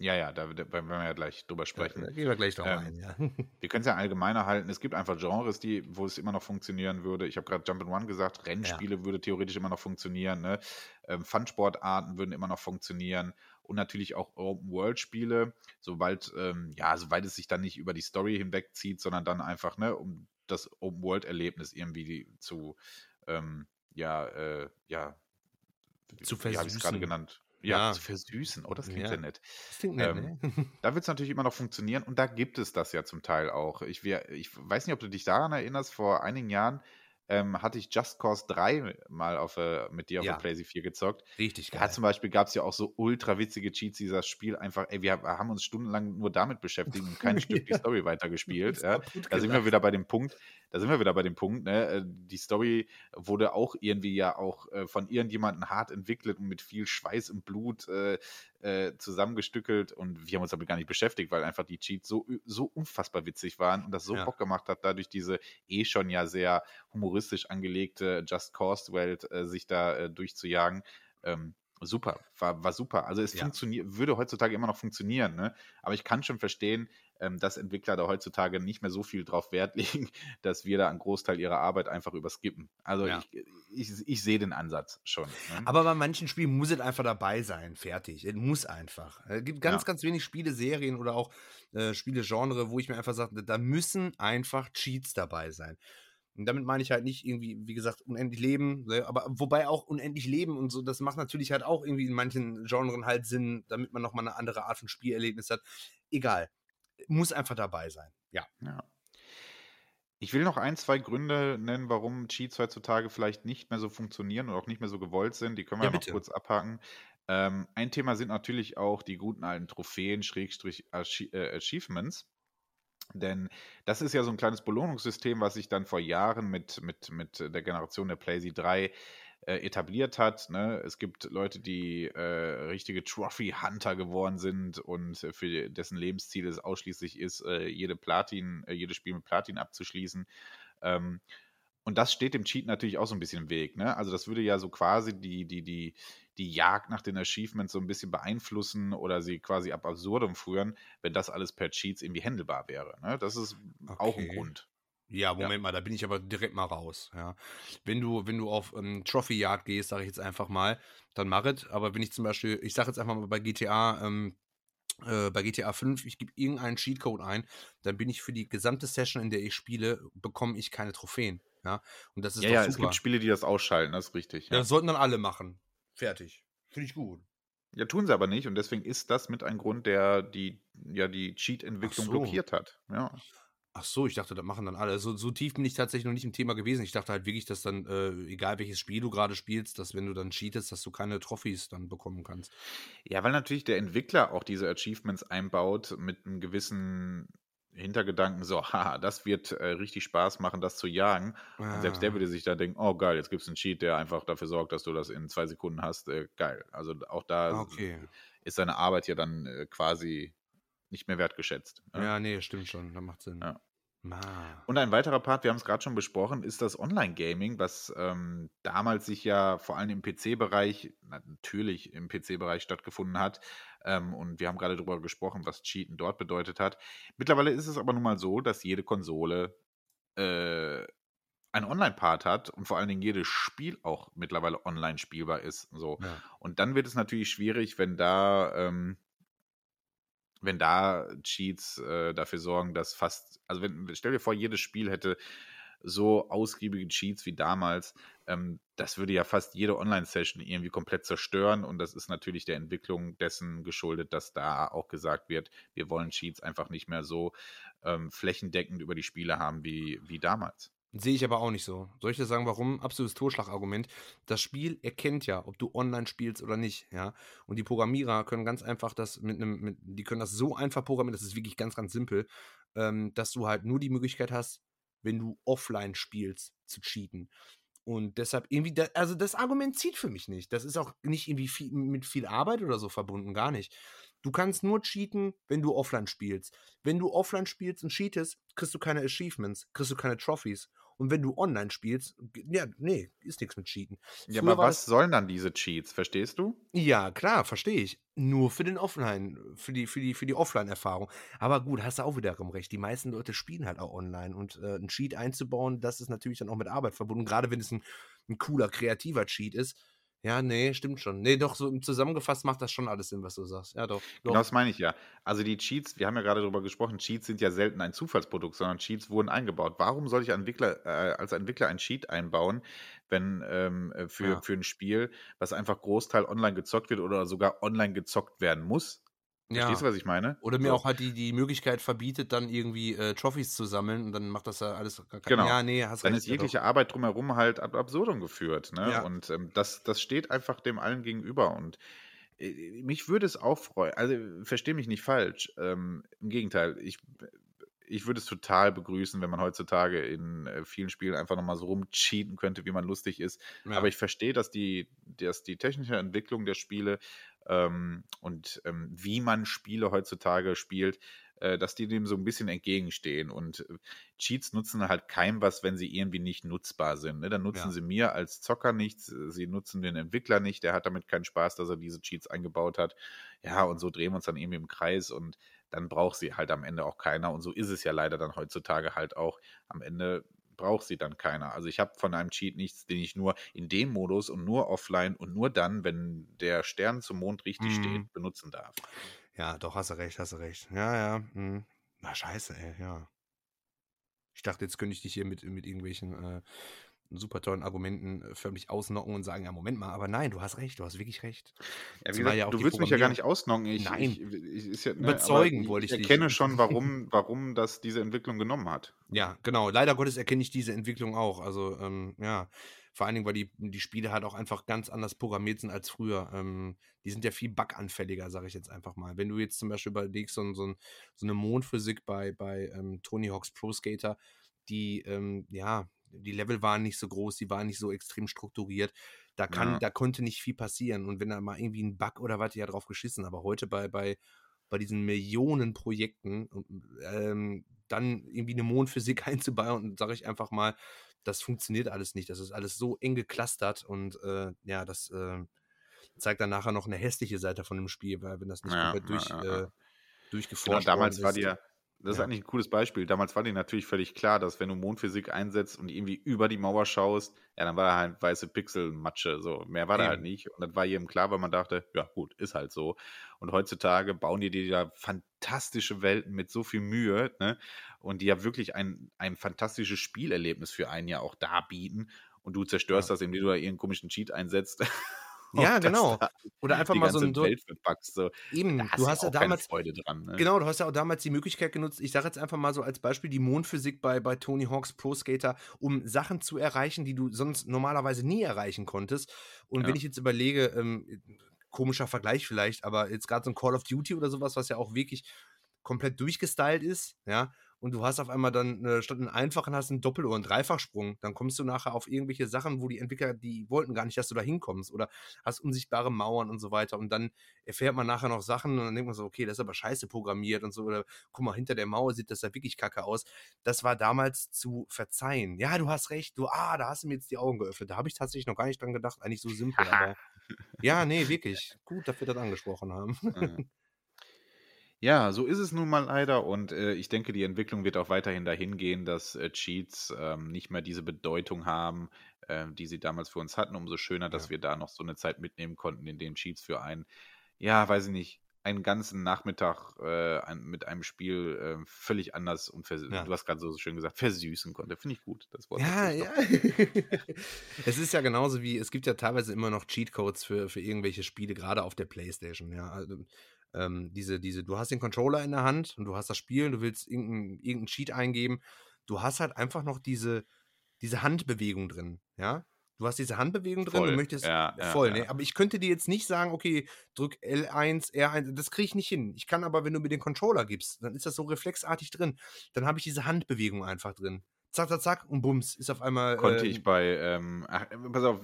Ja, ja, da, da werden wir ja gleich drüber sprechen. Da gehen wir gleich drauf ähm, ein, ja. Wir können es ja allgemeiner halten. Es gibt einfach Genres, die, wo es immer noch funktionieren würde. Ich habe gerade Jump gesagt, Rennspiele ja. würde theoretisch immer noch funktionieren. Ne? Ähm, Fun-Sportarten würden immer noch funktionieren. Und natürlich auch Open-World-Spiele, sobald, ähm, ja, sobald es sich dann nicht über die Story hinwegzieht, sondern dann einfach, ne, um das Open-World-Erlebnis irgendwie zu, ähm, ja, äh, ja, zu versüßen. Wie habe ich es gerade genannt? Ja, ja, zu versüßen. Oh, das klingt ja. sehr nett. Das klingt nett, ähm, ne? Da [LAUGHS] wird es natürlich immer noch funktionieren und da gibt es das ja zum Teil auch. Ich, wär, ich weiß nicht, ob du dich daran erinnerst, vor einigen Jahren ähm, hatte ich Just Cause 3 mal auf, äh, mit dir auf ja. der PlayStation 4 gezockt. Richtig geil. Da zum Beispiel gab es ja auch so ultra witzige Cheats, dieses Spiel einfach, ey, wir haben uns stundenlang nur damit beschäftigt und kein Stück die [LAUGHS] Story weitergespielt. ja. Da sind wir wieder bei dem Punkt, da sind wir wieder bei dem Punkt, ne? Äh, die Story wurde auch irgendwie ja auch äh, von irgendjemandem hart entwickelt und mit viel Schweiß und Blut äh, äh, zusammengestückelt und wir haben uns damit gar nicht beschäftigt, weil einfach die Cheats so, so unfassbar witzig waren und das so ja. Bock gemacht hat, dadurch diese eh schon ja sehr humoristisch angelegte Just Cause-Welt äh, sich da äh, durchzujagen. Ähm, super, war, war super. Also es ja. funktioniert, würde heutzutage immer noch funktionieren, ne? Aber ich kann schon verstehen, ähm, dass Entwickler da heutzutage nicht mehr so viel drauf Wert [LAUGHS] legen, dass wir da einen Großteil ihrer Arbeit einfach überskippen. Also ja. ich, ich, ich sehe den Ansatz schon. Ne? Aber bei manchen Spielen muss es einfach dabei sein, fertig. Es muss einfach. Es gibt ganz, ja. ganz wenig Spiele, Serien oder auch äh, Spiele-Genre, wo ich mir einfach sage, da müssen einfach Cheats dabei sein. Und damit meine ich halt nicht irgendwie, wie gesagt, unendlich leben, ne, aber wobei auch unendlich leben und so, das macht natürlich halt auch irgendwie in manchen Genren halt Sinn, damit man nochmal eine andere Art von Spielerlebnis hat. Egal muss einfach dabei sein. Ja. ja. Ich will noch ein, zwei Gründe nennen, warum Cheats heutzutage vielleicht nicht mehr so funktionieren und auch nicht mehr so gewollt sind. Die können wir ja, noch kurz abhaken. Ähm, ein Thema sind natürlich auch die guten alten Trophäen, Schrägstrich äh, Achievements. Denn das ist ja so ein kleines Belohnungssystem, was sich dann vor Jahren mit, mit, mit der Generation der PlayZ 3 äh, etabliert hat. Ne? Es gibt Leute, die äh, richtige Trophy-Hunter geworden sind und äh, für dessen Lebensziel es ausschließlich ist, äh, jede Platin, äh, jedes Spiel mit Platin abzuschließen. Ähm, und das steht dem Cheat natürlich auch so ein bisschen im Weg. Ne? Also das würde ja so quasi die, die, die, die Jagd nach den Achievements so ein bisschen beeinflussen oder sie quasi ab absurdum führen, wenn das alles per Cheats irgendwie handelbar wäre. Ne? Das ist okay. auch ein Grund. Ja, Moment ja. mal, da bin ich aber direkt mal raus. Ja. Wenn du, wenn du auf ähm, Trophy-Jagd gehst, sage ich jetzt einfach mal, dann mach es. Aber wenn ich zum Beispiel, ich sage jetzt einfach mal bei GTA, ähm, äh, bei GTA 5, ich gebe irgendeinen Cheatcode ein, dann bin ich für die gesamte Session, in der ich spiele, bekomme ich keine Trophäen. Ja, und das ist ja, ja, es gibt Spiele, die das ausschalten, das ist richtig. Ja, das sollten dann alle machen. Fertig. Finde ich gut. Ja, tun sie aber nicht und deswegen ist das mit ein Grund, der die, ja, die Cheat-Entwicklung so. blockiert hat. Ja. Ach so, ich dachte, das machen dann alle. So, so tief bin ich tatsächlich noch nicht im Thema gewesen. Ich dachte halt wirklich, dass dann, äh, egal welches Spiel du gerade spielst, dass wenn du dann cheatest, dass du keine Trophys dann bekommen kannst. Ja, weil natürlich der Entwickler auch diese Achievements einbaut mit einem gewissen Hintergedanken, so, [LAUGHS] haha, das wird äh, richtig Spaß machen, das zu jagen. Ah. Und selbst der ah. würde sich da denken, oh geil, jetzt gibt es einen Cheat, der einfach dafür sorgt, dass du das in zwei Sekunden hast. Äh, geil. Also auch da okay. ist seine Arbeit ja dann äh, quasi nicht mehr wertgeschätzt. Ja, ja nee, stimmt schon, das macht Sinn. Ja. Und ein weiterer Part, wir haben es gerade schon besprochen, ist das Online-Gaming, was ähm, damals sich ja vor allem im PC-Bereich, natürlich im PC-Bereich stattgefunden hat. Ähm, und wir haben gerade darüber gesprochen, was Cheaten dort bedeutet hat. Mittlerweile ist es aber nun mal so, dass jede Konsole äh, einen Online-Part hat und vor allen Dingen jedes Spiel auch mittlerweile online spielbar ist. So. Ja. Und dann wird es natürlich schwierig, wenn da ähm, wenn da Cheats äh, dafür sorgen, dass fast, also wenn, stell dir vor, jedes Spiel hätte so ausgiebige Cheats wie damals, ähm, das würde ja fast jede Online-Session irgendwie komplett zerstören und das ist natürlich der Entwicklung dessen geschuldet, dass da auch gesagt wird, wir wollen Cheats einfach nicht mehr so ähm, flächendeckend über die Spiele haben wie, wie damals. Sehe ich aber auch nicht so. Soll ich dir sagen, warum? Absolutes Totschlagargument. Das Spiel erkennt ja, ob du online spielst oder nicht, ja. Und die Programmierer können ganz einfach das mit einem, mit, die können das so einfach programmieren, das ist wirklich ganz, ganz simpel, ähm, dass du halt nur die Möglichkeit hast, wenn du offline spielst, zu cheaten. Und deshalb irgendwie, da, also das Argument zieht für mich nicht. Das ist auch nicht irgendwie viel, mit viel Arbeit oder so verbunden, gar nicht. Du kannst nur cheaten, wenn du offline spielst. Wenn du offline spielst und cheatest, kriegst du keine Achievements, kriegst du keine Trophies. Und wenn du online spielst, ja, nee, ist nichts mit Cheaten. Ja, Früher aber was sollen dann diese Cheats, verstehst du? Ja, klar, verstehe ich. Nur für den Offline, für die, für die, für die Offline-Erfahrung. Aber gut, hast du auch wiederum recht. Die meisten Leute spielen halt auch online. Und äh, ein Cheat einzubauen, das ist natürlich dann auch mit Arbeit verbunden. Gerade wenn es ein, ein cooler, kreativer Cheat ist ja, nee, stimmt schon. Nee, doch, so zusammengefasst macht das schon alles Sinn, was du sagst. Ja, doch. Genau das meine ich ja. Also die Cheats, wir haben ja gerade darüber gesprochen, Cheats sind ja selten ein Zufallsprodukt, sondern Cheats wurden eingebaut. Warum soll ich Entwickler, äh, als Entwickler ein Cheat einbauen, wenn ähm, äh, für, ja. für ein Spiel, was einfach Großteil online gezockt wird oder sogar online gezockt werden muss? Verstehst du, was ich meine? Oder mir so. auch halt die, die Möglichkeit verbietet, dann irgendwie äh, Trophys zu sammeln und dann macht das ja alles gar Genau. Ja, nee, hast Dann recht, ist jegliche ja Arbeit drumherum halt ab absurdum geführt. Ne? Ja. Und ähm, das, das steht einfach dem allen gegenüber. Und äh, mich würde es auch freuen, also verstehe mich nicht falsch. Ähm, Im Gegenteil, ich, ich würde es total begrüßen, wenn man heutzutage in äh, vielen Spielen einfach nochmal so rumcheaten könnte, wie man lustig ist. Ja. Aber ich verstehe, dass die, dass die technische Entwicklung der Spiele ähm, und ähm, wie man Spiele heutzutage spielt, äh, dass die dem so ein bisschen entgegenstehen. Und äh, Cheats nutzen halt keinem was, wenn sie irgendwie nicht nutzbar sind. Ne? Dann nutzen ja. sie mir als Zocker nichts, sie nutzen den Entwickler nicht, der hat damit keinen Spaß, dass er diese Cheats eingebaut hat. Ja, und so drehen wir uns dann irgendwie im Kreis und dann braucht sie halt am Ende auch keiner. Und so ist es ja leider dann heutzutage halt auch. Am Ende braucht sie dann keiner. Also ich habe von einem Cheat nichts, den ich nur in dem Modus und nur offline und nur dann, wenn der Stern zum Mond richtig mhm. steht, benutzen darf. Ja, doch, hast du recht, hast du recht. Ja, ja. Mhm. Na, scheiße, ey, ja. Ich dachte, jetzt könnte ich dich hier mit, mit irgendwelchen äh, super tollen Argumenten äh, förmlich ausnocken und sagen, ja, Moment mal, aber nein, du hast recht, du hast wirklich recht. Ja, gesagt, ja du willst mich ja gar nicht ausnocken. Ich, nein, ich, ich, ja, ne, überzeugen wollte ich dich. Ich erkenne schon, warum, warum das diese Entwicklung genommen hat. Ja, genau. Leider Gottes erkenne ich diese Entwicklung auch. Also, ähm, ja, vor allen Dingen, weil die, die Spiele halt auch einfach ganz anders programmiert sind als früher. Ähm, die sind ja viel buganfälliger, sage ich jetzt einfach mal. Wenn du jetzt zum Beispiel überlegst, so, so, so eine Mondphysik bei, bei ähm, Tony Hawk's Pro Skater, die, ähm, ja, die Level waren nicht so groß, die waren nicht so extrem strukturiert. Da kann, ja. da konnte nicht viel passieren. Und wenn da mal irgendwie ein Bug oder was, ja drauf geschissen. Aber heute bei, bei, bei diesen Millionen Projekten, ähm, dann irgendwie eine Mondphysik [LAUGHS] einzubauen, sage ich einfach mal, das funktioniert alles nicht. Das ist alles so eng geklustert und äh, ja, das äh, zeigt dann nachher noch eine hässliche Seite von dem Spiel, weil wenn das nicht ja, komplett durch, ja, ja. Äh, durchgeforscht genau, damals war die ja das ist eigentlich ein cooles Beispiel. Damals war dir natürlich völlig klar, dass wenn du Mondphysik einsetzt und irgendwie über die Mauer schaust, ja, dann war da halt weiße Pixelmatsche. So, mehr war Eben. da halt nicht. Und das war jedem klar, weil man dachte, ja, gut, ist halt so. Und heutzutage bauen die dir ja fantastische Welten mit so viel Mühe, ne? Und die ja wirklich ein, ein fantastisches Spielerlebnis für einen ja auch darbieten. Und du zerstörst ja. das, indem du da irgendeinen komischen Cheat einsetzt. [LAUGHS] Ja, genau. Oder [LAUGHS] einfach mal so ein Welt verpackst, so. Eben, da du hast ja, damals Freude dran. Ne? Genau, du hast ja auch damals die Möglichkeit genutzt. Ich sage jetzt einfach mal so als Beispiel die Mondphysik bei, bei Tony Hawks Pro Skater, um Sachen zu erreichen, die du sonst normalerweise nie erreichen konntest. Und ja. wenn ich jetzt überlege, ähm, komischer Vergleich vielleicht, aber jetzt gerade so ein Call of Duty oder sowas, was ja auch wirklich komplett durchgestylt ist, ja, und du hast auf einmal dann äh, statt einen einfachen hast einen Doppel- oder einen Dreifachsprung, dann kommst du nachher auf irgendwelche Sachen, wo die Entwickler, die wollten gar nicht, dass du da hinkommst oder hast unsichtbare Mauern und so weiter und dann erfährt man nachher noch Sachen und dann denkt man so, okay, das ist aber scheiße programmiert und so oder guck mal, hinter der Mauer sieht das da wirklich kacke aus. Das war damals zu verzeihen. Ja, du hast recht, du, ah, da hast du mir jetzt die Augen geöffnet. Da habe ich tatsächlich noch gar nicht dran gedacht, eigentlich so simpel, [LAUGHS] aber ja, nee, wirklich. Gut, dass wir das angesprochen haben. Ja, so ist es nun mal leider und äh, ich denke, die Entwicklung wird auch weiterhin dahin gehen, dass äh, Cheats ähm, nicht mehr diese Bedeutung haben, äh, die sie damals für uns hatten. Umso schöner, dass ja. wir da noch so eine Zeit mitnehmen konnten, in dem Cheats für einen, ja, weiß ich nicht, einen ganzen Nachmittag äh, ein, mit einem Spiel äh, völlig anders und ja. du hast gerade so schön gesagt, versüßen konnte. Finde ich gut, das Wort. Ja, ja. [LAUGHS] es ist ja genauso wie, es gibt ja teilweise immer noch Cheatcodes für, für irgendwelche Spiele, gerade auf der Playstation. Ja, also, ähm, diese, diese, du hast den Controller in der Hand und du hast das Spiel und du willst irgendeinen irgendein Cheat eingeben. Du hast halt einfach noch diese, diese Handbewegung drin, ja. Du hast diese Handbewegung drin, voll. du möchtest ja, voll, ja, ne? Ja. Aber ich könnte dir jetzt nicht sagen, okay, drück L1, R1, das kriege ich nicht hin. Ich kann aber, wenn du mir den Controller gibst, dann ist das so reflexartig drin. Dann habe ich diese Handbewegung einfach drin zack, zack, zack und bums, ist auf einmal. Konnte äh, ich bei, ähm, ach, pass auf,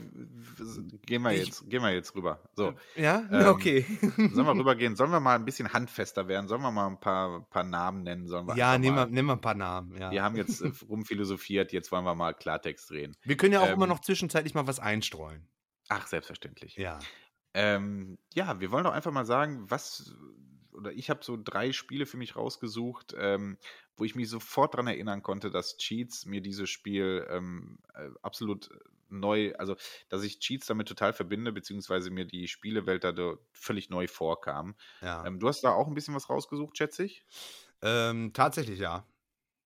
gehen wir jetzt, ich, gehen wir jetzt rüber. So. Ja, ähm, okay. [LAUGHS] sollen wir rübergehen? Sollen wir mal ein bisschen handfester werden? Sollen wir mal ein paar, paar Namen nennen? Sollen wir ja, nehmen wir, nehmen wir ein paar Namen. Ja. Wir haben jetzt äh, rumphilosophiert, jetzt wollen wir mal Klartext drehen. Wir können ja auch ähm, immer noch zwischenzeitlich mal was einstreuen. Ach, selbstverständlich. Ja. Ähm, ja, wir wollen doch einfach mal sagen, was oder ich habe so drei Spiele für mich rausgesucht, ähm, wo ich mich sofort daran erinnern konnte, dass Cheats mir dieses Spiel ähm, äh, absolut neu, also dass ich Cheats damit total verbinde, beziehungsweise mir die Spielewelt da völlig neu vorkam. Ja. Ähm, du hast da auch ein bisschen was rausgesucht, schätze ich? Ähm, tatsächlich, ja.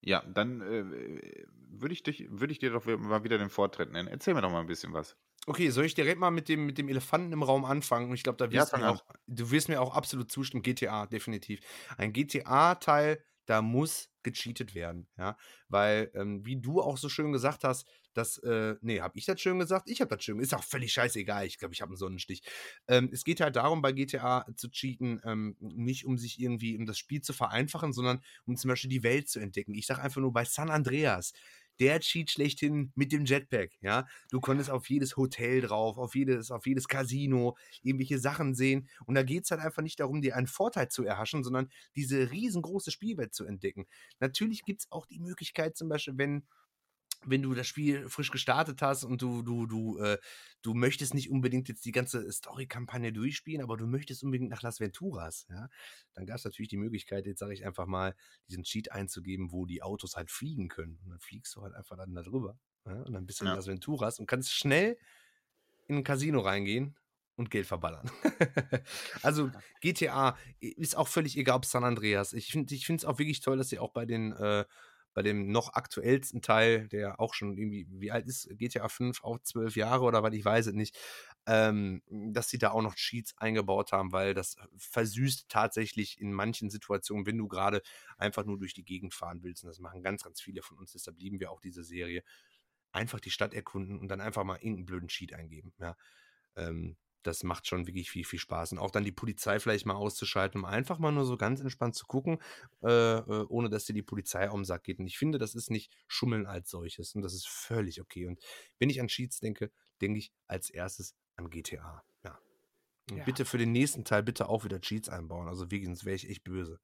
Ja, dann äh, würde ich, würd ich dir doch mal wieder den Vortritt nennen. Erzähl mir doch mal ein bisschen was. Okay, soll ich direkt mal mit dem, mit dem Elefanten im Raum anfangen? Und ich glaube, da wirst ja, du, auch, du wirst mir auch absolut zustimmen. GTA, definitiv. Ein GTA-Teil, da muss gecheatet werden, ja. Weil, ähm, wie du auch so schön gesagt hast, das, äh, nee, habe ich das schön gesagt? Ich habe das schön Ist auch völlig scheißegal. Ich glaube, ich habe einen Sonnenstich. Ähm, es geht halt darum, bei GTA zu cheaten, ähm, nicht um sich irgendwie, um das Spiel zu vereinfachen, sondern um zum Beispiel die Welt zu entdecken. Ich sage einfach nur bei San Andreas der Cheat schlechthin mit dem Jetpack, ja. Du konntest auf jedes Hotel drauf, auf jedes, auf jedes Casino irgendwelche Sachen sehen. Und da geht es halt einfach nicht darum, dir einen Vorteil zu erhaschen, sondern diese riesengroße Spielwelt zu entdecken. Natürlich gibt es auch die Möglichkeit, zum Beispiel, wenn wenn du das Spiel frisch gestartet hast und du, du, du, äh, du möchtest nicht unbedingt jetzt die ganze Story-Kampagne durchspielen, aber du möchtest unbedingt nach Las Venturas, ja, dann gab es natürlich die Möglichkeit, jetzt sage ich einfach mal, diesen Cheat einzugeben, wo die Autos halt fliegen können. Und dann fliegst du halt einfach dann da drüber. Ja? Und dann bist du ja. in Las Venturas und kannst schnell in ein Casino reingehen und Geld verballern. [LAUGHS] also GTA ist auch völlig egal, ob San Andreas. Ich finde es auch wirklich toll, dass sie auch bei den äh, bei dem noch aktuellsten Teil, der auch schon irgendwie, wie alt ist GTA 5, auch zwölf Jahre oder was, ich weiß es nicht, ähm, dass sie da auch noch Cheats eingebaut haben, weil das versüßt tatsächlich in manchen Situationen, wenn du gerade einfach nur durch die Gegend fahren willst, und das machen ganz, ganz viele von uns, deshalb lieben wir auch diese Serie, einfach die Stadt erkunden und dann einfach mal irgendeinen blöden Cheat eingeben, ja. Ähm, das macht schon wirklich viel, viel Spaß. Und auch dann die Polizei vielleicht mal auszuschalten, um einfach mal nur so ganz entspannt zu gucken, äh, äh, ohne dass dir die Polizei um den Sack geht. Und ich finde, das ist nicht Schummeln als solches. Und das ist völlig okay. Und wenn ich an Cheats denke, denke ich als erstes an GTA. Ja. Und ja. bitte für den nächsten Teil bitte auch wieder Cheats einbauen. Also wirklich, sonst wäre ich echt böse.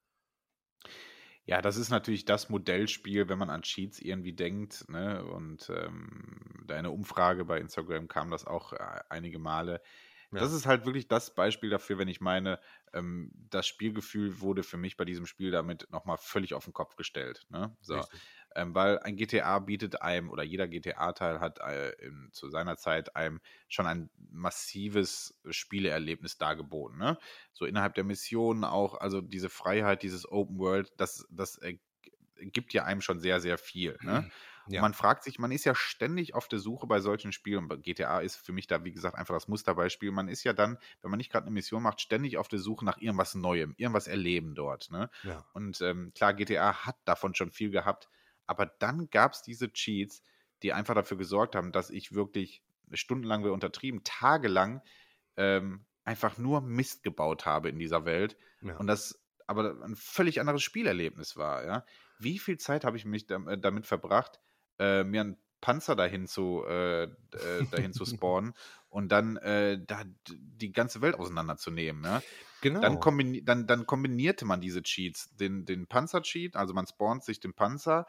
Ja, das ist natürlich das Modellspiel, wenn man an Cheats irgendwie denkt. Ne? Und ähm, deine Umfrage bei Instagram kam das auch äh, einige Male. Ja. Das ist halt wirklich das Beispiel dafür, wenn ich meine, ähm, das Spielgefühl wurde für mich bei diesem Spiel damit nochmal völlig auf den Kopf gestellt. Ne? So. Ähm, weil ein GTA bietet einem, oder jeder GTA-Teil hat äh, in, zu seiner Zeit einem schon ein massives Spieleerlebnis dargeboten. Ne? So innerhalb der Missionen auch, also diese Freiheit, dieses Open World, das, das äh, gibt ja einem schon sehr, sehr viel. Ne? Mhm. Ja. man fragt sich, man ist ja ständig auf der Suche bei solchen Spielen. Und GTA ist für mich da, wie gesagt, einfach das Musterbeispiel. Man ist ja dann, wenn man nicht gerade eine Mission macht, ständig auf der Suche nach irgendwas Neuem, irgendwas erleben dort. Ne? Ja. Und ähm, klar, GTA hat davon schon viel gehabt, aber dann gab es diese Cheats, die einfach dafür gesorgt haben, dass ich wirklich stundenlang wir untertrieben, tagelang ähm, einfach nur Mist gebaut habe in dieser Welt. Ja. Und das aber ein völlig anderes Spielerlebnis war, ja. Wie viel Zeit habe ich mich äh, damit verbracht, äh, mir einen Panzer dahin zu, äh, äh, dahin zu [LAUGHS] spawnen und dann äh, da die ganze Welt auseinanderzunehmen, ja. Genau. Dann, kombini dann, dann kombinierte man diese Cheats, den, den Panzer-Cheat, also man spawnt sich den Panzer,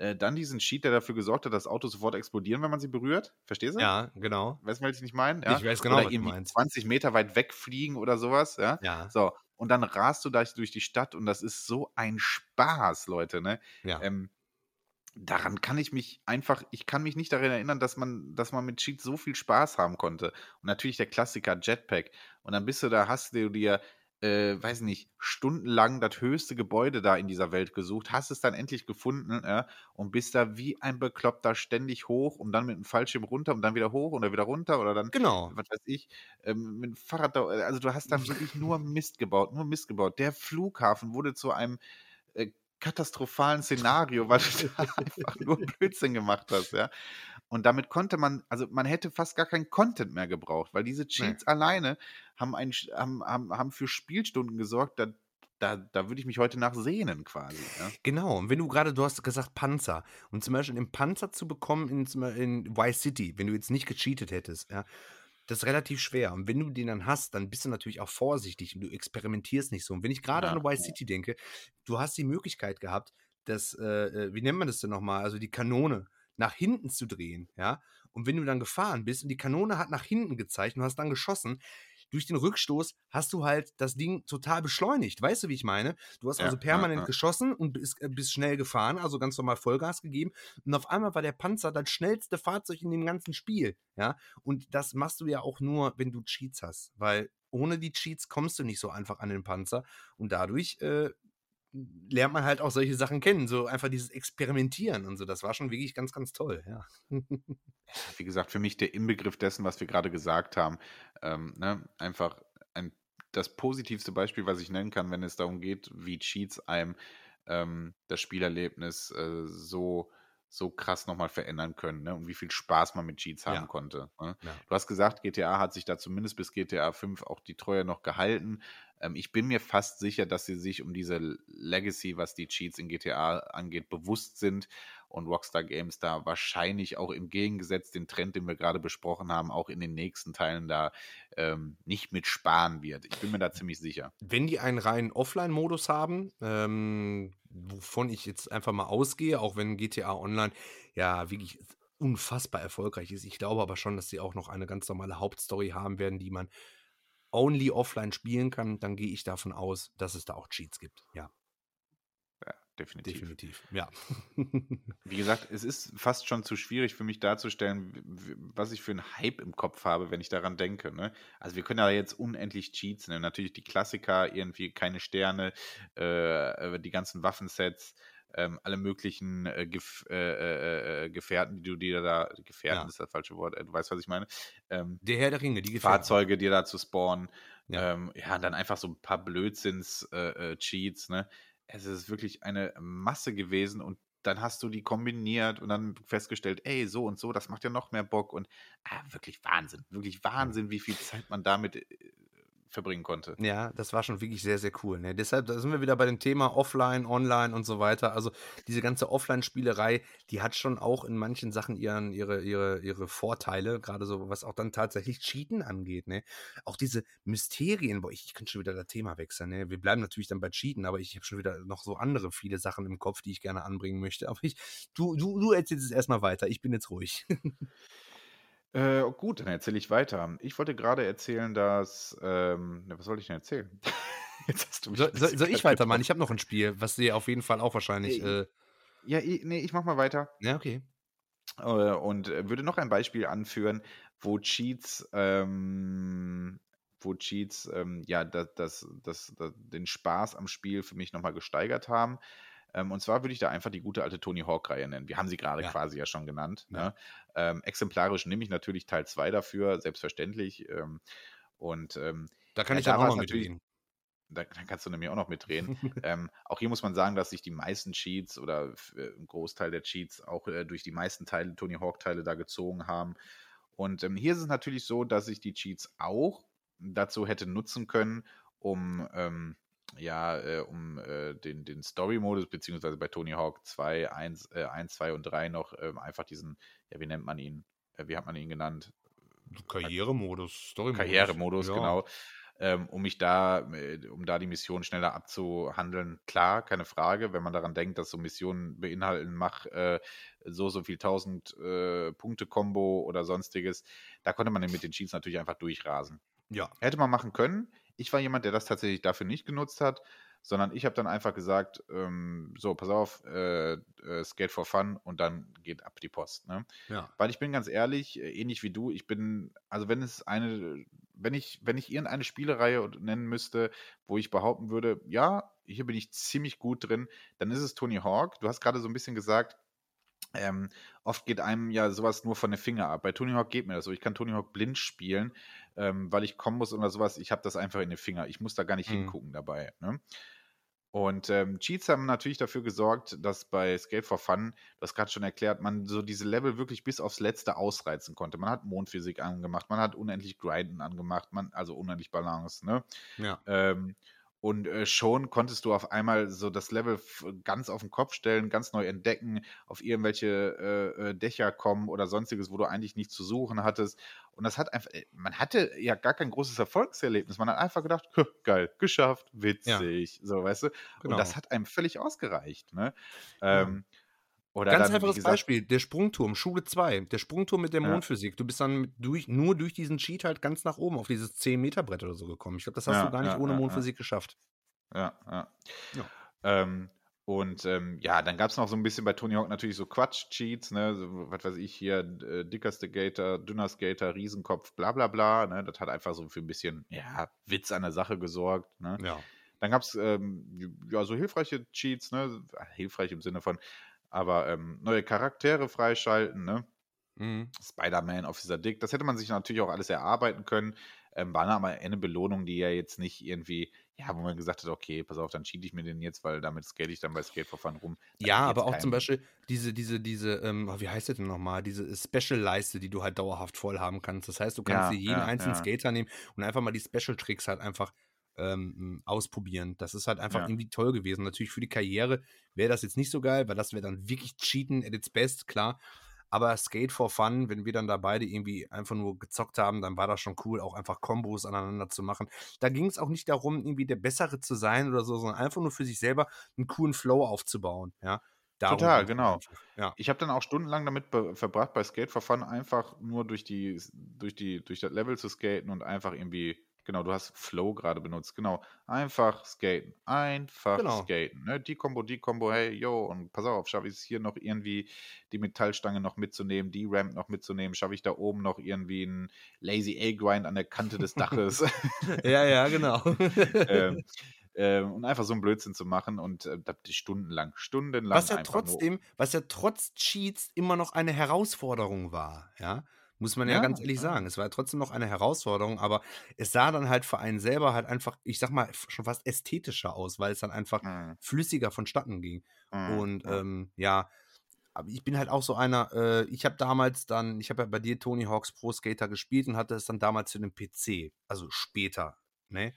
äh, dann diesen Cheat, der dafür gesorgt hat, dass Autos sofort explodieren, wenn man sie berührt. Verstehst du? Ja, genau. Weißt du, was ich nicht meine? Ja? Ich weiß genau, oder was irgendwie 20 Meter weit wegfliegen oder sowas. Ja. ja. So, und dann rast du da durch die Stadt und das ist so ein Spaß, Leute. Ne? Ja. Ähm, daran kann ich mich einfach, ich kann mich nicht daran erinnern, dass man, dass man mit Cheat so viel Spaß haben konnte. Und natürlich der Klassiker Jetpack. Und dann bist du da, hast du dir äh, weiß nicht, stundenlang das höchste Gebäude da in dieser Welt gesucht, hast es dann endlich gefunden ja, und bist da wie ein Bekloppter ständig hoch und dann mit dem Fallschirm runter und dann wieder hoch oder wieder runter oder dann, genau. was weiß ich, ähm, mit dem Fahrrad, da, also du hast da wirklich nur Mist gebaut, nur Mist gebaut. Der Flughafen wurde zu einem äh, katastrophalen Szenario, weil du da [LAUGHS] einfach nur Blödsinn gemacht hast, ja. Und damit konnte man, also man hätte fast gar keinen Content mehr gebraucht, weil diese Cheats nee. alleine haben, ein, haben, haben, haben für Spielstunden gesorgt, da, da, da würde ich mich heute nach sehnen quasi. Ja? Genau, und wenn du gerade, du hast gesagt Panzer, und zum Beispiel den Panzer zu bekommen in, in Y City, wenn du jetzt nicht gecheatet hättest, ja, das ist relativ schwer. Und wenn du den dann hast, dann bist du natürlich auch vorsichtig und du experimentierst nicht so. Und wenn ich gerade ja, an Y City denke, du hast die Möglichkeit gehabt, dass, äh, äh wie nennt man das denn nochmal, also die Kanone, nach hinten zu drehen, ja. Und wenn du dann gefahren bist und die Kanone hat nach hinten gezeigt und hast dann geschossen, durch den Rückstoß hast du halt das Ding total beschleunigt. Weißt du, wie ich meine? Du hast ja, also permanent ja, ja. geschossen und bist, äh, bist, schnell gefahren, also ganz normal Vollgas gegeben. Und auf einmal war der Panzer das schnellste Fahrzeug in dem ganzen Spiel. Ja, und das machst du ja auch nur, wenn du Cheats hast, weil ohne die Cheats kommst du nicht so einfach an den Panzer und dadurch äh, lernt man halt auch solche Sachen kennen, so einfach dieses Experimentieren und so. Das war schon wirklich ganz, ganz toll, ja. Wie gesagt, für mich der Inbegriff dessen, was wir gerade gesagt haben, ähm, ne? einfach ein, das positivste Beispiel, was ich nennen kann, wenn es darum geht, wie Cheats einem ähm, das Spielerlebnis äh, so so krass nochmal verändern können ne? und wie viel Spaß man mit Cheats haben ja. konnte. Ne? Ja. Du hast gesagt, GTA hat sich da zumindest bis GTA 5 auch die Treue noch gehalten. Ähm, ich bin mir fast sicher, dass sie sich um diese Legacy, was die Cheats in GTA angeht, bewusst sind und Rockstar Games da wahrscheinlich auch im Gegensatz den Trend, den wir gerade besprochen haben, auch in den nächsten Teilen da ähm, nicht mit sparen wird. Ich bin mir da ziemlich sicher. Wenn die einen reinen Offline-Modus haben, ähm, wovon ich jetzt einfach mal ausgehe, auch wenn GTA Online ja wirklich unfassbar erfolgreich ist. Ich glaube aber schon, dass sie auch noch eine ganz normale Hauptstory haben werden, die man only offline spielen kann, dann gehe ich davon aus, dass es da auch Cheats gibt. Ja. Definitiv. Definitiv, ja. [LAUGHS] Wie gesagt, es ist fast schon zu schwierig für mich darzustellen, was ich für einen Hype im Kopf habe, wenn ich daran denke. Ne? Also wir können ja jetzt unendlich Cheats nehmen. Natürlich die Klassiker, irgendwie keine Sterne, äh, die ganzen Waffensets, ähm, alle möglichen äh, Gef äh, äh, äh, Gefährten, die du dir da, Gefährten ja. ist das falsche Wort, äh, du weißt, was ich meine. Ähm, der Herr der Ringe, die Gefährten. Fahrzeuge, dir da zu spawnen. Ja, ähm, ja dann einfach so ein paar Blödsinns-Cheats, ne? Es ist wirklich eine Masse gewesen und dann hast du die kombiniert und dann festgestellt, ey, so und so, das macht ja noch mehr Bock und ah, wirklich Wahnsinn, wirklich Wahnsinn, wie viel Zeit man damit verbringen konnte. Ja, das war schon wirklich sehr, sehr cool. Ne? Deshalb da sind wir wieder bei dem Thema Offline, Online und so weiter. Also diese ganze Offline-Spielerei, die hat schon auch in manchen Sachen ihren, ihre, ihre, ihre Vorteile, gerade so, was auch dann tatsächlich Cheaten angeht. Ne? Auch diese Mysterien, boah, ich, ich könnte schon wieder das Thema wechseln. Ne? Wir bleiben natürlich dann bei Cheaten, aber ich habe schon wieder noch so andere viele Sachen im Kopf, die ich gerne anbringen möchte. Aber ich, du, du, du erzählst es erstmal weiter. Ich bin jetzt ruhig. [LAUGHS] Äh, gut, dann erzähle ich weiter. Ich wollte gerade erzählen, dass, ähm, was soll ich denn erzählen? [LAUGHS] Jetzt hast du mich soll, soll, ich weitermachen? Ich habe noch ein Spiel, was dir auf jeden Fall auch wahrscheinlich. Äh, ja, ich, nee, ich mach mal weiter. Ja, okay. Äh, und äh, würde noch ein Beispiel anführen, wo Cheats, ähm, wo Cheats, ähm, ja, das, das, das, das, den Spaß am Spiel für mich nochmal gesteigert haben. Ähm, und zwar würde ich da einfach die gute alte Tony Hawk-Reihe nennen. Wir haben sie gerade ja. quasi ja schon genannt. Ja. Ne? Ähm, exemplarisch nehme ich natürlich Teil 2 dafür, selbstverständlich. Ähm, und ähm, da kann ich dann auch noch mitreden. Da, dann kannst du nämlich auch noch mitreden. [LAUGHS] ähm, auch hier muss man sagen, dass sich die meisten Cheats oder äh, ein Großteil der Cheats auch äh, durch die meisten Teile, Tony Hawk-Teile da gezogen haben. Und ähm, hier ist es natürlich so, dass ich die Cheats auch dazu hätte nutzen können, um ähm, ja, äh, um äh, den, den Story-Modus, beziehungsweise bei Tony Hawk 2, 1, äh, 1 2 und 3 noch ähm, einfach diesen, ja, wie nennt man ihn? Äh, wie hat man ihn genannt? Karrieremodus, Story-Modus. Karrieremodus, ja. genau. Ähm, um mich da, äh, um da die Mission schneller abzuhandeln. Klar, keine Frage, wenn man daran denkt, dass so Missionen beinhalten, mach äh, so, so viel 1000 Punkte-Kombo oder sonstiges, da konnte man mit den Cheats natürlich einfach durchrasen. Ja. Hätte man machen können. Ich war jemand, der das tatsächlich dafür nicht genutzt hat, sondern ich habe dann einfach gesagt, ähm, so, pass auf, äh, äh, Skate for Fun und dann geht ab die Post. Ne? Ja. Weil ich bin ganz ehrlich, äh, ähnlich wie du, ich bin, also wenn es eine, wenn ich, wenn ich irgendeine Spielereihe nennen müsste, wo ich behaupten würde, ja, hier bin ich ziemlich gut drin, dann ist es Tony Hawk. Du hast gerade so ein bisschen gesagt, ähm, oft geht einem ja sowas nur von den Finger ab. Bei Tony Hawk geht mir das so. Ich kann Tony Hawk blind spielen, ähm, weil ich kommen muss oder sowas. Ich habe das einfach in den Finger. Ich muss da gar nicht mhm. hingucken dabei. Ne? Und ähm, Cheats haben natürlich dafür gesorgt, dass bei Skate for Fun, das gerade schon erklärt, man so diese Level wirklich bis aufs Letzte ausreizen konnte. Man hat Mondphysik angemacht, man hat unendlich Grinden angemacht, man, also unendlich Balance, ne? Ja. Ähm, und äh, schon konntest du auf einmal so das Level ganz auf den Kopf stellen, ganz neu entdecken, auf irgendwelche äh, äh, Dächer kommen oder sonstiges, wo du eigentlich nichts zu suchen hattest. Und das hat einfach, äh, man hatte ja gar kein großes Erfolgserlebnis. Man hat einfach gedacht, geil, geschafft, witzig, ja. so, weißt du. Genau. Und das hat einem völlig ausgereicht. Ne? Ähm, ja. Oder Ganz dann, einfaches gesagt, Beispiel, der Sprungturm, Schule 2, der Sprungturm mit der Mondphysik. Du bist dann durch, nur durch diesen Cheat halt ganz nach oben auf dieses 10-Meter-Brett oder so gekommen. Ich glaube, das hast ja, du gar nicht ja, ohne Mondphysik geschafft. Ja, ja. Ähm, und ähm, ja, dann gab es noch so ein bisschen bei Tony Hawk natürlich so Quatsch-Cheats, ne, so, was weiß ich hier, äh, dicker Skater, dünner Skater, Riesenkopf, bla bla bla, ne, das hat einfach so für ein bisschen, ja, Witz an der Sache gesorgt, ne. Ja. Dann gab es ähm, ja so hilfreiche Cheats, ne, hilfreich im Sinne von, aber ähm, neue Charaktere freischalten, ne? Mhm. Spider-Man, Officer Dick, das hätte man sich natürlich auch alles erarbeiten können. Ähm, war aber eine Belohnung, die ja jetzt nicht irgendwie, ja, wo man gesagt hat, okay, pass auf, dann cheat ich mir den jetzt, weil damit skate ich dann bei Skate for Fun rum. Da ja, aber auch zum Beispiel diese, diese, diese, ähm, oh, wie heißt das denn nochmal, diese Special-Leiste, die du halt dauerhaft voll haben kannst. Das heißt, du kannst ja, dir jeden ja, einzelnen ja. Skater nehmen und einfach mal die Special-Tricks halt einfach ähm, ausprobieren. Das ist halt einfach ja. irgendwie toll gewesen. Natürlich für die Karriere wäre das jetzt nicht so geil, weil das wäre dann wirklich Cheaten at its best, klar. Aber Skate for Fun, wenn wir dann da beide irgendwie einfach nur gezockt haben, dann war das schon cool, auch einfach Kombos aneinander zu machen. Da ging es auch nicht darum, irgendwie der Bessere zu sein oder so, sondern einfach nur für sich selber einen coolen Flow aufzubauen, ja. Darum Total, genau. Ja. Ich habe dann auch stundenlang damit verbracht, bei Skate for Fun einfach nur durch die, durch die, durch das Level zu skaten und einfach irgendwie Genau, du hast Flow gerade benutzt. Genau. Einfach skaten. Einfach genau. skaten. Ne? Die Combo, die Combo, hey, yo, und pass auf, schaffe ich es hier noch irgendwie, die Metallstange noch mitzunehmen, die Ramp noch mitzunehmen, schaffe ich da oben noch irgendwie einen Lazy A-Grind an der Kante des Daches. [LAUGHS] ja, ja, genau. [LAUGHS] ähm, [LAUGHS] äh, und einfach so einen Blödsinn zu machen und äh, stundenlang, stundenlang. Was ja trotzdem, was ja trotz Cheats immer noch eine Herausforderung war, ja. Muss man ja, ja ganz ehrlich ja. sagen. Es war trotzdem noch eine Herausforderung, aber es sah dann halt für einen selber halt einfach, ich sag mal, schon fast ästhetischer aus, weil es dann einfach mhm. flüssiger vonstatten ging. Mhm. Und ähm, ja, aber ich bin halt auch so einer, äh, ich habe damals dann, ich habe ja bei dir Tony Hawks Pro Skater gespielt und hatte es dann damals zu einem PC, also später, ne?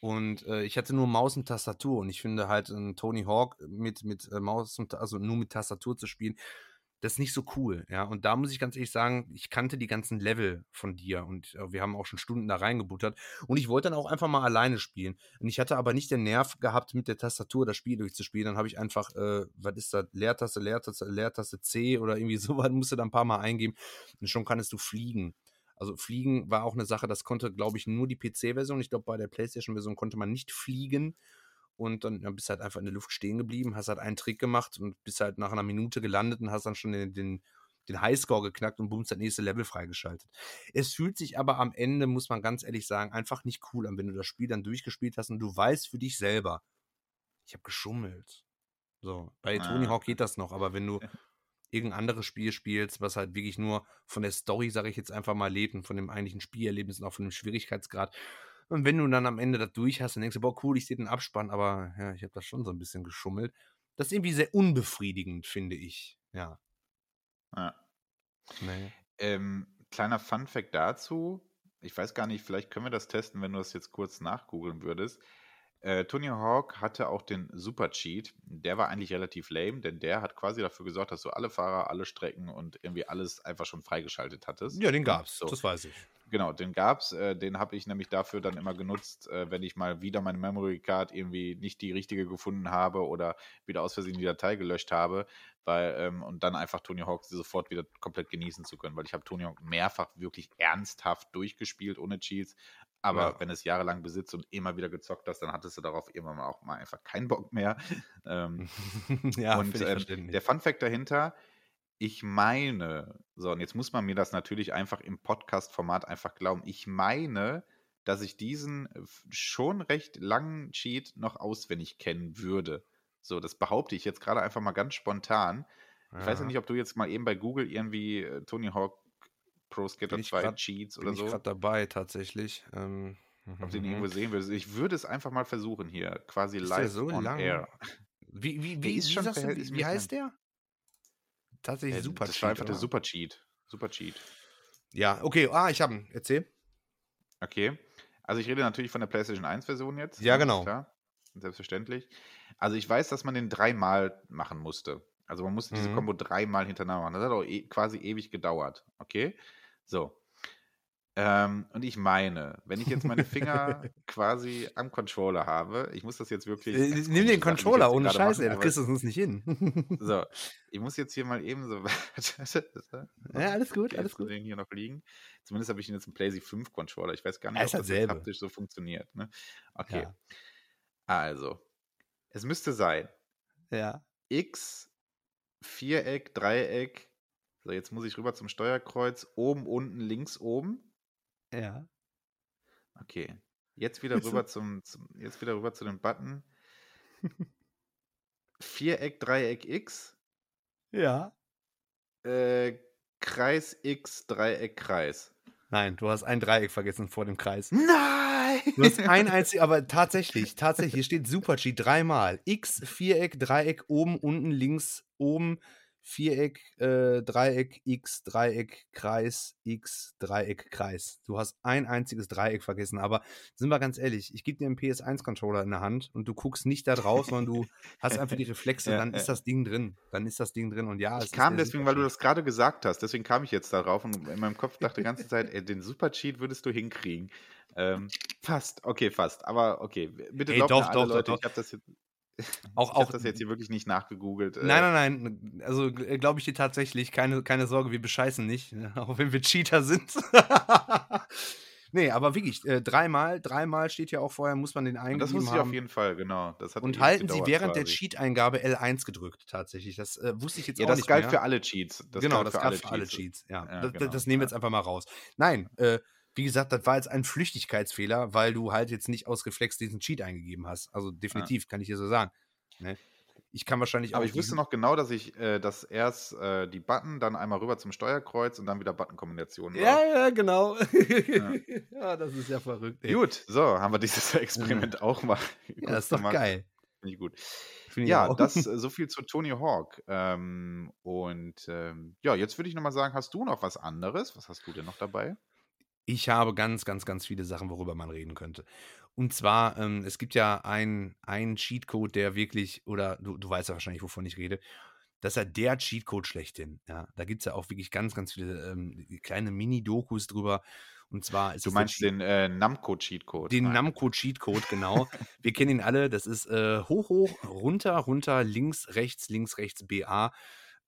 Und äh, ich hatte nur Maus und Tastatur und ich finde halt ein Tony Hawk mit, mit äh, Maus und also nur mit Tastatur zu spielen, das ist nicht so cool, ja. Und da muss ich ganz ehrlich sagen, ich kannte die ganzen Level von dir und äh, wir haben auch schon Stunden da reingebuttert. Und ich wollte dann auch einfach mal alleine spielen. Und ich hatte aber nicht den Nerv gehabt, mit der Tastatur das Spiel durchzuspielen. Dann habe ich einfach, äh, was ist das, Leertaste, Leertaste, Leertaste C oder irgendwie [LAUGHS] sowas, musst du dann ein paar Mal eingeben. Und schon kannst du fliegen. Also fliegen war auch eine Sache, das konnte, glaube ich, nur die PC-Version. Ich glaube, bei der PlayStation-Version konnte man nicht fliegen und dann ja, bist halt einfach in der Luft stehen geblieben, hast halt einen Trick gemacht und bist halt nach einer Minute gelandet und hast dann schon den, den, den Highscore geknackt und bums, das nächste Level freigeschaltet. Es fühlt sich aber am Ende, muss man ganz ehrlich sagen, einfach nicht cool an, wenn du das Spiel dann durchgespielt hast und du weißt für dich selber, ich habe geschummelt. So, bei ah. Tony Hawk geht das noch, aber wenn du [LAUGHS] irgendein anderes Spiel spielst, was halt wirklich nur von der Story, sage ich jetzt einfach mal, lebt und von dem eigentlichen Spielerlebnis und auch von dem Schwierigkeitsgrad. Und wenn du dann am Ende das durch hast, dann denkst du, boah, cool, ich sehe den Abspann, aber ja, ich habe das schon so ein bisschen geschummelt. Das ist irgendwie sehr unbefriedigend, finde ich. Ja. ja. Nee. Ähm, kleiner Fun-Fact dazu. Ich weiß gar nicht, vielleicht können wir das testen, wenn du das jetzt kurz nachgoogeln würdest. Äh, Tony Hawk hatte auch den Super Cheat. Der war eigentlich relativ lame, denn der hat quasi dafür gesorgt, dass du alle Fahrer, alle Strecken und irgendwie alles einfach schon freigeschaltet hattest. Ja, den gab's, so. das weiß ich. Genau, den gab's. Äh, den habe ich nämlich dafür dann immer genutzt, äh, wenn ich mal wieder meine Memory Card irgendwie nicht die richtige gefunden habe oder wieder aus Versehen die Datei gelöscht habe, weil, ähm, und dann einfach Tony Hawk sofort wieder komplett genießen zu können, weil ich habe Tony Hawk mehrfach wirklich ernsthaft durchgespielt ohne Cheats, aber ja. wenn es jahrelang besitzt und immer wieder gezockt hast, dann hattest du darauf irgendwann auch mal einfach keinen Bock mehr. [LAUGHS] Ähm, [LAUGHS] ja, und ähm, der Fun Fact dahinter, ich meine, so, und jetzt muss man mir das natürlich einfach im Podcast-Format einfach glauben. Ich meine, dass ich diesen schon recht langen Cheat noch auswendig kennen würde. So, das behaupte ich jetzt gerade einfach mal ganz spontan. Ich ja. weiß ja nicht, ob du jetzt mal eben bei Google irgendwie äh, Tony Hawk Pro Skater 2 grad, Cheats oder so. Ich gerade dabei tatsächlich. Ähm, [LAUGHS] Ob du ihn irgendwo sehen würdest. Ich würde es einfach mal versuchen hier, quasi ist live so on lang? air. Wie, wie, wie, wie, wie, wie heißt der? Tatsächlich äh, Super das Cheat. Das war einfach oder? der Super Cheat. Super Cheat. Ja, okay. Ah, ich habe ihn. Erzähl. Okay. Also ich rede natürlich von der PlayStation 1 Version jetzt. Ja, ne? genau. Klar. Selbstverständlich. Also ich weiß, dass man den dreimal machen musste. Also man musste mhm. diese Combo dreimal hintereinander machen. Das hat auch e quasi ewig gedauert. Okay? So. Ähm, und ich meine, wenn ich jetzt meine [LAUGHS] Finger quasi am Controller habe, ich muss das jetzt wirklich. Äh, nimm den Controller ohne Scheiße, ey, du kriegst es uns nicht hin. so, [LAUGHS] ich muss jetzt hier mal eben so. [LAUGHS] ja, alles gut, okay, alles gut. Den hier noch liegen. Zumindest habe ich jetzt einen PlayStation 5 Controller. Ich weiß gar nicht, ob das jetzt haptisch so funktioniert. Ne? Okay. Ja. Also, es müsste sein. Ja. X Viereck, Dreieck. So, jetzt muss ich rüber zum Steuerkreuz. Oben, unten, links, oben. Ja. Okay. Jetzt wieder rüber zum, zum jetzt wieder rüber zu dem Button. Viereck, Dreieck, X. [LAUGHS] Ja. Äh, Kreis, X, Dreieck, Kreis. Nein, du hast ein Dreieck vergessen vor dem Kreis. Nein! Du hast ein [LAUGHS] einziges, aber tatsächlich, tatsächlich, hier steht Super-G dreimal. X, Viereck, Dreieck, oben, unten, links, oben, Viereck, äh, Dreieck, X, Dreieck, Kreis, X, Dreieck, Kreis. Du hast ein einziges Dreieck vergessen, aber sind wir ganz ehrlich, ich gebe dir einen PS1-Controller in der Hand und du guckst nicht da drauf, sondern du hast einfach die [LAUGHS] Reflexe, ja, dann ist das Ding drin. Dann ist das Ding drin und ja, es Ich kam deswegen, weil du das gerade gesagt hast, deswegen kam ich jetzt darauf und in meinem Kopf dachte die ganze [LAUGHS] Zeit, ey, den Super-Cheat würdest du hinkriegen. Ähm, fast, okay, fast. Aber okay, bitte hey, doch, doch, Leute, doch, ich habe das jetzt [LAUGHS] auch, ich auch das jetzt hier wirklich nicht nachgegoogelt. Äh. Nein, nein, nein. Also äh, glaube ich dir tatsächlich. Keine, keine Sorge, wir bescheißen nicht. [LAUGHS] Auch wenn wir Cheater sind. [LAUGHS] nee, aber wirklich, äh, dreimal, dreimal steht ja auch vorher, muss man den eingeben. Das muss ich auf jeden Fall, genau. Und halten Sie während quasi. der Cheat-Eingabe L1 gedrückt, tatsächlich. Das äh, wusste ich jetzt ja, auch nicht. Ja, das galt für alle Cheats. Das genau, das galt für, alle Cheats. Ja, ja das, genau. das, nehmen wir jetzt einfach mal raus. Nein, äh, wie gesagt, das war jetzt ein Flüchtigkeitsfehler, weil du halt jetzt nicht aus Reflex diesen Cheat eingegeben hast. Also definitiv, ja. kann ich dir so sagen. Ne? Ich kann wahrscheinlich auch. Aber ich wusste noch genau, dass ich, äh, dass erst äh, die Button, dann einmal rüber zum Steuerkreuz und dann wieder Button-Kombinationen. Ja, ja, genau. Ja. ja. [LAUGHS] das ist ja verrückt. Ey. Gut, so haben wir dieses Experiment ja. auch mal. [LAUGHS] Ja, das ist doch gemacht. geil. Finde ich gut. Find ja, ich das [LAUGHS] äh, so viel zu Tony Hawk. Ähm, und ähm, ja, jetzt würde ich nochmal sagen, hast du noch was anderes? Was hast du denn noch dabei? Ich habe ganz, ganz, ganz viele Sachen, worüber man reden könnte. Und zwar, ähm, es gibt ja einen Cheatcode, der wirklich, oder du, du weißt ja wahrscheinlich, wovon ich rede, das ist ja der Cheatcode schlechthin. Ja, da gibt es ja auch wirklich ganz, ganz viele ähm, kleine Mini-Dokus drüber. Und zwar ist Du meinst den äh, Namco-Cheatcode? Den Namco-Cheatcode, genau. [LAUGHS] Wir kennen ihn alle. Das ist äh, hoch, hoch, runter, runter, links, rechts, links, rechts, BA.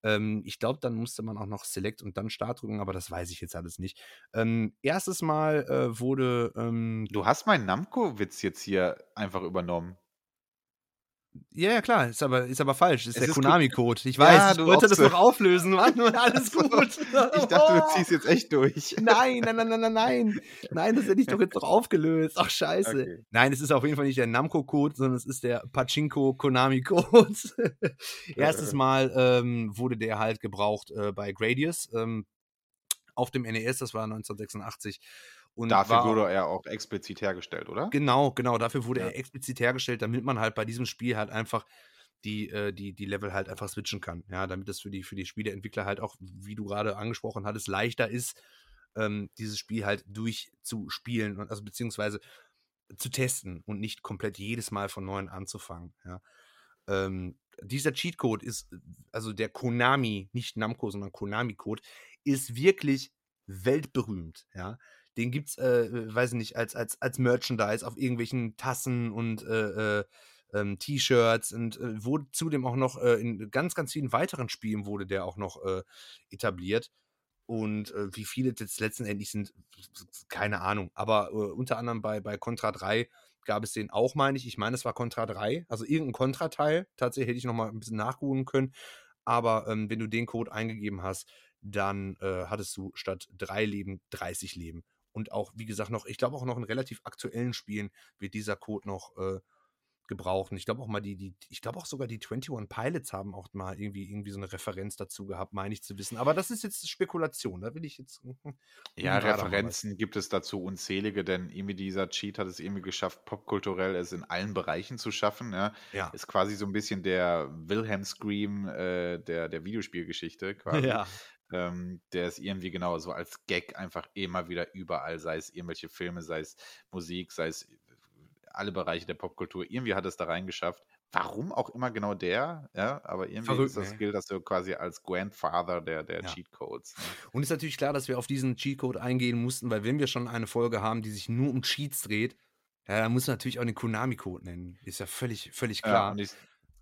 Ähm, ich glaube, dann musste man auch noch Select und dann Start drücken, aber das weiß ich jetzt alles nicht. Ähm, erstes Mal äh, wurde. Ähm, du hast meinen Namco-Witz jetzt hier einfach übernommen. Ja, ja, klar, ist aber, ist aber falsch. Das ist es der Konami-Code. Ich weiß, ja, ich wollte das noch auflösen, Mann. Alles [LAUGHS] gut. ich dachte, du ziehst jetzt echt durch. [LAUGHS] Nein, nein, nein, nein, nein, nein. Nein, das hätte ich doch jetzt noch aufgelöst. Ach, scheiße. Okay. Nein, es ist auf jeden Fall nicht der Namco-Code, sondern es ist der Pachinko-Konami-Code. [LAUGHS] Erstes Mal ähm, wurde der halt gebraucht äh, bei Gradius ähm, auf dem NES, das war 1986. Und dafür wurde er auch explizit hergestellt, oder? Genau, genau, dafür wurde ja. er explizit hergestellt, damit man halt bei diesem Spiel halt einfach die, äh, die, die Level halt einfach switchen kann. Ja, damit das für die, für die Spieleentwickler halt auch, wie du gerade angesprochen hattest, leichter ist, ähm, dieses Spiel halt durchzuspielen und also beziehungsweise zu testen und nicht komplett jedes Mal von neuem anzufangen. Ja. Ähm, dieser Cheatcode ist, also der Konami, nicht Namco, sondern Konami-Code, ist wirklich weltberühmt. Ja. Den gibt's, äh, weiß ich nicht, als, als, als Merchandise auf irgendwelchen Tassen und äh, äh, ähm, T-Shirts und äh, wurde zudem auch noch äh, in ganz, ganz vielen weiteren Spielen wurde der auch noch äh, etabliert. Und äh, wie viele jetzt letztendlich sind, keine Ahnung. Aber äh, unter anderem bei, bei Contra 3 gab es den auch, meine ich. Ich meine, es war Contra 3, also irgendein Contra-Teil. Tatsächlich hätte ich noch mal ein bisschen nachgucken können. Aber ähm, wenn du den Code eingegeben hast, dann äh, hattest du statt drei Leben 30 Leben und auch, wie gesagt, noch, ich glaube auch noch in relativ aktuellen Spielen wird dieser Code noch äh, gebraucht. Und ich glaube auch mal die, die, ich glaube auch sogar die 21 Pilots haben auch mal irgendwie, irgendwie so eine Referenz dazu gehabt, meine ich zu wissen. Aber das ist jetzt Spekulation, da will ich jetzt. Ja, Referenzen gibt es dazu unzählige, denn irgendwie dieser Cheat hat es irgendwie geschafft, popkulturell es in allen Bereichen zu schaffen. Ja. ja. Ist quasi so ein bisschen der Wilhelm Scream äh, der, der Videospielgeschichte quasi. Ja. Ähm, der ist irgendwie genau so als Gag einfach immer wieder überall, sei es irgendwelche Filme, sei es Musik, sei es alle Bereiche der Popkultur. Irgendwie hat es da reingeschafft. Warum auch immer genau der, ja, aber irgendwie Verrückt, ist das, ne? gilt das so quasi als Grandfather der, der ja. Cheatcodes. Ne? Und ist natürlich klar, dass wir auf diesen Cheatcode eingehen mussten, weil wenn wir schon eine Folge haben, die sich nur um Cheats dreht, ja, dann muss man natürlich auch den Konami-Code nennen. Ist ja völlig, völlig klar. Ja, ich,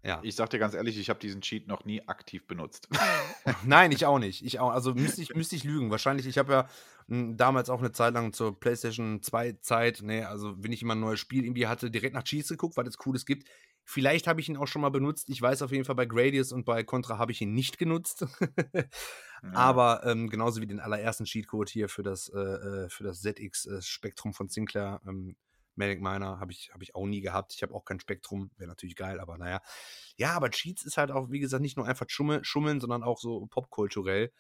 ja. Ich sag dir ganz ehrlich, ich habe diesen Cheat noch nie aktiv benutzt. [LAUGHS] [LAUGHS] Nein, ich auch nicht. Ich auch, also müsste ich, müsste ich lügen. Wahrscheinlich, ich habe ja hm, damals auch eine Zeit lang zur PlayStation 2 Zeit, ne, also wenn ich immer ein neues Spiel irgendwie hatte, direkt nach Cheats geguckt, was es Cooles gibt. Vielleicht habe ich ihn auch schon mal benutzt. Ich weiß auf jeden Fall, bei Gradius und bei Contra habe ich ihn nicht genutzt. [LAUGHS] ja. Aber ähm, genauso wie den allerersten Cheatcode hier für das, äh, äh für das ZX-Spektrum äh, von Sinclair ähm, Manic Miner habe ich, hab ich auch nie gehabt. Ich habe auch kein Spektrum. Wäre natürlich geil, aber naja. Ja, aber Cheats ist halt auch, wie gesagt, nicht nur einfach Schummeln, Schummeln sondern auch so popkulturell.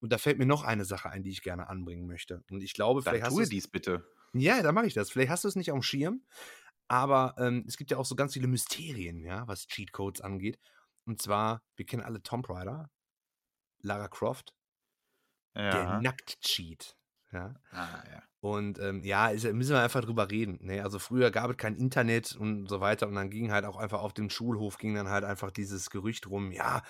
Und da fällt mir noch eine Sache ein, die ich gerne anbringen möchte. Und ich glaube, vielleicht Dann hast du dies bitte. Ja, da mache ich das. Vielleicht hast du es nicht auf dem Schirm, aber ähm, es gibt ja auch so ganz viele Mysterien, ja, was Cheatcodes angeht. Und zwar, wir kennen alle Tomb Raider, Lara Croft, ja. der Nackt-Cheat. Ja. Ah, ja. Und ähm, ja, ist, müssen wir einfach drüber reden. Ne? Also früher gab es kein Internet und so weiter und dann ging halt auch einfach auf dem Schulhof ging dann halt einfach dieses Gerücht rum, ja,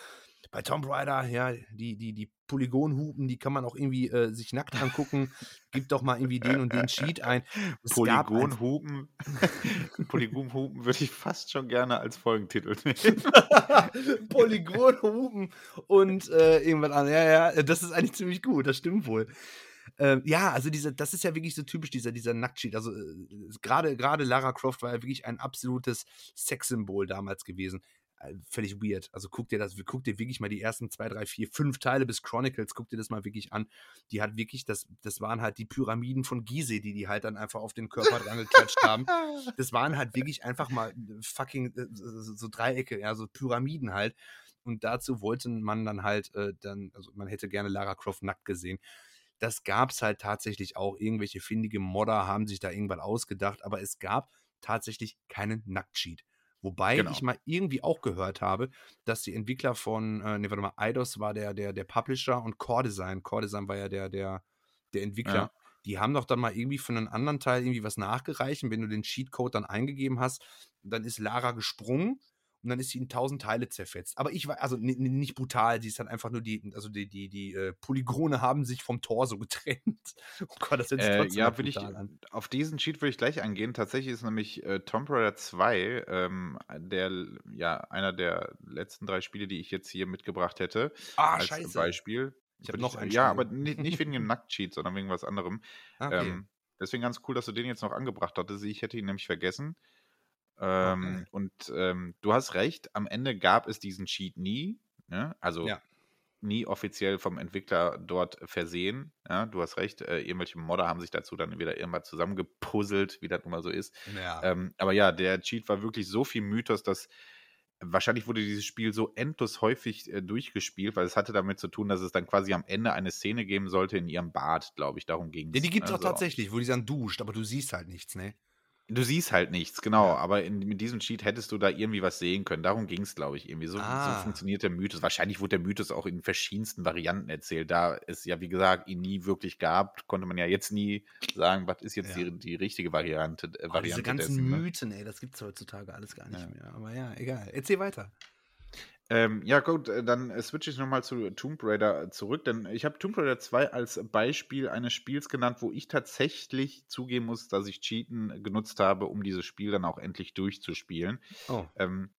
bei Tomb Raider, ja, die, die, die Polygonhupen, die kann man auch irgendwie äh, sich nackt angucken. Gib doch mal irgendwie den und den Cheat ein. Polygonhupen. [LAUGHS] Polygonhupen würde ich fast schon gerne als Folgentitel nehmen. [LAUGHS] Polygonhupen und äh, irgendwas an. Ja, ja, das ist eigentlich ziemlich gut, das stimmt wohl. Ähm, ja, also diese, das ist ja wirklich so typisch, dieser, dieser Nacktsheet. Also äh, gerade gerade Lara Croft war ja wirklich ein absolutes Sexsymbol damals gewesen. Äh, völlig weird. Also guck dir das, guck dir wirklich mal die ersten zwei, drei, vier, fünf Teile bis Chronicles, guck dir das mal wirklich an. Die hat wirklich, das, das waren halt die Pyramiden von Gizeh, die die halt dann einfach auf den Körper dran geklatscht haben. [LAUGHS] Das waren halt wirklich einfach mal äh, fucking so Dreiecke, ja, so Pyramiden halt. Und dazu wollte man dann halt äh, dann, also man hätte gerne Lara Croft nackt gesehen das gab es halt tatsächlich auch. Irgendwelche findige Modder haben sich da irgendwann ausgedacht, aber es gab tatsächlich keinen Nacktsheet. Wobei genau. ich mal irgendwie auch gehört habe, dass die Entwickler von, äh, ne, warte mal, Eidos war der, der, der Publisher und Core Design, Core Design war ja der, der, der Entwickler. Ja. Die haben doch dann mal irgendwie von einem anderen Teil irgendwie was nachgereicht. Und wenn du den Cheatcode dann eingegeben hast, dann ist Lara gesprungen und dann ist sie in tausend Teile zerfetzt. Aber ich war, also nicht brutal, sie ist halt einfach nur die, also die, die, die äh, Polygone haben sich vom Torso [LAUGHS] getrennt. Oh Gott, das ist äh, Ja, will ich, an. auf diesen Sheet würde ich gleich eingehen. Tatsächlich ist nämlich äh, Tomb Raider 2 ähm, der, ja, einer der letzten drei Spiele, die ich jetzt hier mitgebracht hätte. Ah, als scheiße. Beispiel. Ich habe noch ein Ja, aber nicht, nicht wegen dem [LAUGHS] Nackt-Cheat, sondern wegen was anderem. Ah, okay. Ähm, deswegen ganz cool, dass du den jetzt noch angebracht hattest. Ich hätte ihn nämlich vergessen. Ähm, okay. Und ähm, du hast recht, am Ende gab es diesen Cheat nie. Ne? Also ja. nie offiziell vom Entwickler dort versehen. Ja, du hast recht, äh, irgendwelche Modder haben sich dazu dann wieder irgendwann zusammengepuzzelt, wie das nun mal so ist. Ja. Ähm, aber ja, der Cheat war wirklich so viel Mythos, dass wahrscheinlich wurde dieses Spiel so endlos häufig äh, durchgespielt, weil es hatte damit zu tun, dass es dann quasi am Ende eine Szene geben sollte in ihrem Bad, glaube ich. Darum ging es. Ja, die gibt es ne, auch tatsächlich, wo die dann duscht, aber du siehst halt nichts, ne? Du siehst halt nichts, genau. Ja. Aber in, mit diesem Cheat hättest du da irgendwie was sehen können. Darum ging es, glaube ich, irgendwie. So, ah. so, funktioniert der Mythos. Wahrscheinlich wurde der Mythos auch in verschiedensten Varianten erzählt. Da es ja, wie gesagt, ihn nie wirklich gab, konnte man ja jetzt nie sagen, was ist jetzt ja. die, die richtige Variante. Äh, oh, Variante diese ganzen dessen, ne? Mythen, ey, das gibt es heutzutage alles gar nicht ja. mehr. Aber ja, egal. Erzähl weiter. Ähm, ja, gut, äh, dann äh, switche ich nochmal zu Tomb Raider äh, zurück, denn ich habe Tomb Raider 2 als Beispiel eines Spiels genannt, wo ich tatsächlich zugeben muss, dass ich Cheaten genutzt habe, um dieses Spiel dann auch endlich durchzuspielen. Oh. Ähm,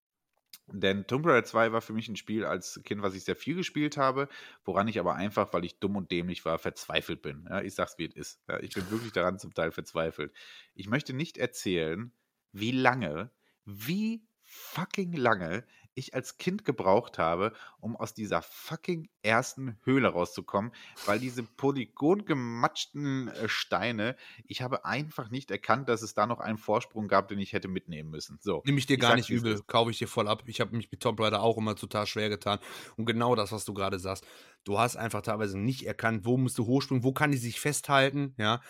denn Tomb Raider 2 war für mich ein Spiel als Kind, was ich sehr viel gespielt habe, woran ich aber einfach, weil ich dumm und dämlich war, verzweifelt bin. Ja, ich sag's, wie es ist. Ja, ich bin wirklich daran zum Teil verzweifelt. Ich möchte nicht erzählen, wie lange, wie fucking lange ich als Kind gebraucht habe, um aus dieser fucking ersten Höhle rauszukommen, weil diese polygongematschten äh, Steine, ich habe einfach nicht erkannt, dass es da noch einen Vorsprung gab, den ich hätte mitnehmen müssen. So. Nehme ich dir gar nicht übel, kaufe ich dir voll ab. Ich habe mich mit Tomb Raider auch immer total schwer getan. Und genau das, was du gerade sagst. Du hast einfach teilweise nicht erkannt, wo musst du hochspringen, wo kann die sich festhalten, ja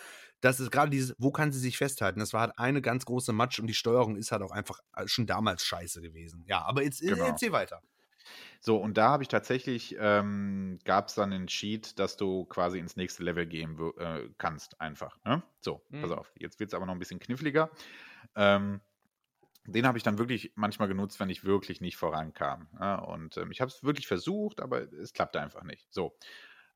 das ist gerade dieses, wo kann sie sich festhalten? Das war halt eine ganz große Matsch und die Steuerung ist halt auch einfach äh, schon damals scheiße gewesen. Ja, aber jetzt genau. erzähl weiter. So, und da habe ich tatsächlich, ähm, gab es dann einen Cheat, dass du quasi ins nächste Level gehen äh, kannst, einfach. Ne? So, mhm. pass auf, jetzt wird es aber noch ein bisschen kniffliger. Ähm, den habe ich dann wirklich manchmal genutzt, wenn ich wirklich nicht vorankam. Ja? Und ähm, ich habe es wirklich versucht, aber es klappte einfach nicht. So.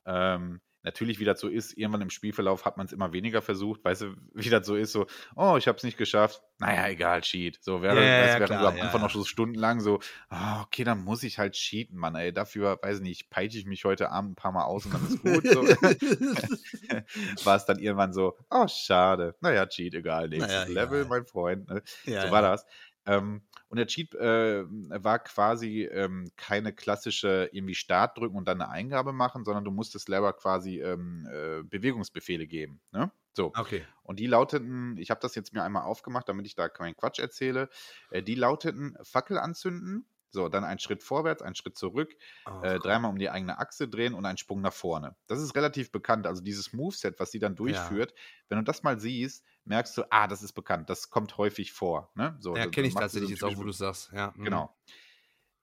Ähm, natürlich, wie das so ist, irgendwann im Spielverlauf hat man es immer weniger versucht, weißt du, [LAUGHS] wie das so ist, so, oh, ich habe es nicht geschafft, naja, egal, Cheat. So, wäre yeah, ja, am Anfang ja. noch so stundenlang so, oh, okay, dann muss ich halt cheaten, Mann, ey, dafür, weiß ich nicht, peitsche ich mich heute Abend ein paar Mal aus und dann ist gut. So. [LAUGHS] war es dann irgendwann so, oh, schade, naja, Cheat, egal, nächstes naja, Level, mein Freund. Ne? So war das. Ähm, und der Cheat äh, war quasi ähm, keine klassische irgendwie Start drücken und dann eine Eingabe machen, sondern du musstest Lara quasi ähm, äh, Bewegungsbefehle geben. Ne? So. Okay. Und die lauteten, ich habe das jetzt mir einmal aufgemacht, damit ich da keinen Quatsch erzähle. Äh, die lauteten Fackel anzünden, so, dann ein Schritt vorwärts, ein Schritt zurück, oh, äh, dreimal um die eigene Achse drehen und einen Sprung nach vorne. Das ist relativ bekannt. Also dieses Moveset, was sie dann durchführt, ja. wenn du das mal siehst, merkst du, ah, das ist bekannt. Das kommt häufig vor. Ne? So, ja, kenne ich tatsächlich jetzt auch, wo du sagst. Ja. Mhm. Genau.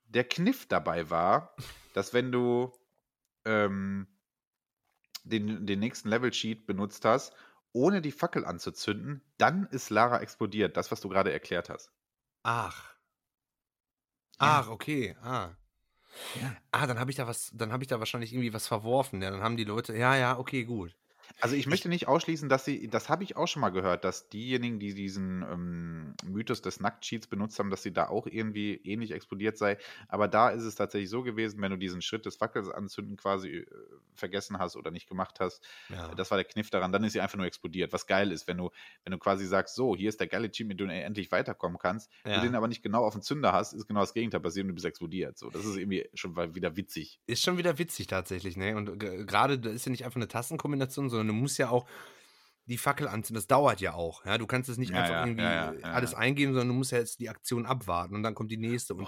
Der Kniff dabei war, dass wenn du ähm, den, den nächsten Level-Sheet benutzt hast, ohne die Fackel anzuzünden, dann ist Lara explodiert. Das, was du gerade erklärt hast. Ach. Ach, okay. Ah. Ja. Ah, dann habe ich da was, dann habe ich da wahrscheinlich irgendwie was verworfen. Ja, dann haben die Leute, ja, ja, okay, gut. Also ich möchte nicht ausschließen, dass sie, das habe ich auch schon mal gehört, dass diejenigen, die diesen ähm, Mythos des Nacktcheats benutzt haben, dass sie da auch irgendwie ähnlich explodiert sei. Aber da ist es tatsächlich so gewesen, wenn du diesen Schritt des Fackels anzünden quasi äh, vergessen hast oder nicht gemacht hast, ja. das war der Kniff daran, dann ist sie einfach nur explodiert. Was geil ist, wenn du, wenn du quasi sagst, so, hier ist der geile Cheat, mit dem du endlich weiterkommen kannst, ja. du den aber nicht genau auf den Zünder hast, ist genau das Gegenteil passiert und du bist explodiert. So, das ist irgendwie schon wieder witzig. Ist schon wieder witzig tatsächlich, ne? Und gerade, da ist ja nicht einfach eine Tastenkombination, sondern du musst ja auch die Fackel anziehen. Das dauert ja auch. Ja? Du kannst es nicht ja, einfach ja, irgendwie ja, alles eingeben, sondern du musst ja jetzt die Aktion abwarten und dann kommt die nächste. Und,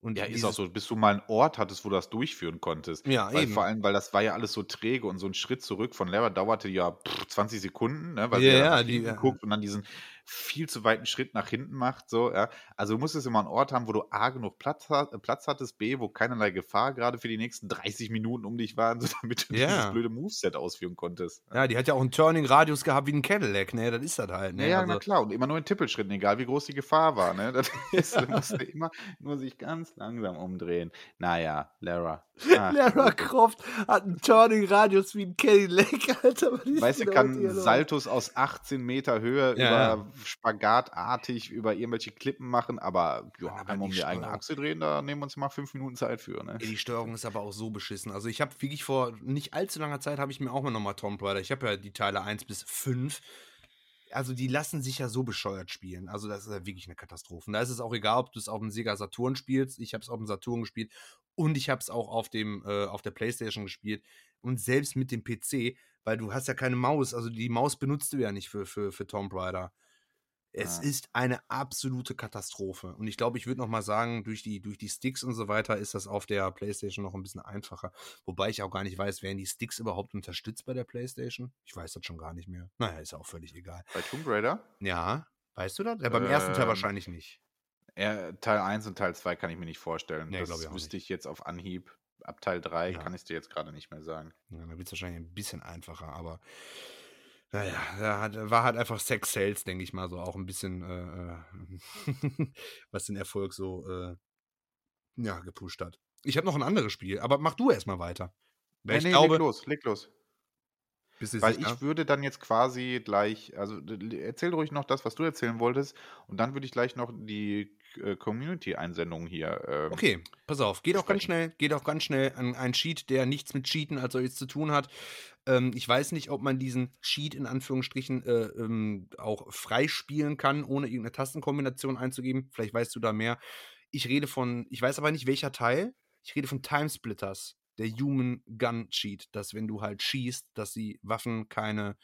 und ja, ist auch so, bis du mal einen Ort hattest, wo du das durchführen konntest. Ja, weil, eben. Vor allem, weil das war ja alles so träge und so ein Schritt zurück von Lara dauerte ja pff, 20 Sekunden, ne, weil ja, ja, die, guckt und dann diesen viel zu weiten Schritt nach hinten macht. So, ja. Also du musstest immer einen Ort haben, wo du A genug Platz, Platz hattest, B, wo keinerlei Gefahr gerade für die nächsten 30 Minuten um dich waren, [LAUGHS] so damit du ja. dieses blöde Moveset ausführen konntest. Ja, die hat ja auch einen Turning-Radius gehabt wie ein Cadillac, ne? Das ist das halt, ne? Ja, also, na klar. Und immer nur in Tippelschritten, egal wie groß die Gefahr war, ne? Das [LAUGHS] ist, da musst du immer nur sich ganz langsam umdrehen. Naja, Lara. Ach, [LAUGHS] Lara Croft hat einen Turning-Radius wie ein Cadillac, Alter. Weißt du, kann Saltos aus 18 Meter Höhe ja. über spagatartig über irgendwelche Klippen machen, aber ja, aber einmal um die eigene Achse drehen, da nehmen wir uns mal fünf Minuten Zeit für. Ne? Die Steuerung ist aber auch so beschissen. Also ich habe wirklich vor nicht allzu langer Zeit habe ich mir auch mal nochmal Tomb Raider. Ich habe ja die Teile 1 bis 5 also die lassen sich ja so bescheuert spielen. Also das ist ja wirklich eine Katastrophe. Und da ist es auch egal, ob du es auf dem Sega Saturn spielst. Ich habe es auf dem Saturn gespielt und ich habe es auch auf dem äh, auf der PlayStation gespielt und selbst mit dem PC, weil du hast ja keine Maus. Also die Maus benutzt du ja nicht für für für Tomb Raider. Es ja. ist eine absolute Katastrophe. Und ich glaube, ich würde noch mal sagen, durch die, durch die Sticks und so weiter ist das auf der PlayStation noch ein bisschen einfacher. Wobei ich auch gar nicht weiß, werden die Sticks überhaupt unterstützt bei der PlayStation? Ich weiß das schon gar nicht mehr. Naja, ist auch völlig egal. Bei Tomb Raider? Ja, weißt du das? Ja, beim ähm, ersten Teil ähm, wahrscheinlich nicht. Ja, Teil 1 und Teil 2 kann ich mir nicht vorstellen. Nee, das ich wüsste nicht. ich jetzt auf Anhieb. Ab Teil 3 ja. kann ich dir jetzt gerade nicht mehr sagen. Ja, da wird es wahrscheinlich ein bisschen einfacher, aber naja, hat, war halt einfach Sex Sales, denke ich mal, so auch ein bisschen, äh, äh [LAUGHS] was den Erfolg so äh, ja, gepusht hat. Ich habe noch ein anderes Spiel, aber mach du erstmal weiter. Weil nee, nee, glaube, leg los, leg los. Weil ich würde dann jetzt quasi gleich, also erzähl ruhig noch das, was du erzählen wolltest, und dann würde ich gleich noch die äh, Community-Einsendung hier. Ähm, okay, pass auf, geht auch ganz schnell, geht auch ganz schnell an einen Cheat, der nichts mit Cheaten als solches zu tun hat. Ähm, ich weiß nicht, ob man diesen Cheat in Anführungsstrichen äh, ähm, auch freispielen kann, ohne irgendeine Tastenkombination einzugeben. Vielleicht weißt du da mehr. Ich rede von, ich weiß aber nicht welcher Teil. Ich rede von Timesplitters, der Human Gun Cheat, dass wenn du halt schießt, dass die Waffen keine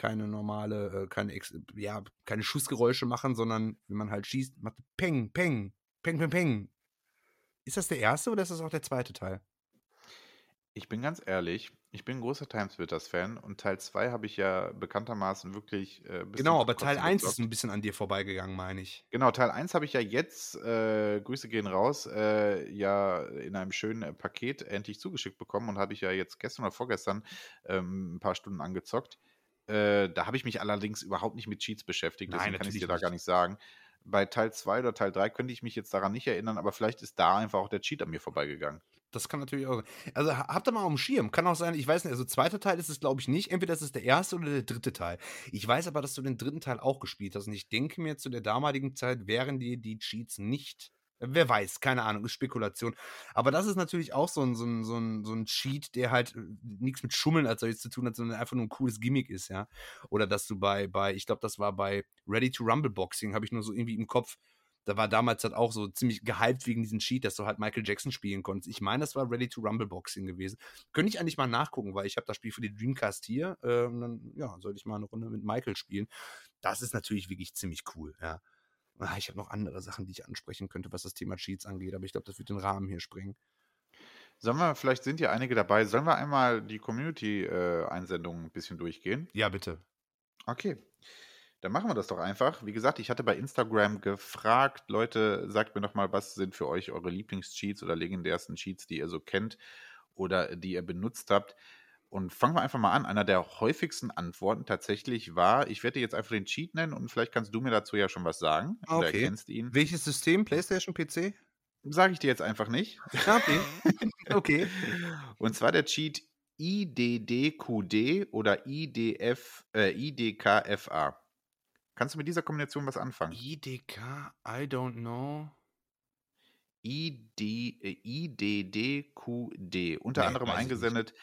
keine normale, äh, keine, ja, keine Schussgeräusche machen, sondern wenn man halt schießt, macht Peng, Peng, Peng, Peng, Peng. Ist das der erste oder ist das auch der zweite Teil? Ich bin ganz ehrlich, ich bin ein großer Timesplitters-Fan und Teil 2 habe ich ja bekanntermaßen wirklich. Äh, genau, aber Teil 1 ist ein bisschen an dir vorbeigegangen, meine ich. Genau, Teil 1 habe ich ja jetzt, äh, Grüße gehen raus, äh, ja in einem schönen äh, Paket endlich zugeschickt bekommen und habe ich ja jetzt gestern oder vorgestern ähm, ein paar Stunden angezockt. Äh, da habe ich mich allerdings überhaupt nicht mit Cheats beschäftigt, deswegen Nein, kann ich dir da gar nicht sagen. Bei Teil 2 oder Teil 3 könnte ich mich jetzt daran nicht erinnern, aber vielleicht ist da einfach auch der Cheat an mir vorbeigegangen. Das kann natürlich auch sein. Also habt ihr mal auf dem Schirm. Kann auch sein, ich weiß nicht, also zweiter Teil ist es, glaube ich, nicht. Entweder das ist der erste oder der dritte Teil. Ich weiß aber, dass du den dritten Teil auch gespielt hast. Und ich denke mir, zu der damaligen Zeit wären dir die Cheats nicht Wer weiß, keine Ahnung, ist Spekulation. Aber das ist natürlich auch so ein, so ein, so ein, so ein Cheat, der halt äh, nichts mit Schummeln als solches zu tun hat, sondern einfach nur ein cooles Gimmick ist, ja. Oder dass du bei, bei ich glaube, das war bei Ready to Rumble Boxing, habe ich nur so irgendwie im Kopf, da war damals halt auch so ziemlich gehypt wegen diesem Cheat, dass du halt Michael Jackson spielen konntest. Ich meine, das war Ready to Rumble Boxing gewesen. Könnte ich eigentlich mal nachgucken, weil ich habe das Spiel für die Dreamcast hier. Äh, und dann, ja, sollte ich mal eine Runde mit Michael spielen. Das ist natürlich wirklich ziemlich cool, ja. Ah, ich habe noch andere Sachen, die ich ansprechen könnte, was das Thema Cheats angeht, aber ich glaube, das wird den Rahmen hier sprengen. Sollen wir, vielleicht sind ja einige dabei, sollen wir einmal die Community-Einsendungen äh, ein bisschen durchgehen? Ja, bitte. Okay. Dann machen wir das doch einfach. Wie gesagt, ich hatte bei Instagram gefragt, Leute, sagt mir doch mal, was sind für euch eure Lieblingscheats oder legendärsten Cheats, die ihr so kennt oder die ihr benutzt habt. Und fangen wir einfach mal an. Einer der häufigsten Antworten tatsächlich war, ich werde dir jetzt einfach den Cheat nennen und vielleicht kannst du mir dazu ja schon was sagen. Okay. Du erkennst ihn. Welches System? PlayStation, PC? Sage ich dir jetzt einfach nicht. Okay. [LAUGHS] okay. Und zwar der Cheat IDDQD oder IDF, äh, IDKFA. Kannst du mit dieser Kombination was anfangen? IDK, I don't know. ID, äh, IDDQD. Unter nee, anderem eingesendet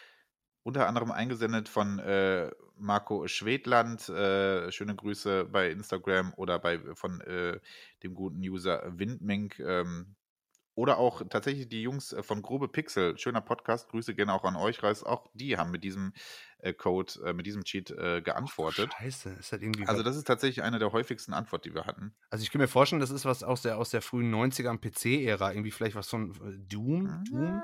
unter anderem eingesendet von äh, Marco Schwedland. Äh, schöne Grüße bei Instagram oder bei von äh, dem guten User Windmink. Ähm, oder auch tatsächlich die Jungs äh, von Grobe Pixel. Schöner Podcast. Grüße gerne auch an euch, Reis. Auch die haben mit diesem äh, Code, äh, mit diesem Cheat geantwortet. Oh, scheiße, ist das irgendwie. Also, das ist tatsächlich eine der häufigsten Antworten, die wir hatten. Also, ich kann mir vorstellen, das ist was aus der, aus der frühen 90er PC-Ära. Irgendwie vielleicht was von Doom. Doom?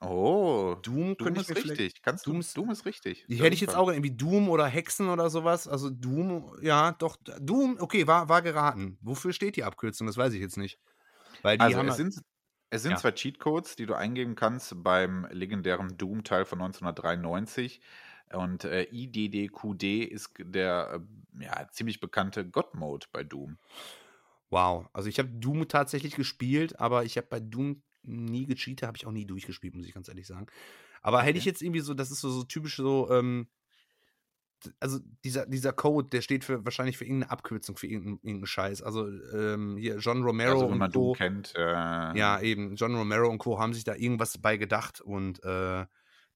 Oh, Doom, Doom ist richtig. Kannst Doom, Doom ist richtig. Die hätte ich jetzt auch irgendwie Doom oder Hexen oder sowas. Also Doom, ja, doch, Doom, okay, war, war geraten. Wofür steht die Abkürzung? Das weiß ich jetzt nicht. Weil die also es sind, es sind ja. zwei Cheatcodes, die du eingeben kannst beim legendären Doom-Teil von 1993. Und äh, IDDQD ist der äh, ja, ziemlich bekannte God-Mode bei Doom. Wow, also ich habe Doom tatsächlich gespielt, aber ich habe bei Doom nie gecheatet, habe ich auch nie durchgespielt, muss ich ganz ehrlich sagen. Aber okay. hätte ich jetzt irgendwie so, das ist so, so typisch so, ähm, also dieser, dieser Code, der steht für wahrscheinlich für irgendeine Abkürzung, für irgendeinen, irgendeinen Scheiß. Also ähm, hier John Romero also, wenn man und Co. kennt. Äh, ja, eben, John Romero und Co. haben sich da irgendwas bei gedacht und äh,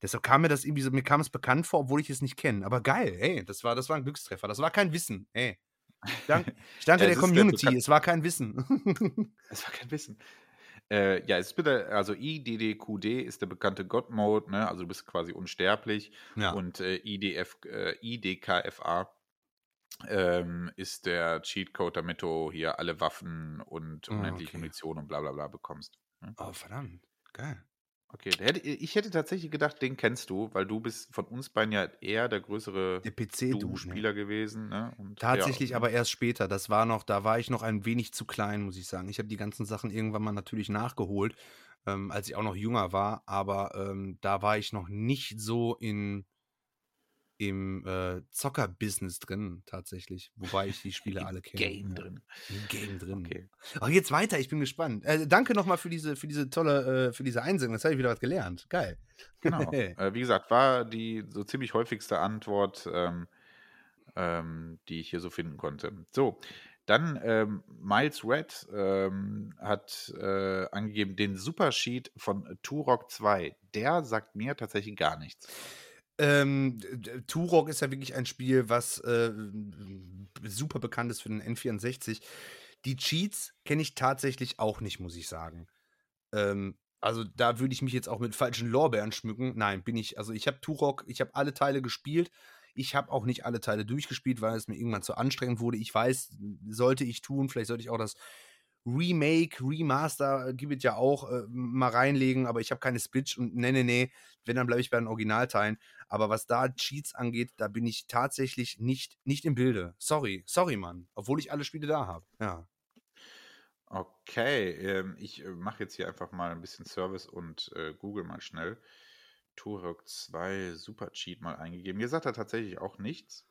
Deshalb kam mir das irgendwie so, mir kam es bekannt vor, obwohl ich es nicht kenne. Aber geil, ey, das war, das war ein Glückstreffer. Das war kein Wissen, ey. Ich danke, [LAUGHS] ich danke ja, der Community, der es war kein Wissen. [LAUGHS] es war kein Wissen. Äh, ja, es ist bitte, also IDDQD ist der bekannte God-Mode, ne? also du bist quasi unsterblich. Ja. Und äh, IDF, äh, IDKFA ähm, ist der Cheatcode, damit du hier alle Waffen und unendlich oh, okay. Munition und bla bla bla bekommst. Ne? Oh, verdammt. Geil. Okay, ich hätte tatsächlich gedacht, den kennst du, weil du bist von uns beiden ja eher der größere der PC-Spieler ne? gewesen. Ne? Und, Tatsächlich ja, aber erst später. Das war noch, da war ich noch ein wenig zu klein, muss ich sagen. Ich habe die ganzen Sachen irgendwann mal natürlich nachgeholt, ähm, als ich auch noch jünger war, aber ähm, da war ich noch nicht so in im äh, Zocker-Business drin, tatsächlich. Wobei ich die [LAUGHS] Spiele alle kenne. Game drin. Im Game drin. Okay. Aber jetzt weiter, ich bin gespannt. Äh, danke nochmal für diese, für diese tolle, äh, für diese Einsendung. Jetzt habe ich wieder was gelernt. Geil. Genau. [LAUGHS] äh, wie gesagt, war die so ziemlich häufigste Antwort, ähm, ähm, die ich hier so finden konnte. So. Dann ähm, Miles Red ähm, hat äh, angegeben den Supersheet von Turok 2. Der sagt mir tatsächlich gar nichts. Ähm, Turok ist ja wirklich ein Spiel, was äh, super bekannt ist für den N64. Die Cheats kenne ich tatsächlich auch nicht, muss ich sagen. Ähm, also da würde ich mich jetzt auch mit falschen Lorbeeren schmücken. Nein, bin ich. Also ich habe Turok, ich habe alle Teile gespielt. Ich habe auch nicht alle Teile durchgespielt, weil es mir irgendwann zu anstrengend wurde. Ich weiß, sollte ich tun. Vielleicht sollte ich auch das Remake, Remaster, gibt es ja auch, äh, mal reinlegen, aber ich habe keine Spitch und nee, nee, nee, wenn, dann bleibe ich bei den Originalteilen. Aber was da Cheats angeht, da bin ich tatsächlich nicht, nicht im Bilde. Sorry, sorry, Mann. Obwohl ich alle Spiele da habe. Ja. Okay, ähm, ich äh, mache jetzt hier einfach mal ein bisschen Service und äh, google mal schnell. Turok 2 Super Cheat mal eingegeben. Mir sagt er tatsächlich auch nichts.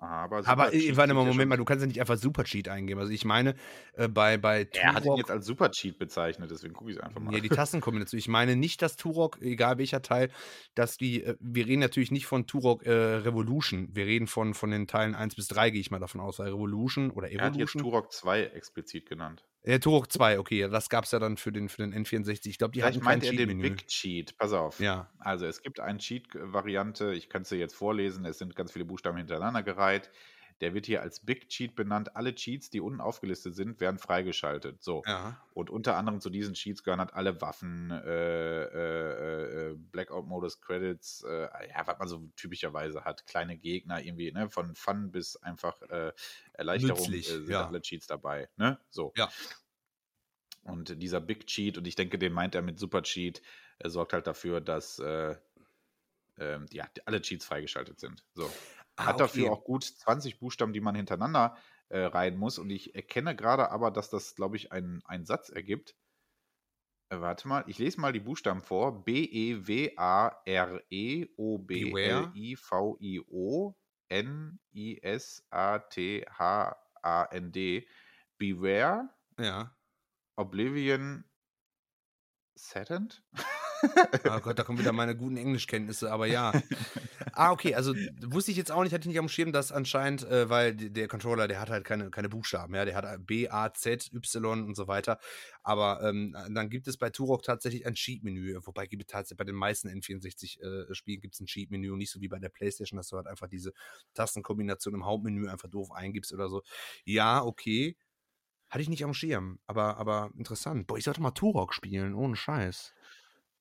Aber, aber warte mal, Moment mal, du kannst ja nicht einfach Super Cheat eingeben. Also ich meine, äh, bei, bei Turok. Er hat ihn jetzt als Super Cheat bezeichnet, deswegen gucke ich es einfach mal. Ja, die Tastenkombination. Ich meine nicht, dass Turok, egal welcher Teil, dass die, äh, wir reden natürlich nicht von Turok äh, Revolution. Wir reden von, von den Teilen 1 bis 3, gehe ich mal davon aus, weil Revolution oder Evolution. Er hat jetzt Turok 2 explizit genannt. Ja, Turok 2, okay, das gab es ja dann für den, für den N64. Ich glaube, die Vielleicht hatten meint er den Big Cheat. Pass auf. Ja. Also es gibt eine Cheat-Variante, ich kann es dir jetzt vorlesen, es sind ganz viele Buchstaben hintereinander gereiht. Der wird hier als Big Cheat benannt. Alle Cheats, die unten aufgelistet sind, werden freigeschaltet. So. Ja. Und unter anderem zu diesen Cheats gehören halt alle Waffen, äh, äh, äh, Blackout-Modus, Credits, äh, ja, was man so typischerweise hat. Kleine Gegner, irgendwie, ne, von Fun bis einfach äh, Erleichterung Nützlich, sind ja. alle Cheats dabei. Ne? So. Ja. Und dieser Big Cheat, und ich denke, den meint er mit Super Cheat, er sorgt halt dafür, dass äh, äh, ja, alle Cheats freigeschaltet sind. So. Ah, Hat dafür okay. auch gut 20 Buchstaben, die man hintereinander äh, reihen muss. Und ich erkenne gerade aber, dass das, glaube ich, einen Satz ergibt. Äh, warte mal, ich lese mal die Buchstaben vor. B-E-W-A-R-E-O-B-L-I-V-I-O N-I-S-A-T-H-A-N-D. Beware. Ja. Oblivion Saddened? [LAUGHS] oh Gott, da kommen wieder meine guten Englischkenntnisse, aber ja. [LAUGHS] Ah, okay, also wusste ich jetzt auch nicht, hatte ich nicht am Schirm, dass anscheinend, äh, weil der Controller, der hat halt keine, keine Buchstaben, ja, der hat B, A, Z, Y und so weiter. Aber ähm, dann gibt es bei Turok tatsächlich ein Cheat-Menü, wobei gibt es tatsächlich bei den meisten N64-Spielen äh, gibt es ein Cheat-Menü und nicht so wie bei der Playstation, dass du halt einfach diese Tastenkombination im Hauptmenü einfach doof eingibst oder so. Ja, okay. Hatte ich nicht am Schirm, aber, aber interessant. Boah, ich sollte mal Turok spielen, ohne Scheiß.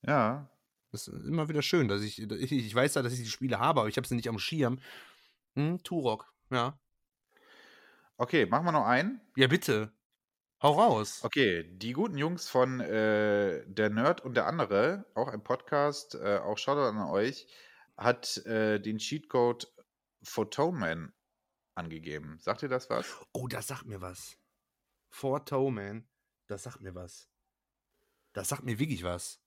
Ja. Das ist immer wieder schön, dass [LAUGHS] ich, ich, weiß ja, dass ich die Spiele habe, aber ich habe sie nicht am Schirm. Hm, Turok, ja. Okay, machen wir noch einen? Ja, bitte. Hau raus. Okay, die guten Jungs von äh, Der Nerd und der andere, auch ein Podcast, äh, auch Shoutout an euch, hat äh, den Cheatcode Photoman angegeben. Sagt ihr das was? Oh, das sagt mir was. For Towman, das sagt mir was. Das sagt mir wirklich was.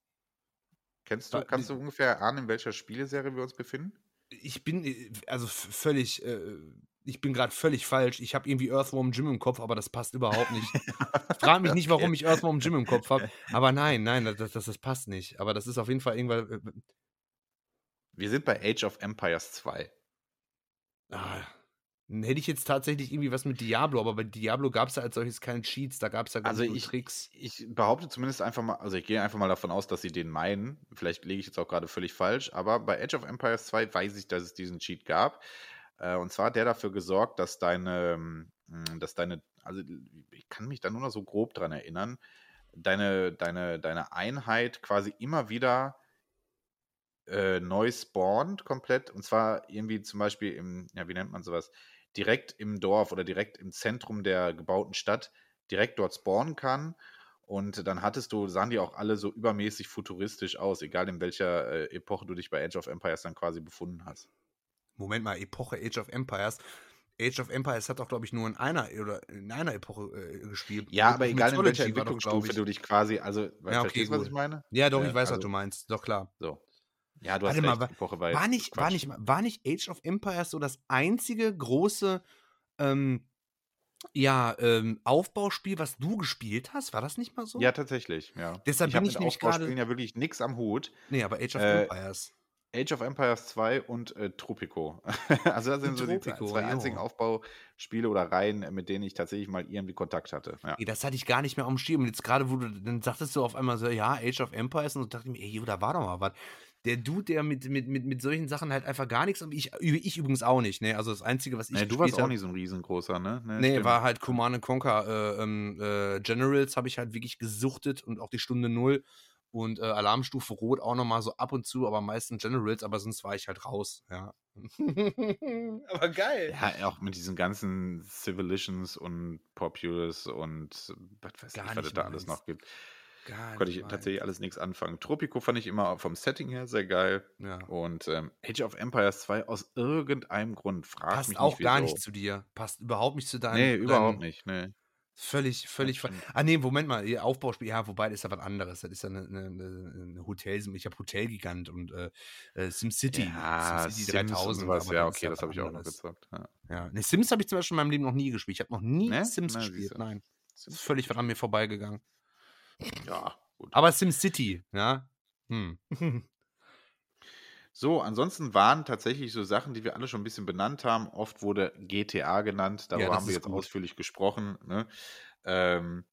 Kennst du, kannst du ungefähr ahnen, in welcher Spieleserie wir uns befinden? Ich bin äh, also völlig, äh, ich bin gerade völlig falsch. Ich habe irgendwie Earthworm Jim im Kopf, aber das passt überhaupt nicht. Frag mich nicht, warum ich Earthworm Jim im Kopf habe. [LAUGHS] Aber nein, nein, das, das, das passt nicht. Aber das ist auf jeden Fall irgendwann. Äh, wir sind bei Age of Empires 2. Ah, Hätte ich jetzt tatsächlich irgendwie was mit Diablo, aber bei Diablo gab es ja als solches keine Cheats, da gab es ja also ich, Tricks. Ich behaupte zumindest einfach mal, also ich gehe einfach mal davon aus, dass sie den meinen. Vielleicht lege ich jetzt auch gerade völlig falsch, aber bei Edge of Empires 2 weiß ich, dass es diesen Cheat gab. Äh, und zwar hat der dafür gesorgt, dass deine, hm, dass deine, also ich kann mich da nur noch so grob dran erinnern, deine, deine, deine Einheit quasi immer wieder äh, neu spawnt komplett. Und zwar irgendwie zum Beispiel im, ja, wie nennt man sowas? Direkt im Dorf oder direkt im Zentrum der gebauten Stadt direkt dort spawnen kann. Und dann hattest du, sahen die auch alle so übermäßig futuristisch aus, egal in welcher äh, Epoche du dich bei Age of Empires dann quasi befunden hast. Moment mal, Epoche Age of Empires. Age of Empires hat doch, glaube ich, nur in einer oder in einer Epoche äh, gespielt. Ja, aber egal in welcher Entwicklungsstufe du dich quasi, also ja, okay, verstehst du, was ich meine? Ja, doch, ich weiß, also, was du meinst. Doch klar. So. Ja, du Warte hast mal, recht, Epoche war, war nicht, war, nicht, war nicht Age of Empires so das einzige große ähm, ja, ähm, Aufbauspiel, was du gespielt hast? War das nicht mal so? Ja, tatsächlich, ja. Deshalb ich bin ich nämlich gerade. ja wirklich nichts am Hut. Nee, aber Age of äh, Empires. Age of Empires 2 und äh, Tropico. [LAUGHS] also das sind so Tropico, die zwei einzigen Aufbauspiele oder Reihen, mit denen ich tatsächlich mal irgendwie Kontakt hatte. Ja. Ey, das hatte ich gar nicht mehr am Schirm. Und jetzt gerade, wo du, dann sagtest du auf einmal so, ja, Age of Empires und so dachte ich mir, ey, da war doch mal was der Dude, der mit, mit, mit, mit solchen Sachen halt einfach gar nichts. Ich, ich übrigens auch nicht, ne? Also das Einzige, was ich. Nee, du warst auch nicht so ein riesengroßer, ne? Nee, nee war halt Command Conquer äh, ähm, äh, Generals habe ich halt wirklich gesuchtet und auch die Stunde Null und äh, Alarmstufe Rot auch nochmal so ab und zu, aber meistens Generals, aber sonst war ich halt raus, ja. [LAUGHS] aber geil. Ja, auch mit diesen ganzen Civilians und Populous und was weiß ich, was es da alles noch gibt. Gar Konnte ich tatsächlich alles nichts anfangen. Tropico fand ich immer vom Setting her sehr geil. Ja. Und ähm, Age of Empires 2 aus irgendeinem Grund fragt Passt mich auch nicht, gar nicht zu dir. Passt überhaupt nicht zu deinem. Nee, überhaupt deinem, nicht. Nee. Völlig, völlig. Ah, nee, Moment mal, ihr Aufbauspiel, ja, wobei, das ist ja was anderes. Das ist ja eine, eine, eine Hotel, ich habe Hotelgigant und äh, äh SimCity. Ja, SimCity 3000. Was, ja, okay, das, das habe ich auch noch gezockt. Ja, ja. Nee, Sims habe ich zum Beispiel in meinem Leben noch nie gespielt. Ich habe noch nie ne? Sims Nein, gespielt. Nein. Das ist völlig an mir vorbeigegangen. Ja, gut. Aber SimCity, ja. Hm. So, ansonsten waren tatsächlich so Sachen, die wir alle schon ein bisschen benannt haben. Oft wurde GTA genannt, darüber ja, haben wir jetzt gut. ausführlich gesprochen. Ne? Ähm,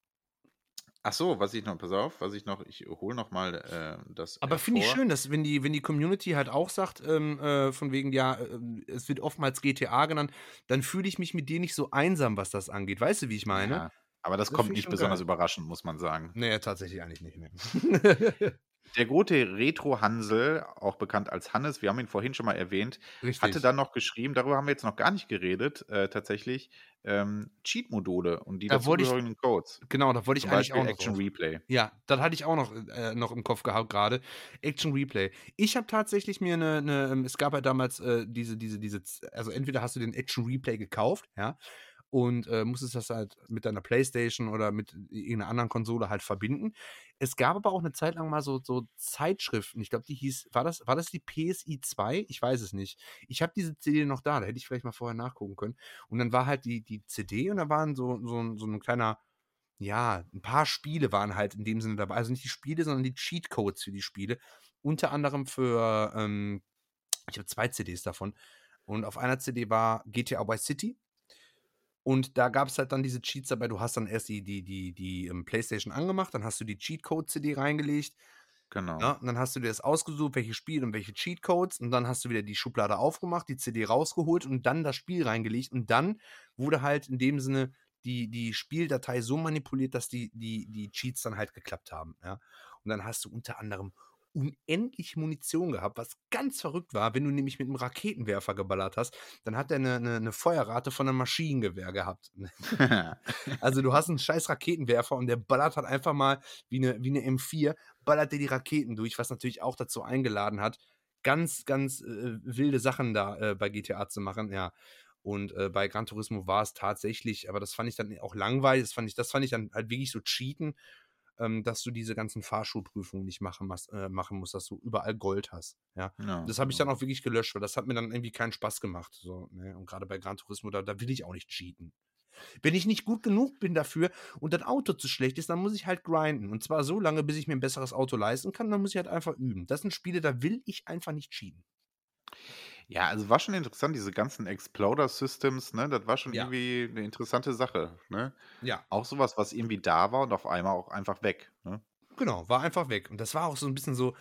ach so, was ich noch, pass auf, was ich noch, ich hole noch mal äh, das. Aber finde ich schön, dass wenn die, wenn die Community halt auch sagt, ähm, äh, von wegen, ja, äh, es wird oftmals GTA genannt, dann fühle ich mich mit dir nicht so einsam, was das angeht. Weißt du, wie ich meine? Ja. Aber das, das kommt nicht besonders geil. überraschend, muss man sagen. Nee, tatsächlich eigentlich nicht. Nee. [LAUGHS] [LAUGHS] Der gute Retro-Hansel, auch bekannt als Hannes, wir haben ihn vorhin schon mal erwähnt, Richtig. hatte dann noch geschrieben, darüber haben wir jetzt noch gar nicht geredet, äh, tatsächlich, ähm, Cheat-Module und die da dazugehörigen Codes. Genau, da wollte ich eigentlich Beispiel auch noch. Action. Replay. Ja, das hatte ich auch noch, äh, noch im Kopf gehabt gerade. Action Replay. Ich habe tatsächlich mir eine, eine, ähm, es gab ja damals äh, diese, diese, diese, also entweder hast du den Action Replay gekauft, ja, und äh, musstest das halt mit deiner Playstation oder mit irgendeiner anderen Konsole halt verbinden. Es gab aber auch eine Zeit lang mal so, so Zeitschriften. Ich glaube, die hieß, war das, war das die PSI 2? Ich weiß es nicht. Ich habe diese CD noch da, da hätte ich vielleicht mal vorher nachgucken können. Und dann war halt die, die CD und da waren so, so, so ein kleiner, ja, ein paar Spiele waren halt in dem Sinne dabei. Also nicht die Spiele, sondern die Cheatcodes für die Spiele. Unter anderem für, ähm, ich habe zwei CDs davon. Und auf einer CD war GTA Vice City und da gab es halt dann diese Cheats dabei. Du hast dann erst die, die, die, die um, ähm, PlayStation angemacht, dann hast du die Cheatcode-CD reingelegt. Genau. Ja, und dann hast du dir das ausgesucht, welche Spiele und welche Cheatcodes. Und dann hast du wieder die Schublade aufgemacht, die CD rausgeholt und dann das Spiel reingelegt. Und dann wurde halt in dem Sinne die, die Spieldatei so manipuliert, dass die, die, die Cheats dann halt geklappt haben. Ja? Und dann hast du unter anderem unendlich Munition gehabt, was ganz verrückt war. Wenn du nämlich mit einem Raketenwerfer geballert hast, dann hat er eine, eine, eine Feuerrate von einem Maschinengewehr gehabt. [LAUGHS] also du hast einen scheiß Raketenwerfer und der ballert halt einfach mal wie eine, wie eine M4, ballert dir die Raketen durch, was natürlich auch dazu eingeladen hat, ganz, ganz äh, wilde Sachen da äh, bei GTA zu machen, ja. Und äh, bei Gran Turismo war es tatsächlich, aber das fand ich dann auch langweilig, das fand ich, das fand ich dann halt wirklich so cheaten ähm, dass du diese ganzen Fahrschulprüfungen nicht machen, äh, machen musst, dass du überall Gold hast. Ja. ja das habe ich dann auch wirklich gelöscht, weil das hat mir dann irgendwie keinen Spaß gemacht. So, ne? Und gerade bei Gran Turismo, da, da will ich auch nicht cheaten. Wenn ich nicht gut genug bin dafür und das Auto zu schlecht ist, dann muss ich halt grinden. Und zwar so lange, bis ich mir ein besseres Auto leisten kann, dann muss ich halt einfach üben. Das sind Spiele, da will ich einfach nicht cheaten. Ja, also war schon interessant, diese ganzen Exploder-Systems, ne? Das war schon Ja. irgendwie eine interessante Sache, ne? Ja. Auch sowas, was irgendwie da war und auf einmal auch einfach weg, ne? Genau, war einfach weg. Und das war auch so ein bisschen so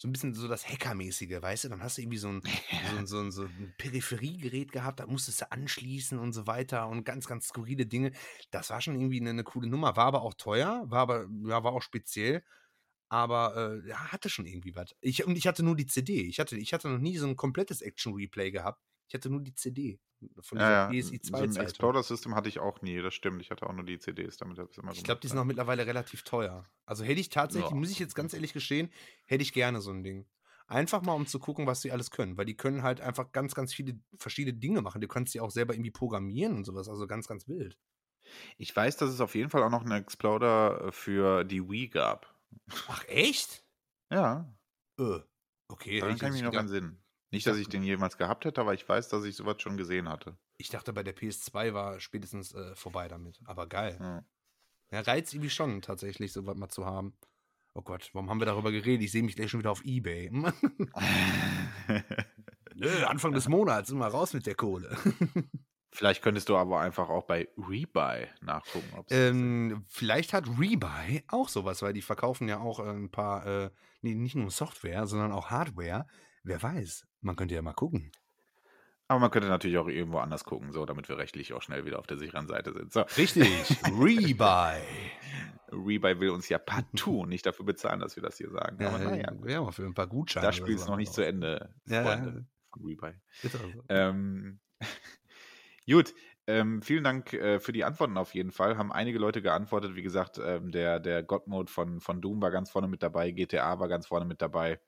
so ein bisschen so das Hackermäßige, weißt du? Dann hast du irgendwie so ein, so 'n [LAUGHS] so 'n so 'n Peripheriegerät gehabt, da musstest du anschließen und so weiter und ganz, ganz skurrile Dinge. Das war schon irgendwie eine 'ne coole Nummer, war aber auch teuer, war aber ja, war auch speziell, aber, äh, ja, hatte schon irgendwie was. Ich und ich hatte nur die CD. Ich hatte ich hatte noch nie so ein komplettes Action-Replay gehabt. Ich hatte nur die CD von dieser Ja, ja, PSI so 'n 2 Explorer-System hatte ich auch nie, das stimmt. Ich hatte auch nur die CDs, damit habe ich's immer Ich glaube, die sind auch mittlerweile relativ teuer. Also, hätte ich tatsächlich, Ja. muss ich jetzt ganz ehrlich gestehen, hätte ich gerne so ein Ding. Einfach mal, um zu gucken, was die alles können, weil die können halt einfach ganz, ganz viele verschiedene Dinge machen. Du kannst die auch selber irgendwie programmieren und sowas. also ganz, ganz wild. Ich weiß, dass es auf jeden Fall auch noch 'n Exploder, äh, für die Wii gab. Ach echt? Ja. Äh, okay, Daran kann ich mich noch entsinnen. Nicht, dass ich den jemals gehabt hätte, aber ich weiß, dass ich sowas schon gesehen hatte. Ich dachte, bei der PS2 war spätestens äh, vorbei damit. Aber geil. Ja. ja, reizt irgendwie schon tatsächlich, sowas mal zu haben. Oh Gott, warum haben wir darüber geredet? Ich sehe mich gleich schon wieder auf Ebay. [LAUGHS] [LAUGHS] Nö, Anfang des Monats, immer raus mit der Kohle. [LAUGHS] Vielleicht könntest du aber einfach auch bei Rebuy nachgucken. Ähm, vielleicht hat Rebuy auch sowas, weil die verkaufen ja auch äh, ein paar, äh, nee, nicht nur Software, sondern auch Hardware. Wer weiß, man könnte ja mal gucken. Aber man könnte natürlich auch irgendwo anders gucken, so damit wir rechtlich auch schnell wieder auf der sicheren Seite sind. So. Richtig, [LAUGHS] Rebuy. Rebuy will uns ja partout [LAUGHS] nicht dafür bezahlen, dass wir das hier sagen. Ja, Aber naja, ja, für ein paar Gutscheine. Das Spiel ist noch nicht zu Ende, Freunde ja, von Rebuy. Bitte also. ähm, Gut, ähm, vielen Dank äh, für die Antworten auf jeden Fall. Haben einige Leute geantwortet. Wie gesagt, ähm, der, der God-Mode von, von Doom war ganz vorne mit dabei, GTA war ganz vorne mit dabei.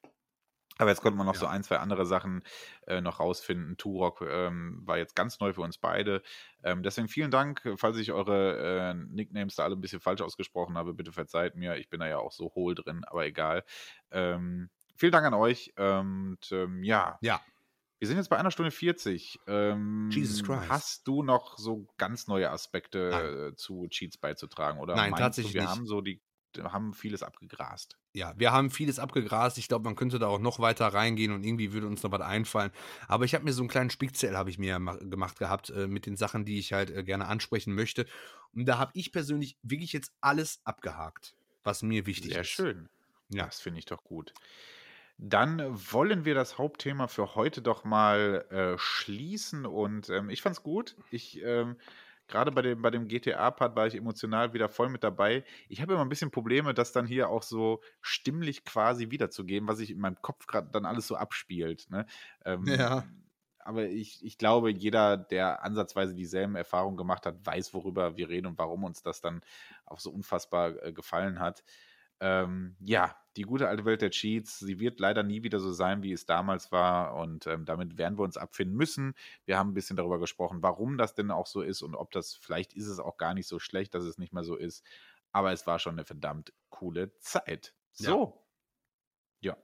Aber jetzt konnte man noch ja. so ein, zwei andere Sachen äh, noch rausfinden. Turok ähm, war jetzt ganz neu für uns beide. Ähm, deswegen vielen Dank. Falls ich eure äh, Nicknames da alle ein bisschen falsch ausgesprochen habe, bitte verzeiht mir. Ich bin da ja auch so hohl drin, aber egal. Ähm, vielen Dank an euch. Und ähm, ja. Ja. Wir sind jetzt bei einer Stunde 40. Ähm, Jesus Christ. Hast du noch so ganz neue Aspekte Nein. zu Cheats beizutragen? Oder Nein, tatsächlich du, wir nicht. haben so die haben vieles abgegrast. Ja, wir haben vieles abgegrast. Ich glaube, man könnte da auch noch weiter reingehen und irgendwie würde uns noch was einfallen. Aber ich habe mir so einen kleinen Spickzettel habe ich mir gemacht gehabt äh, mit den Sachen, die ich halt äh, gerne ansprechen möchte. Und da habe ich persönlich wirklich jetzt alles abgehakt, was mir wichtig Sehr ist. Sehr schön. Ja. Das finde ich doch gut. Dann wollen wir das Hauptthema für heute doch mal äh, schließen und ähm, ich fand's gut. Ich ähm, gerade bei dem, bei dem GTA-Part war ich emotional wieder voll mit dabei. Ich habe immer ein bisschen Probleme, das dann hier auch so stimmlich quasi wiederzugeben, was sich in meinem Kopf gerade dann alles so abspielt. Ne? Ähm, ja. Aber ich, ich glaube, jeder, der ansatzweise dieselben Erfahrungen gemacht hat, weiß, worüber wir reden und warum uns das dann auch so unfassbar äh, gefallen hat. Ähm, ja, die gute alte Welt der Cheats, sie wird leider nie wieder so sein, wie es damals war. Und ähm, damit werden wir uns abfinden müssen. Wir haben ein bisschen darüber gesprochen, warum das denn auch so ist und ob das, vielleicht ist es auch gar nicht so schlecht, dass es nicht mehr so ist. Aber es war schon eine verdammt coole Zeit. So. Ja. ja.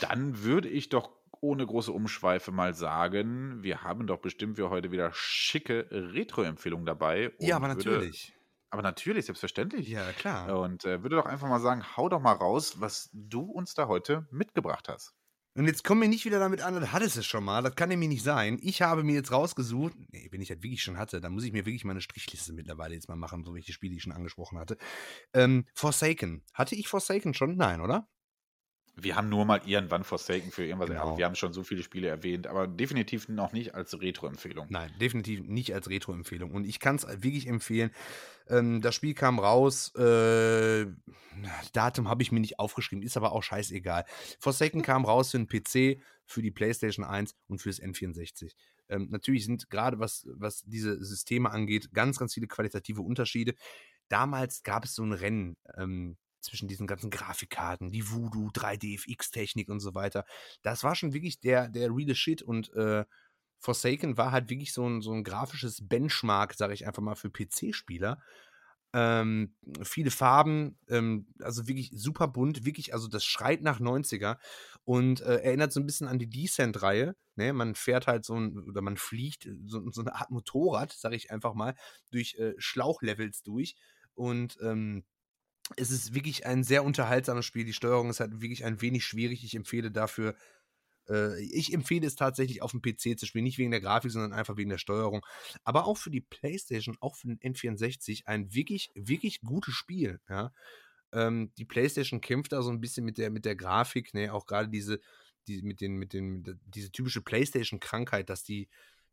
Dann würde ich doch ohne große Umschweife mal sagen, wir haben doch bestimmt für heute wieder schicke Retro-Empfehlungen dabei. Ja, aber natürlich. Aber natürlich, selbstverständlich. Ja, klar. Und äh, würde doch einfach mal sagen, hau doch mal raus, was du uns da heute mitgebracht hast. Und jetzt komm mir nicht wieder damit an, das hattest es schon mal, das kann nämlich nicht sein. Ich habe mir jetzt rausgesucht, nee, wenn ich das wirklich schon hatte, dann muss ich mir wirklich meine Strichliste mittlerweile jetzt mal machen, so welche Spiele die ich schon angesprochen hatte. Ähm, Forsaken. Hatte ich Forsaken schon? Nein, oder? Wir haben nur mal irgendwann Forsaken für irgendwas genau. Wir haben schon so viele Spiele erwähnt, aber definitiv noch nicht als Retro-Empfehlung. Nein, definitiv nicht als Retro-Empfehlung. Und ich kann es wirklich empfehlen. Ähm, das Spiel kam raus. Äh, Datum habe ich mir nicht aufgeschrieben, ist aber auch scheißegal. Forsaken kam raus für den PC, für die PlayStation 1 und fürs N64. Ähm, natürlich sind gerade was, was diese Systeme angeht, ganz, ganz viele qualitative Unterschiede. Damals gab es so ein Rennen. Ähm, zwischen diesen ganzen Grafikkarten, die Voodoo, 3DFX-Technik und so weiter. Das war schon wirklich der, der reale Shit und äh, Forsaken war halt wirklich so ein, so ein grafisches Benchmark, sage ich einfach mal, für PC-Spieler. Ähm, viele Farben, ähm, also wirklich super bunt, wirklich, also das schreit nach 90er und äh, erinnert so ein bisschen an die Descent-Reihe. Ne? Man fährt halt so ein, oder man fliegt so, so eine Art Motorrad, sage ich einfach mal, durch äh, Schlauchlevels durch und ähm, es ist wirklich ein sehr unterhaltsames Spiel. Die Steuerung ist halt wirklich ein wenig schwierig. Ich empfehle dafür Äh, ich empfehle es tatsächlich auf dem PC zu spielen, nicht wegen der Grafik, sondern einfach wegen der Steuerung. Aber auch für die PlayStation, auch für den N64 ein wirklich, wirklich gutes Spiel. Ja? Ähm, die PlayStation kämpft da so ein bisschen mit der, mit der Grafik, ne? auch gerade diese, die, mit den, mit den, diese typische PlayStation-Krankheit, dass die,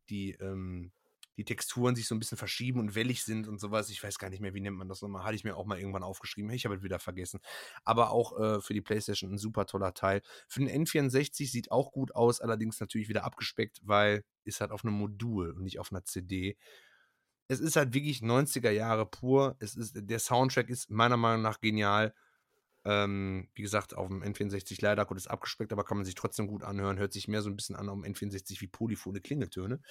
die, ähm, die Texturen sich so ein bisschen verschieben und wellig sind und sowas. Ich weiß gar nicht mehr, wie nennt man das nochmal. Hatte ich mir auch mal irgendwann aufgeschrieben. Ich habe es wieder vergessen. Aber auch äh, für die PlayStation ein super toller Teil. Für den N64 sieht auch gut aus, allerdings natürlich wieder abgespeckt, weil ist halt auf einem Modul und nicht auf einer CD. Es ist halt wirklich 90er Jahre pur. Es ist, der Soundtrack ist meiner Meinung nach genial. Ähm, wie gesagt, auf dem N64 leider gut ist abgespeckt, aber kann man sich trotzdem gut anhören. Hört sich mehr so ein bisschen an auf dem N64 wie polyphone Klingeltöne.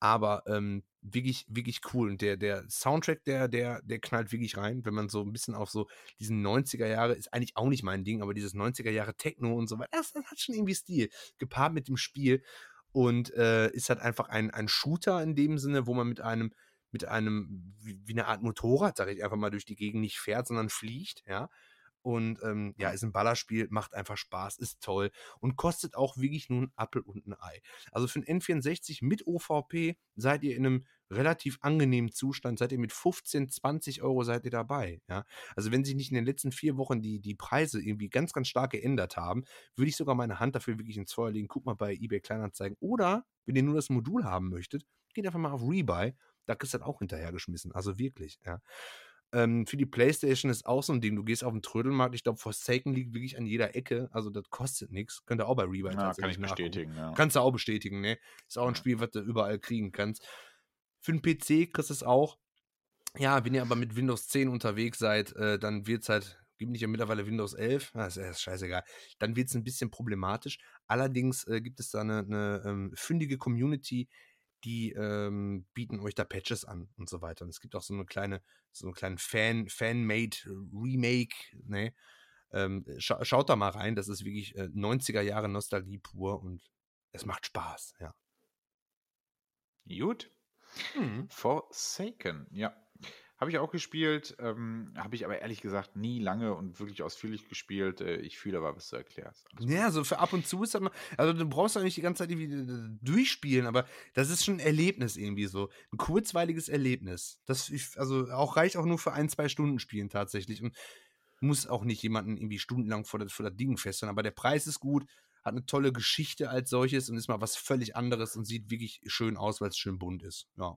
Aber ähm, wirklich, wirklich cool. Und der, der Soundtrack, der, der, der knallt wirklich rein, wenn man so ein bisschen auf so diesen 90er Jahre, ist eigentlich auch nicht mein Ding, aber dieses 90er Jahre Techno und so weiter, das, das hat schon irgendwie Stil. Gepaart mit dem Spiel. Und äh, ist halt einfach ein, ein Shooter in dem Sinne, wo man mit einem, mit einem, wie, wie eine Art Motorrad, sage ich einfach mal, durch die Gegend nicht fährt, sondern fliegt, ja. Und ähm, ja, ist ein Ballerspiel, macht einfach Spaß, ist toll und kostet auch wirklich nur ein Appel und ein Ei. Also für ein N64 mit OVP seid ihr in einem relativ angenehmen Zustand, seid ihr mit 15, 20 Euro seid ihr dabei. Ja? Also wenn sich nicht in den letzten vier Wochen die, die Preise irgendwie ganz, ganz stark geändert haben, würde ich sogar meine Hand dafür wirklich ins Feuer legen. Guck mal bei eBay Kleinanzeigen. Oder, wenn ihr nur das Modul haben möchtet, geht einfach mal auf Rebuy. Da kriegst du das auch hinterhergeschmissen. Also wirklich, ja. Ähm, für die Playstation ist auch so ein Ding. Du gehst auf den Trödelmarkt, ich glaube, Forsaken liegt wirklich an jeder Ecke. Also das kostet nichts. Könnt ihr auch bei Rebuy ja, kann ich bestätigen, ja. Kannst du auch bestätigen, ne? Ist auch ein Spiel, was du überall kriegen kannst. Für den PC kriegst du es auch. Ja, wenn ihr aber mit Windows 10 unterwegs seid, äh, dann wird es halt, gibt nicht ja mittlerweile Windows 11, ah, ist, ist scheißegal, dann wird es ein bisschen problematisch. Allerdings äh, gibt es da eine, eine ähm, fündige Community, die ähm, bieten euch da Patches an und so weiter. Und es gibt auch so eine kleine, so einen kleinen Fan, Fan-made Remake, ne? Ähm, scha schaut da mal rein, das ist wirklich äh, 90er Jahre Nostalgie pur und es macht Spaß, ja. Gut. Mhm. Forsaken, ja. Habe ich auch gespielt, ähm, habe ich aber ehrlich gesagt nie lange und wirklich ausführlich gespielt. Äh, ich fühle aber, was du erklärst. Ja, so für ab und zu ist das mal, also du brauchst ja nicht die ganze Zeit irgendwie durchspielen, aber das ist schon ein Erlebnis irgendwie so. Ein kurzweiliges Erlebnis. Das, ich, also auch reicht auch nur für ein, zwei Stunden spielen tatsächlich und muss auch nicht jemanden irgendwie stundenlang vor das, vor das Ding fesseln, aber der Preis ist gut, hat eine tolle Geschichte als solches und ist mal was völlig anderes und sieht wirklich schön aus, weil es schön bunt ist. Ja.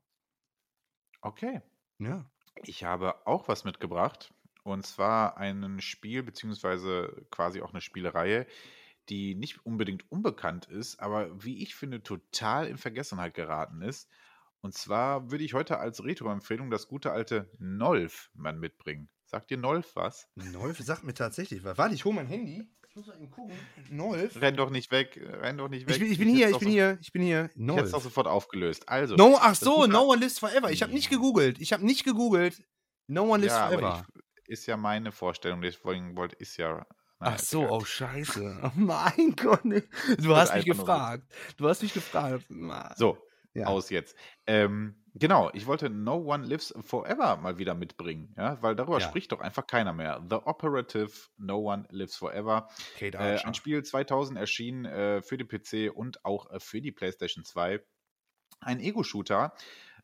Okay. Ja. Ich habe auch was mitgebracht. Und zwar ein Spiel, beziehungsweise quasi auch eine Spielereihe, die nicht unbedingt unbekannt ist, aber wie ich finde, total in Vergessenheit geraten ist. Und zwar würde ich heute als Retro-Empfehlung das gute alte Nolf mal mitbringen. Sagt dir Nolf was? Nolf sagt mir tatsächlich was. Warte, ich hole mein Handy. Ich muss mal eben gucken. Nolf. Renn doch nicht weg, renn doch nicht weg. Ich bin, ich bin hier, ich bin hier, ich bin hier. Nolf. Ich es auch sofort aufgelöst. Also. No, ach so, No One Lives Forever. Ich habe nicht gegoogelt. Ich habe nicht gegoogelt. No One Lives ja, Forever. Ich, ist ja meine Vorstellung, deswegen wollte ich ja. Ach so, oh Scheiße. [LAUGHS] Oh mein Gott. Du hast mich gefragt. Du hast mich gefragt. So, ja. aus jetzt. Ähm, genau, ich wollte No One Lives Forever mal wieder mitbringen, ja, weil darüber ja. spricht doch einfach keiner mehr. The Operative No One Lives Forever. Äh, ein Spiel 2000 erschienen äh, für die PC und auch äh, für die PlayStation 2. Ein Ego-Shooter.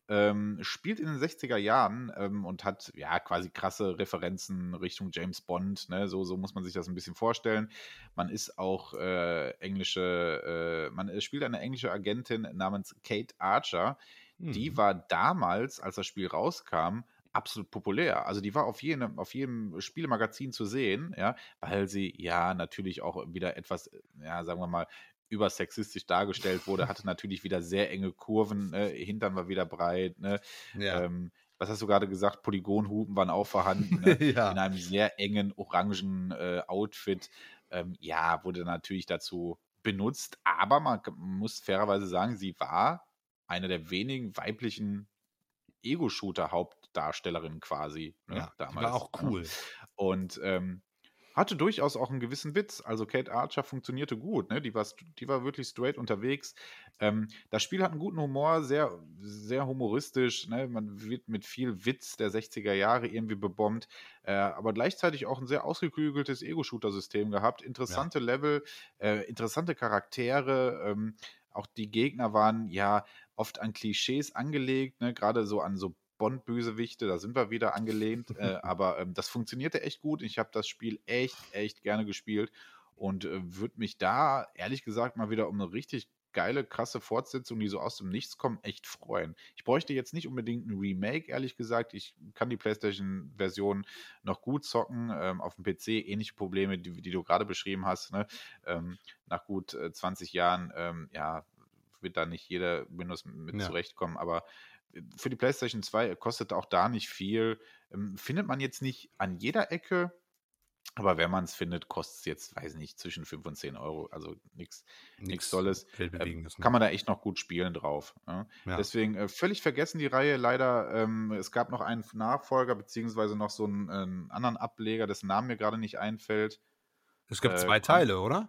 Ähm, spielt in den 60er Jahren ähm, und hat ja quasi krasse Referenzen Richtung James Bond. Ne? So, so muss man sich das ein bisschen vorstellen. Man ist auch äh, englische, äh, man spielt eine englische Agentin namens Kate Archer. Mhm. Die war damals, als das Spiel rauskam, absolut populär. Also die war auf jedem, auf jedem Spielemagazin zu sehen, ja, weil sie ja natürlich auch wieder etwas, ja, sagen wir mal, übersexistisch dargestellt wurde, hatte natürlich wieder sehr enge Kurven, ne? Hintern war wieder breit, ne? Ja. Ähm, was hast du gerade gesagt? Polygonhupen waren auch vorhanden, [LAUGHS] ne? ja. in einem sehr engen orangen äh, Outfit. Ähm, ja, wurde natürlich dazu benutzt, aber man muss fairerweise sagen, sie war eine der wenigen weiblichen Ego-Shooter-Hauptdarstellerinnen quasi. Ne, ja, damals. war auch ne? cool. Und ähm, hatte durchaus auch einen gewissen Witz. Also Kate Archer funktionierte gut, ne? Die war, die war wirklich straight unterwegs. Ähm, das Spiel hat einen guten Humor, sehr, sehr humoristisch. Ne? Man wird mit viel Witz der 60er Jahre irgendwie bebombt, äh, aber gleichzeitig auch ein sehr ausgeklügeltes Ego-Shooter-System gehabt. Interessante ja. Level, äh, interessante Charaktere. Ähm, auch die Gegner waren ja oft an Klischees angelegt, ne? gerade so an so Bond-Bösewichte, da sind wir wieder angelehnt. äh, [LAUGHS] aber ähm, das funktionierte echt gut. Ich habe das Spiel echt, echt gerne gespielt und äh, würde mich da, ehrlich gesagt, mal wieder um eine richtig geile, krasse Fortsetzung, die so aus dem Nichts kommen, echt freuen. Ich bräuchte jetzt nicht unbedingt ein Remake, ehrlich gesagt. Ich kann die PlayStation-Version noch gut zocken. Ähm, auf dem PC ähnliche Probleme, die, die du gerade beschrieben hast. Ne? Ähm, nach gut äh, 20 Jahren, ähm, ja, wird da nicht jeder Windows mit ja. zurechtkommen, aber für die PlayStation 2 kostet auch da nicht viel. Ähm, findet man jetzt nicht an jeder Ecke, aber wenn man es findet, kostet es jetzt, weiß nicht, zwischen 5 und 10 Euro. Also nichts Tolles. Ne? kann man da echt noch gut spielen drauf. Ja? Ja. Deswegen äh, völlig vergessen die Reihe leider. Ähm, es gab noch einen Nachfolger, beziehungsweise noch so einen, einen anderen Ableger, dessen Namen mir gerade nicht einfällt. Es gibt äh, zwei Teile, oder?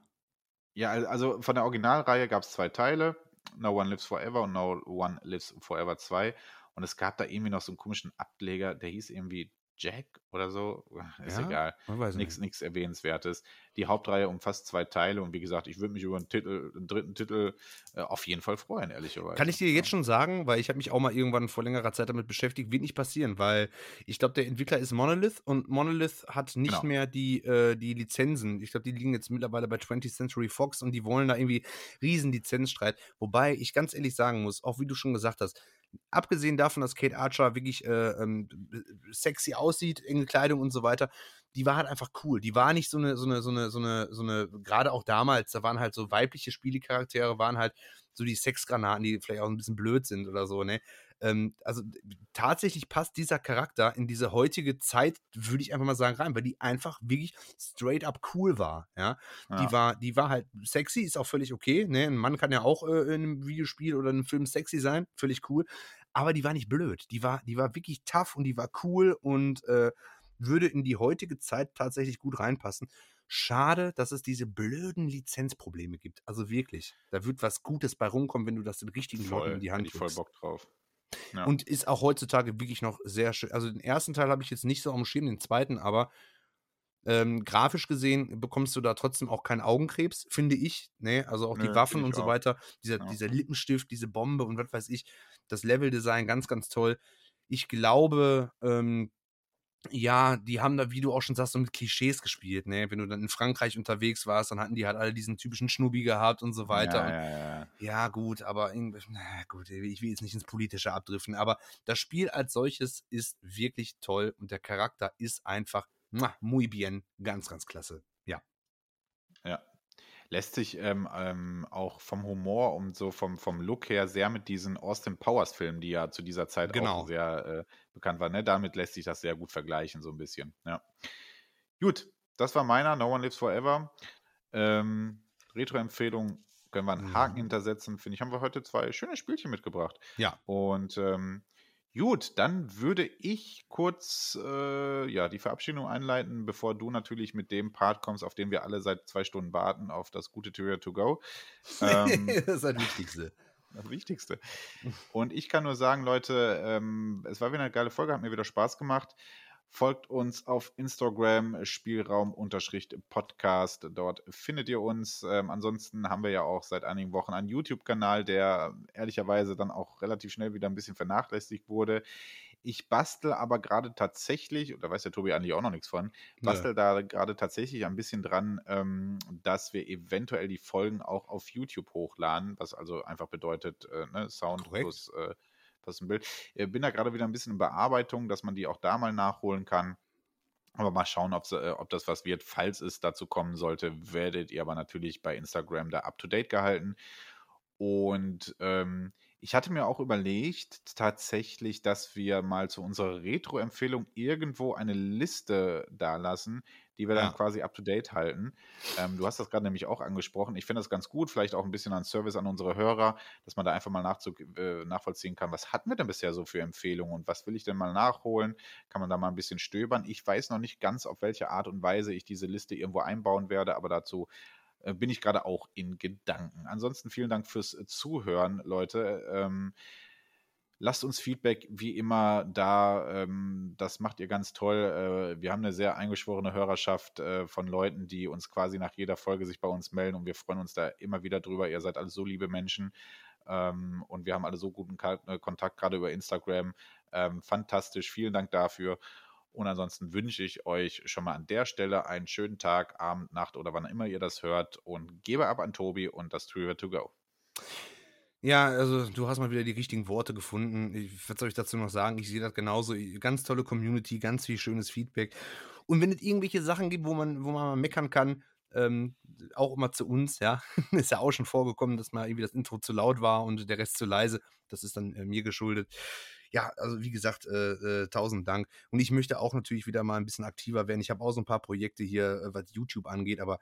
Ja, also von der Originalreihe gab es zwei Teile. No One Lives Forever und No One Lives Forever 2. Und es gab da irgendwie noch so einen komischen Ableger, der hieß irgendwie Jack oder so. [LAUGHS] Ist ja, egal. Nichts Erwähnenswertes. Die Hauptreihe umfasst zwei Teile und wie gesagt, ich würde mich über einen, Titel, einen dritten Titel äh, auf jeden Fall freuen, ehrlicherweise. Kann ich dir jetzt schon sagen, weil ich habe mich auch mal irgendwann vor längerer Zeit damit beschäftigt, wird nicht passieren, weil ich glaube, der Entwickler ist Monolith und Monolith hat nicht genau. mehr die, äh, die Lizenzen. Ich glaube, die liegen jetzt mittlerweile bei 20th Century Fox und die wollen da irgendwie riesen Lizenzstreit. Wobei ich ganz ehrlich sagen muss, auch wie du schon gesagt hast, abgesehen davon, dass Kate Archer wirklich äh, ähm, sexy aussieht, enge Kleidung und so weiter, die war halt einfach cool. Die war nicht so eine, so eine, so eine, so eine, so eine, gerade auch damals, da waren halt so weibliche Spielecharaktere, waren halt so die Sexgranaten, die vielleicht auch ein bisschen blöd sind oder so, ne? Ähm, also tatsächlich passt dieser Charakter in diese heutige Zeit, würde ich einfach mal sagen, rein, weil die einfach wirklich straight up cool war. Ja? ja. Die war, die war halt sexy, ist auch völlig okay. Ne? Ein Mann kann ja auch äh, in einem Videospiel oder in einem Film sexy sein, völlig cool. Aber die war nicht blöd. Die war, die war wirklich tough und die war cool und äh, würde in die heutige Zeit tatsächlich gut reinpassen. Schade, dass es diese blöden Lizenzprobleme gibt. Also wirklich, da wird was Gutes bei rumkommen, wenn du das den richtigen voll, Leuten in die Hand gibst. voll Bock drauf. Ja. Und ist auch heutzutage wirklich noch sehr schön. Also den ersten Teil habe ich jetzt nicht so am Schirm, den zweiten aber. Ähm, grafisch gesehen bekommst du da trotzdem auch keinen Augenkrebs, finde ich. Ne? Also auch nee, die Waffen und so auch. weiter. Dieser, ja. dieser Lippenstift, diese Bombe und was weiß ich. Das Leveldesign ganz, ganz toll. Ich glaube, ähm, ja, die haben da, wie du auch schon sagst, so mit Klischees gespielt, ne? Wenn du dann in Frankreich unterwegs warst, dann hatten die halt alle diesen typischen Schnubbi gehabt und so weiter. Ja, ja, ja. ja gut, aber na gut, ich will jetzt nicht ins Politische abdriften, aber das Spiel als solches ist wirklich toll und der Charakter ist einfach muy bien, ganz, ganz klasse. Lässt sich ähm, ähm, auch vom Humor und so vom, vom Look her sehr mit diesen Austin Powers Filmen, die ja zu dieser Zeit genau. auch sehr äh, bekannt waren, ne? damit lässt sich das sehr gut vergleichen, so ein bisschen. Ja. Gut, das war meiner, No One Lives Forever. Ähm, Retro-Empfehlung können wir einen Haken mhm. hintersetzen, finde ich, haben wir heute zwei schöne Spielchen mitgebracht. Ja. Und ähm, Gut, dann würde ich kurz äh, ja, die Verabschiedung einleiten, bevor du natürlich mit dem Part kommst, auf den wir alle seit zwei Stunden warten, auf das gute Terrier to go. Ähm, [LAUGHS] das ist das Wichtigste. [LAUGHS] Das Wichtigste. Und ich kann nur sagen, Leute, ähm, es war wieder eine geile Folge, hat mir wieder Spaß gemacht. Folgt uns auf Instagram, Spielraum-Podcast. Dort findet ihr uns. Ähm, ansonsten haben wir ja auch seit einigen Wochen einen YouTube-Kanal, der ehrlicherweise dann auch relativ schnell wieder ein bisschen vernachlässigt wurde. Ich bastel aber gerade tatsächlich, und da weiß der Tobi eigentlich auch noch nichts von, bastel ja. da gerade tatsächlich ein bisschen dran, ähm, dass wir eventuell die Folgen auch auf YouTube hochladen, was also einfach bedeutet, äh, ne, Sound Korrekt. plus äh, ein Bild. Ich bin da gerade wieder ein bisschen in Bearbeitung, dass man die auch da mal nachholen kann. Aber mal schauen, äh, ob das was wird. Falls es dazu kommen sollte, werdet ihr aber natürlich bei Instagram da up to date gehalten. Und ähm, ich hatte mir auch überlegt, tatsächlich, dass wir mal zu unserer Retro-Empfehlung irgendwo eine Liste da lassen, die wir ja. dann quasi up to date halten. Ähm, du hast das gerade nämlich auch angesprochen. Ich finde das ganz gut, vielleicht auch ein bisschen an Service an unsere Hörer, dass man da einfach mal äh, nachvollziehen kann, was hatten wir denn bisher so für Empfehlungen und was will ich denn mal nachholen? Kann man da mal ein bisschen stöbern? Ich weiß noch nicht ganz, auf welche Art und Weise ich diese Liste irgendwo einbauen werde, aber dazu äh, bin ich gerade auch in Gedanken. Ansonsten vielen Dank fürs Zuhören, Leute. Ähm, lasst uns Feedback wie immer da. Ähm, das macht ihr ganz toll. Äh, wir haben eine sehr eingeschworene Hörerschaft äh, von Leuten, die uns quasi nach jeder Folge sich bei uns melden und wir freuen uns da immer wieder drüber. Ihr seid alle so liebe Menschen ähm, und wir haben alle so guten äh, Kontakt, gerade über Instagram. Ähm, fantastisch. Vielen Dank dafür. Und ansonsten wünsche ich euch schon mal an der Stelle einen schönen Tag, Abend, Nacht oder wann immer ihr das hört und gebe ab an Tobi und das Trivia to go. Ja, also du hast mal wieder die richtigen Worte gefunden. Ich, was soll ich dazu noch sagen? Ich sehe das genauso. Ganz tolle Community, ganz viel schönes Feedback. Und wenn es irgendwelche Sachen gibt, wo man, wo man mal meckern kann, ähm, auch immer zu uns, ja, [LAUGHS] ist ja auch schon vorgekommen, dass mal irgendwie das Intro zu laut war und der Rest zu leise. Das ist dann äh, mir geschuldet ja, also wie gesagt, äh, äh, tausend Dank. Und ich möchte auch natürlich wieder mal ein bisschen aktiver werden. Ich habe auch so ein paar Projekte hier, äh, was YouTube angeht, aber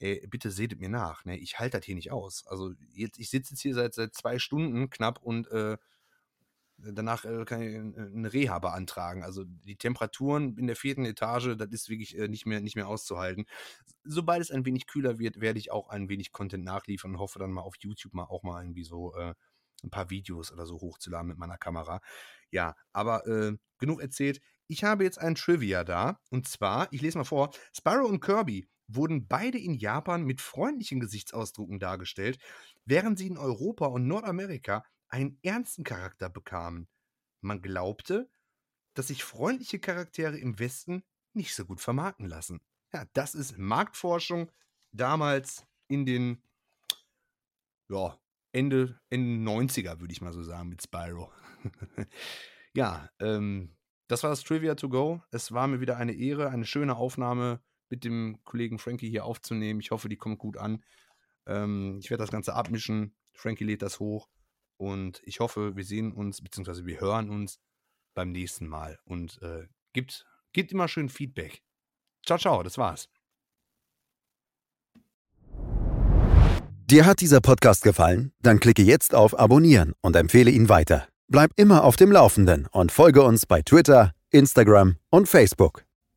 äh, bitte seht mir nach. Ne? Ich halte das hier nicht aus. Also jetzt, ich sitze jetzt hier seit, seit zwei Stunden knapp und äh, danach äh, kann ich eine Reha beantragen. Also die Temperaturen in der vierten Etage, das ist wirklich äh, nicht, mehr, nicht mehr auszuhalten. Sobald es ein wenig kühler wird, werde ich auch ein wenig Content nachliefern und hoffe dann mal auf YouTube mal auch mal irgendwie so äh, ein paar Videos oder so hochzuladen mit meiner Kamera. Ja, aber äh, genug erzählt. Ich habe jetzt ein Trivia da. Und zwar, ich lese mal vor: Sparrow und Kirby wurden beide in Japan mit freundlichen Gesichtsausdrucken dargestellt, während sie in Europa und Nordamerika einen ernsten Charakter bekamen. Man glaubte, dass sich freundliche Charaktere im Westen nicht so gut vermarkten lassen. Ja, das ist Marktforschung damals in den ja, Ende, Ende 90er, würde ich mal so sagen, mit Spyro. [LAUGHS] ja, ähm, das war das Trivia to Go. Es war mir wieder eine Ehre, eine schöne Aufnahme mit dem Kollegen Frankie hier aufzunehmen. Ich hoffe, die kommt gut an. Ähm, ich werde das Ganze abmischen. Frankie lädt das hoch. Und ich hoffe, wir sehen uns, beziehungsweise wir hören uns beim nächsten Mal. Und äh, gibt, gibt immer schön Feedback. Ciao, ciao, das war's. Dir hat dieser Podcast gefallen? Dann klicke jetzt auf Abonnieren und empfehle ihn weiter. Bleib immer auf dem Laufenden und folge uns bei Twitter, Instagram und Facebook.